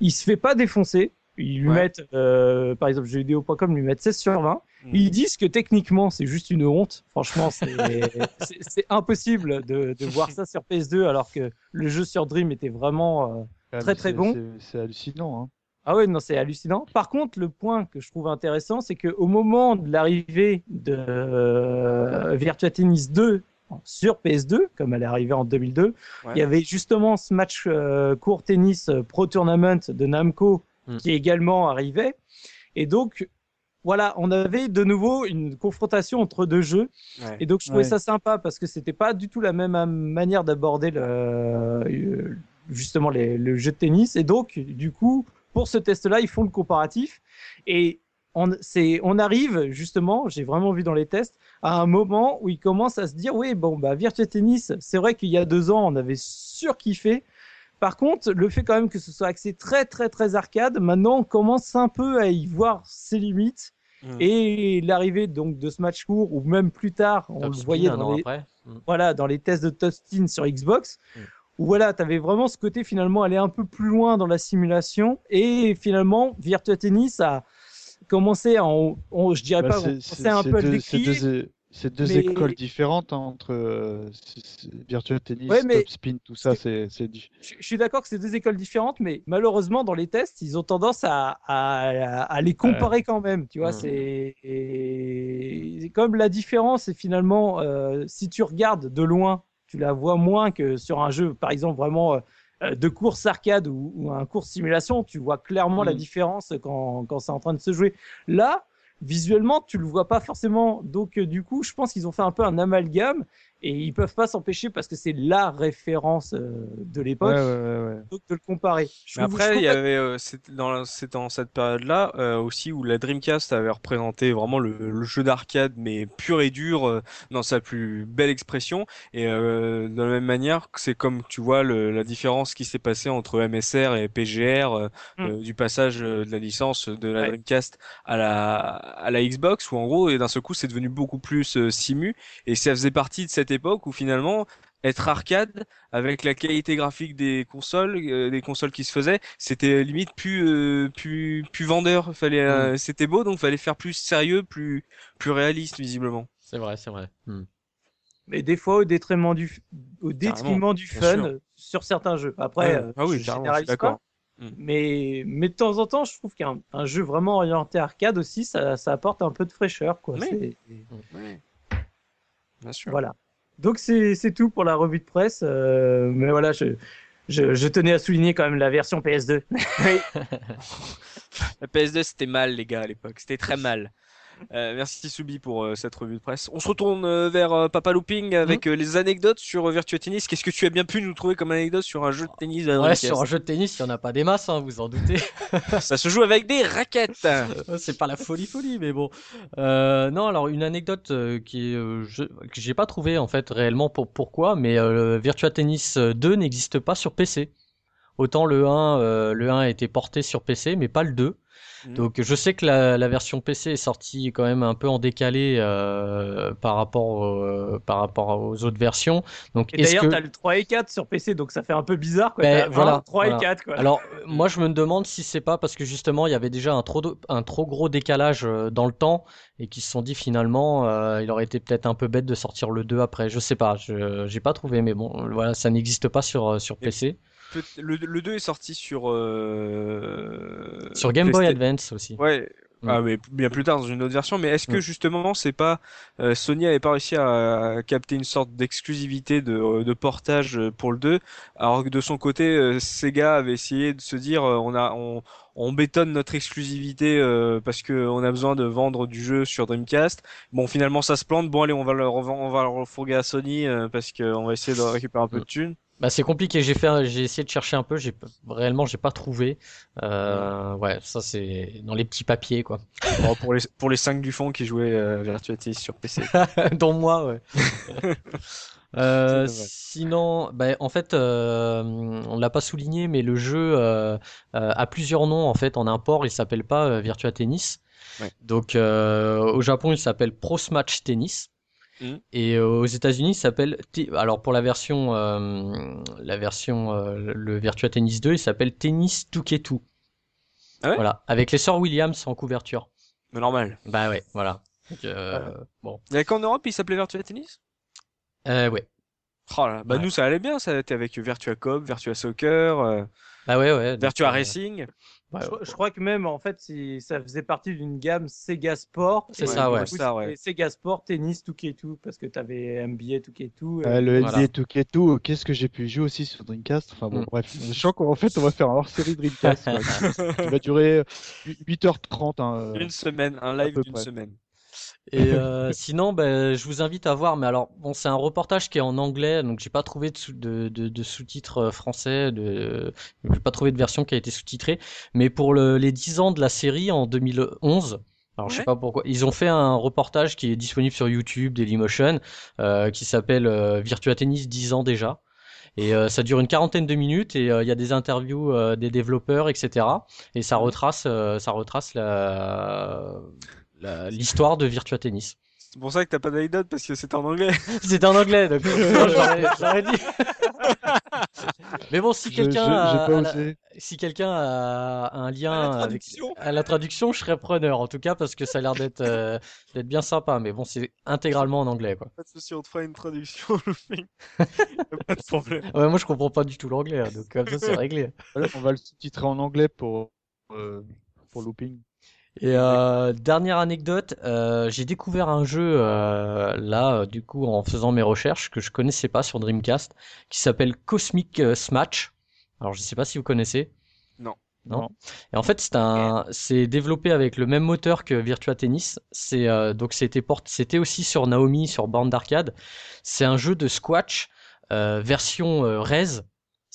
il se fait pas défoncer. Ils lui mettent, euh, par exemple, jeuxvideo.com lui mettent 16 sur 20. Hmm. Ils disent que techniquement, c'est juste une honte. Franchement, c'est impossible de, de, voir ça sur PS2 alors que le jeu sur Dream était vraiment euh, très très bon. C'est hallucinant. Hein. Ah ouais, non, c'est hallucinant. Par contre, le point que je trouve intéressant, c'est qu'au moment de l'arrivée de euh, Virtua Tennis 2 sur PS2, comme elle est arrivée en 2002. Il y avait justement ce match euh, court tennis euh, Pro Tournament de Namco hmm. qui également arrivait. Et donc, voilà, on avait de nouveau une confrontation entre deux jeux. Et donc, je trouvais ça sympa parce que c'était pas du tout la même manière d'aborder le, euh, justement le jeu de tennis. Et donc, du coup, pour ce test-là, ils font le comparatif. Et on, on arrive justement, j'ai vraiment vu dans les tests, à un moment où il commence à se dire oui bon bah Virtua Tennis c'est vrai qu'il y a deux ans on avait surkiffé par contre le fait quand même que ce soit axé très très très arcade maintenant on commence un peu à y voir ses limites hmm. et l'arrivée donc de ce match court ou même plus tard on le voyait dans les, hmm. voilà dans les tests de Tostin sur Xbox hmm. où voilà, tu avais vraiment ce côté finalement aller un peu plus loin dans la simulation et finalement Virtua Tennis a commencer en, je dirais bah, pas, c'est un peu deux, C'est deux, écoles différentes hein, entre euh, Virtual Tennis, Top Spin, tout ça. C'est, je, suis d'accord que c'est deux écoles différentes, mais malheureusement dans les tests, ils ont tendance à, à, les comparer quand même. Tu vois, c'est comme la différence. Et finalement, euh, si tu regardes de loin, tu la vois moins que sur un jeu, par exemple vraiment euh, de course arcade ou, un course simulation, tu vois clairement la mm. différence quand, quand c'est en train de se jouer. Là, visuellement, tu le vois pas forcément. Donc, euh, du coup, je pense qu'ils ont fait un peu un amalgame et ils peuvent pas s'empêcher parce que c'est la référence euh, de l'époque. Ouais, ouais, ouais, donc de le comparer. Mais après il y avait euh, c'est dans c'est dans cette période là euh, aussi où la Dreamcast avait représenté vraiment le, le jeu d'arcade mais pur et dur euh, dans sa plus belle expression. Et de la même manière c'est comme tu vois le, la différence qui s'est passée entre MSR et PGR mm. du passage de la licence de la Dreamcast à la à la Xbox où en gros et d'un seul coup c'est devenu beaucoup plus simu. Et ça faisait partie de cette époque où finalement être arcade avec la qualité graphique des consoles, euh, des consoles qui se faisaient, c'était limite plus euh, plus plus vendeur. Fallait, euh, mm. c'était beau donc fallait faire plus sérieux, plus plus réaliste visiblement. C'est vrai, c'est vrai. Mm. Mais des fois au détriment du au détriment du fun sur certains jeux. Après, ah oui, je d'accord. Mm. Mais, mais de temps en temps, je trouve qu'un un jeu vraiment orienté arcade aussi, ça, ça apporte un peu de fraîcheur. Quoi. Oui. Bien sûr. Voilà. Donc c'est tout pour la revue de presse. Euh, mais voilà, je, je, je, tenais à souligner quand même la version PS2. la PS2 c'était mal les gars à l'époque, c'était très mal. Euh, merci Soubi pour euh, cette revue de presse. On se retourne euh, vers Papa Looping avec mhm. les anecdotes sur Virtua Tennis. Qu'est-ce que tu as bien pu nous trouver comme anecdote sur un jeu de tennis Ouais, sur un jeu de tennis, il n'y en a pas des masses, hein, vous en doutez. Ça se joue avec des raquettes. C'est pas la folie folie, mais bon. non, alors une anecdote qui je, que j'ai pas trouvé en fait réellement pour pourquoi, mais Virtua Tennis 2 n'existe pas sur PC. Autant le 1, le 1 a été porté sur PC, mais pas le 2. Mhm. Donc je sais que la, la, version PC est sortie quand même un peu en décalé euh, par rapport euh, par rapport aux autres versions. Donc et d'ailleurs que... t'as le 3 et 4 sur PC donc ça fait un peu bizarre quoi. Ben, voilà, 3 et 4 quoi. Alors moi je me demande si c'est pas parce que justement il y avait déjà un trop un trop gros décalage euh, dans le temps et qu'ils se sont dit finalement euh, il aurait été peut-être un peu bête de sortir le 2 après. Je sais pas, je j'ai pas trouvé mais bon voilà ça n'existe pas sur sur PC le, le 2 est sorti sur euh... sur Game Boy Advance aussi. Ouais, Ah mais bien plus tard dans une autre version. Mais est-ce que Mm. justement c'est pas euh, Sony avait pas réussi à, à capter une sorte d'exclusivité de, de portage pour le 2, alors que de son côté euh, Sega avait essayé de se dire euh, on a on, on bétonne notre exclusivité euh, parce que on a besoin de vendre du jeu sur Dreamcast. Bon finalement ça se plante. Bon allez on va le on va le refourguer à Sony euh, parce qu'on va essayer de récupérer un peu de thunes. Bah c'est compliqué. J'ai fait, j'ai essayé de chercher un peu. J'ai réellement j'ai pas trouvé. Euh, ouais, ça c'est dans les petits papiers quoi. Bon, pour les pour les 5 du fond qui jouaient euh, Virtua Tennis sur PC. Dont moi, ouais. Euh, sinon, bah, en fait, euh, on l'a pas souligné, mais le jeu euh, euh, a plusieurs noms en fait en import. Il s'appelle pas euh, Virtua Tennis. Ouais. Donc euh, au Japon, il s'appelle Pro Smash Tennis. Mhm. Et euh, aux États-Unis, il s'appelle. Alors pour la version, euh, la version, euh, le Virtua Tennis 2, il s'appelle Tennis 2K2. Ah ouais? Voilà, avec les sœurs Williams en couverture. Mais normal. Bah ouais, voilà. Donc, euh, bon, Il y a qu'en Europe il s'appelait Virtua Tennis? Euh, ouais. Oh là, bah Ouais. nous ça allait bien, ça était avec Virtua Cop, Virtua Soccer, Bah ouais, ouais. Virtua Racing. Ouais, Je, je crois que même en fait, si ça faisait partie d'une gamme Sega Sport. C'est et ça, ouais. coup, Ça, ouais. Sega Sport, tennis, 2K2, parce que t'avais NBA 2K2. Euh, le Voilà. NBA 2K2, qu'est-ce que j'ai pu jouer aussi sur Dreamcast Enfin bon, Mm. bref. Je sens qu'en fait, on va faire un hors-série Dreamcast qui, va durer 8h30. Hein, euh. Une semaine, un live d'une semaine. Et euh, sinon, ben, je vous invite à voir. Mais alors, bon, c'est un reportage qui est en anglais, donc j'ai pas trouvé de, sous- de, de, de sous-titres euh, français. De, j'ai pas trouvé de version qui a été sous-titrée. Mais pour le, les 10 ans de la série en 2011. Alors je sais pas pourquoi. Ils ont fait un reportage qui est disponible sur YouTube, Dailymotion, euh, qui s'appelle euh, Virtua Tennis 10 ans déjà. Et euh, ça dure une quarantaine de minutes et euh, il y a des interviews euh, des développeurs, etc. Et ça retrace, euh, ça retrace la- l'histoire de Virtua Tennis. C'est pour ça que t'as pas d'anecdote parce que c'était en anglais. C'était en anglais, donc j'aurais, j'aurais dit. Mais bon, si quelqu'un a, la- si quelqu'un a un lien À la avec traduction. à la traduction, je serais preneur en tout cas parce que ça a l'air d'être euh, d'être bien sympa. Mais bon, c'est intégralement en anglais quoi. Pas de souci, on te fera une traduction. pas de problème. Ouais, moi je comprends pas du tout l'anglais, hein, donc comme ça c'est réglé. Voilà, on va le sous-titrer en anglais pour, euh, pour looping. Et euh, dernière anecdote, euh, j'ai découvert un jeu euh, là, euh, du coup, en faisant mes recherches que je connaissais pas sur Dreamcast, qui s'appelle Cosmic euh, Smash. Alors, je sais pas si vous connaissez. Non. Non. Non. Et en fait, c'est un, c'est développé avec le même moteur que Virtua Tennis. C'est euh, donc c'était port- c'était aussi sur Naomi, sur bande d'arcade. C'est un jeu de squash euh, version euh, Rez,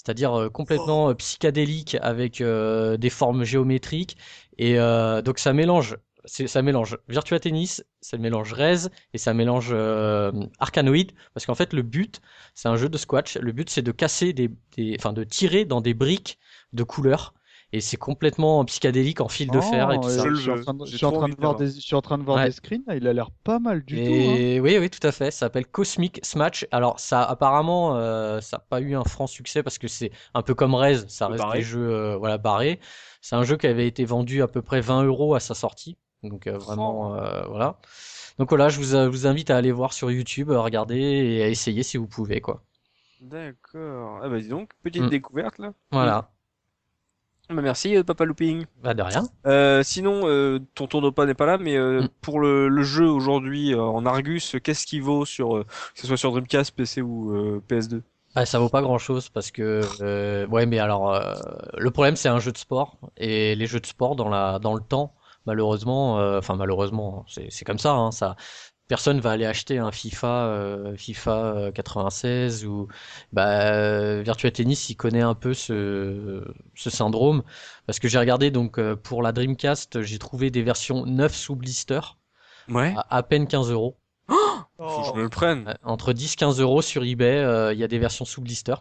c'est-à-dire euh, complètement euh, psychédélique avec euh, des formes géométriques. Et euh, donc ça mélange, ça mélange Virtua Tennis, ça mélange Rez et ça mélange euh, Arkanoid parce qu'en fait le but, c'est un jeu de squash. Le but c'est de casser des, des, enfin de tirer dans des briques de couleurs. Et c'est complètement psychédélique en fil de fer et tout Oh, ça. euh, Je suis en train de, J'ai je suis en trop train envie de de voir des, je suis en train de voir Ouais. des screens. Il a l'air pas mal du tout. hein. Oui, oui, tout à fait. Ça s'appelle Cosmic Smash. Alors, ça, apparemment, euh, ça n'a pas eu un franc succès parce que c'est un peu comme Rez. Ça reste barré. des jeux, euh, voilà, barrés. C'est un jeu qui avait été vendu à peu près 20 euros à sa sortie. Donc, euh, vraiment, euh, voilà. Donc voilà, je vous, euh, vous invite à aller voir sur YouTube, à regarder et à essayer si vous pouvez, quoi. D'accord. Ah bah dis donc, petite Mm. découverte là. Voilà. Bah merci euh, Papa Looping. Bah, de rien. Euh, sinon, euh, ton tour de pas n'est pas là, mais euh, Mm. pour le, le jeu aujourd'hui en Argus, qu'est-ce qui vaut sur que ce soit sur Dreamcast, PC ou euh, PS2 Bah, ça vaut pas grand chose parce que ouais mais alors le problème c'est un jeu de sport et les jeux de sport dans la dans le temps malheureusement enfin malheureusement c'est c'est comme ça hein, ça personne va aller acheter un FIFA euh, FIFA euh, 96 ou bah euh, Virtua Tennis il connaît un peu ce ce syndrome parce que j'ai regardé donc euh, pour la Dreamcast j'ai trouvé des versions 9 sous blister Ouais. à, à peine 15 euros Faut que je Oh. me le prenne. Euh, entre 10 15 euros sur eBay euh, il y a des versions sous blister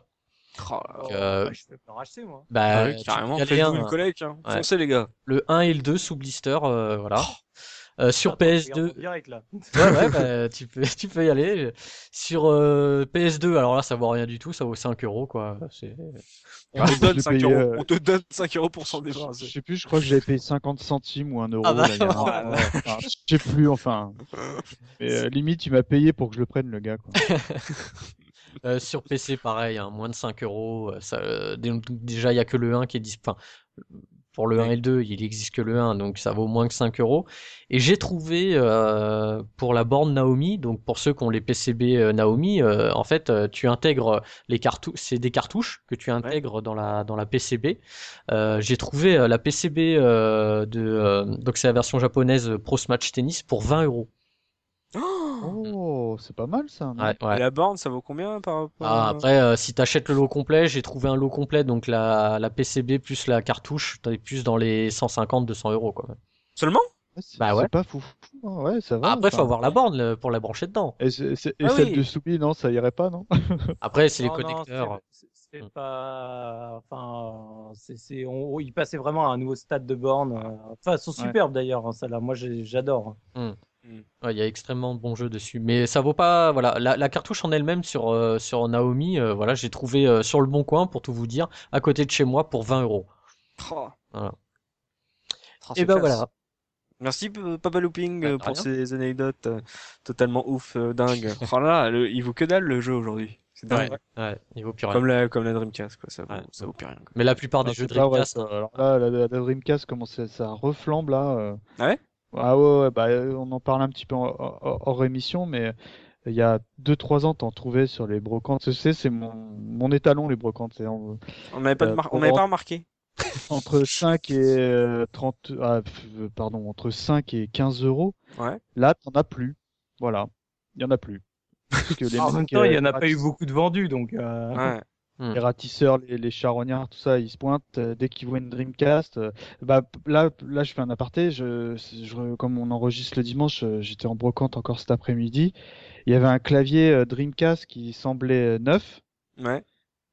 Oh. Oh, euh, bah, je peux pas racheter moi. bah Ah oui, carrément. il y a le lien, Faites-vous une hein. collecte. Hein. Ouais. Foncez les gars. le 1 et le 2 sous blister, euh, voilà. Euh, sur Attends, je regarde en PS2, direct là. ouais, ouais, bah, tu peux, tu peux y aller. Sur euh, PS2, alors là, ça vaut rien du tout, ça vaut 5 euros, quoi. C'est... On te je donne l'ai 5 payé, euros. euh, On te donne 5 euros pour s'en Je débarrasser. sais plus, je crois que j'avais payé 50 centimes ou 1 euro. Ah bah, là, il un- enfin, je sais plus, enfin. Mais euh, limite, tu m'as payé pour que je le prenne, le gars. Quoi. Euh, sur PC, pareil, hein, moins de 5 euros. euh, Ça, euh, dé- déjà, il y a que le 1 qui est dis- enfin, pour le 1 et le 2, il existe que le 1, donc ça vaut moins que 5 euros. Et j'ai trouvé euh, pour la borne Naomi, donc pour ceux qui ont les PCB euh, Naomi, euh, en fait, euh, tu intègres les cartouches, c'est des cartouches que tu intègres dans la dans la PCB. Euh, j'ai trouvé euh, la PCB euh, de, euh, donc c'est la version japonaise Pro Smash Tennis pour 20 euros. Oh, c'est pas mal ça. non? Ouais, ouais. Et la borne, ça vaut combien par rapport Ah, à- après, euh, si t'achètes le lot complet, j'ai trouvé un lot complet, donc la, la PCB plus la cartouche, t'es plus dans les 150-200 euros quand même. Seulement Bah ouais. c'est pas fou. hein, Ouais, ça va. Après, faut enfin. avoir la borne le- pour la brancher dedans. Et, Ah celle oui. de Soubi, non, ça irait pas, non? Après, c'est les connecteurs. c'est- Hmm. pas. Enfin, c'est, c'est, on, il passait vraiment à un nouveau stade de borne. euh, Enfin, elles sont Ouais. superbes d'ailleurs, hein, celle-là. Moi, j'adore. Ouais, il y a extrêmement de bons jeux dessus, mais ça vaut pas. Voilà, la, la cartouche en elle-même sur euh, sur Naomi, euh, voilà, j'ai trouvé euh, sur le bon coin pour tout vous dire, à côté de chez moi pour 20 euros. Oh. Voilà. Oh, Et c'est ben classe. voilà. Merci Papa Looping Bah, pour rien. ces anecdotes totalement ouf, euh, dingues. oh là, le- il vaut que dalle le jeu aujourd'hui. C'est dingue. Ouais, il vaut plus rien. Comme la comme la Dreamcast quoi, ça vaut, Ouais. ça vaut plus rien. quoi. Mais la plupart des Ah, jeux Dreamcast, ça. Alors là, la, la Dreamcast, comment ça, reflambe là euh. Ah ouais? Ah ouais, ouais, bah, euh, on en parle un petit peu en- en- hors émission, mais euh, il y a 2-trois ans, t'en trouvais sur les brocantes. Tu sais, c'est mon, mon étalon, les brocantes. On n'avait pas de Euh, mar- on pas remarqué. entre 5 et euh, 30, ah, euh, pardon, entre 5 et 15 euros. Ouais. Là, t'en as plus. Voilà. Il y en a plus. Parce que les en même temps, il y euh, en a pas eu beaucoup de vendus, donc. euh, Ouais. Les ratisseurs, les, les charognards, tout ça, ils se pointent euh, dès qu'ils voient une Dreamcast. euh, bah, là, là, je fais un aparté. Je, je- comme on enregistre le dimanche, euh, j'étais en brocante encore cet après-midi. Il y avait un clavier euh, Dreamcast qui semblait neuf. Ouais.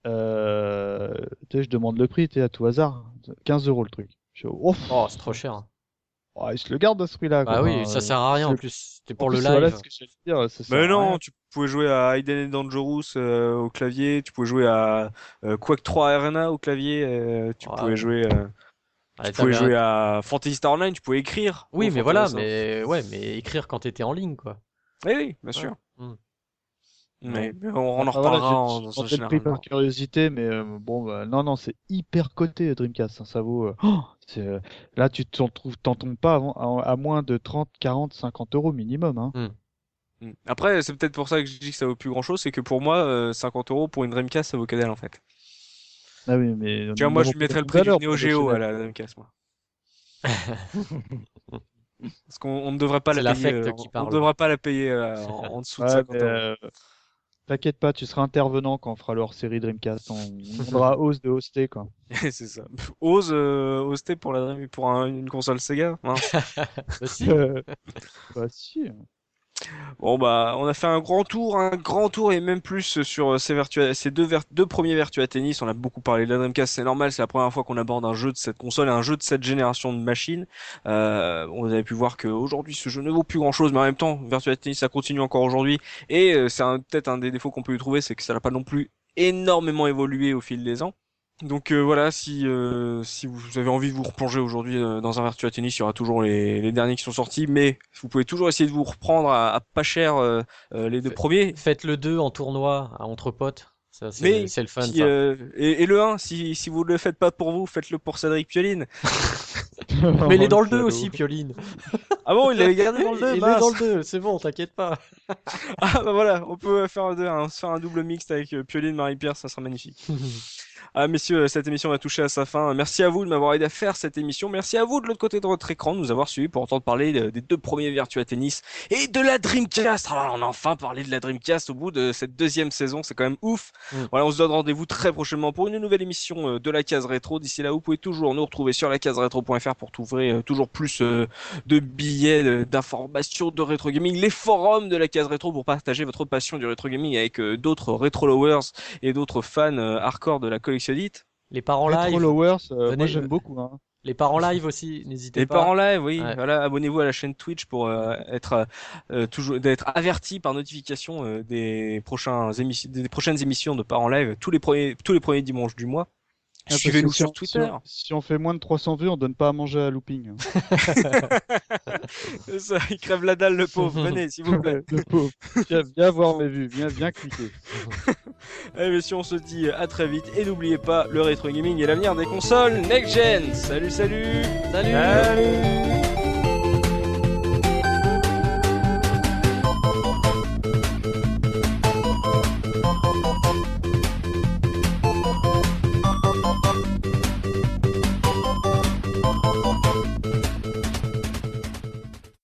Euh, tu sais, je demande le prix, tu sais, à tout hasard. 15 euros le truc. Je oh, oh, c'est trop cher. oh, je le garde à ce prix-là. Bah quoi. oui, ça euh, sert à rien en c'est- en pour le plus, live. Voilà ce que j'allais dire. ça Mais non, rien. tu pouvais jouer à Hidden and Dangerous euh, au clavier, tu pouvais jouer à euh, Quake 3 Arena au clavier, euh, tu Ouais. pouvais jouer euh, Ouais, tu pouvais jouer à Fantasy Star Online, tu pouvais écrire. Oui, mais voilà, mais ouais, mais écrire quand t'étais en ligne, quoi. Oui, oui, bien sûr. Mm. Mais, mais on, on en Ah, voilà, reparlera en, tenté le prix général. par curiosité, mais euh, bon, bah, non, non, c'est hyper coté Dreamcast. hein, ça vaut. oh, là, tu t'en trouves, t'en tombes pas avant- à, à moins de 30, 40, 50 euros minimum. Hein. Mm. Après, c'est peut-être pour ça que je dis que ça vaut plus grand chose, c'est que pour moi, euh, 50 euros pour une Dreamcast, ça vaut que dalle en fait. Ah oui, mais. Tu vois, moi, je mettrais le prix du Neo Geo à la Dreamcast, moi. Parce qu'on on ne devrait pas la payer. euh, on ne devrait pas la payer euh, en, en dessous de Ouais, 50 mais, euros. euh, T'inquiète pas, tu seras intervenant quand on fera le hors-série Dreamcast. On, on demandera hausse de hoster, quoi. c'est ça. Ose euh, hoster pour la Dream- pour un- une console Sega. hein. Bah, si. bah si. Bon bah, on a fait un grand tour, un grand tour et même plus sur euh, ces deux, premiers Virtua Tennis. On a beaucoup parlé de la Dreamcast, c'est normal, c'est la première fois qu'on aborde un jeu de cette console et un jeu de cette génération de machines. Euh, on avait pu voir qu'aujourd'hui ce jeu ne vaut plus grand chose, mais en même temps, Virtua Tennis ça continue encore aujourd'hui et euh, c'est peut-être un des défauts qu'on peut lui trouver, c'est que ça n'a pas non plus énormément évolué au fil des ans. Donc euh, voilà, si euh, si vous avez envie de vous replonger aujourd'hui euh, dans un Virtua Tennis, il y aura toujours les, les derniers qui sont sortis, mais vous pouvez toujours essayer de vous reprendre à, à pas cher euh, euh, les deux premiers. Faites le 2 en tournoi à entre potes. Ça, c'est Mais c'est le fun. Si, ça. euh, et, et le 1, si, si vous le faites pas pour vous, faites-le pour Cédric Pioline. Mais il est dans le 2 salaud. aussi, Pioline. Ah bon, il l'avait gardé dans le 2, Il est dans le 2, c'est bon, t'inquiète pas. Ah bah voilà, on peut faire un, deux, un, se faire un double mixte avec Pioline, Marie-Pierre, ça sera magnifique. Ah messieurs, cette émission va toucher à sa fin. Merci à vous de m'avoir aidé à faire cette émission. Merci à vous de l'autre côté de votre écran de nous avoir suivis pour entendre parler de- des deux premiers Virtua Tennis et de la Dreamcast. Alors on a enfin parlé de la Dreamcast au bout de cette deuxième saison, c'est quand même ouf. Mm. Voilà, on se donne rendez-vous très prochainement pour une nouvelle émission euh, de la case rétro. D'ici là, vous pouvez toujours nous retrouver sur la case rétro.fr pour trouver euh, toujours plus euh, de billets, d'informations de rétro gaming, les forums de la case rétro pour partager votre passion du rétro gaming avec euh, d'autres rétro lovers et d'autres fans euh, hardcore de la collectionnite. Les parents Retro live, Lowers, euh, Venez- moi j'aime beaucoup. Hein. les parents live aussi, n'hésitez Les pas. parents live, oui, Ouais. voilà, abonnez-vous à la chaîne Twitch pour euh, être euh, euh, toujours d'être averti par notification euh, des prochains émissions, des prochaines émissions de parents live tous les premiers tous les premiers dimanches du mois. Ah, Suivez-nous sur si on- Twitter. Si on, si on fait moins de 300 vues, on donne pas à manger à Looping. Ça, il crève la dalle, le pauvre. Venez, s'il vous plaît. Le pauvre. Viens, viens voir mes vues, viens, viens cliquer. Allez, messieurs, on se dit à très vite. Et n'oubliez pas, le rétro gaming est l'avenir des consoles next-gen. Salut, salut Salut Salut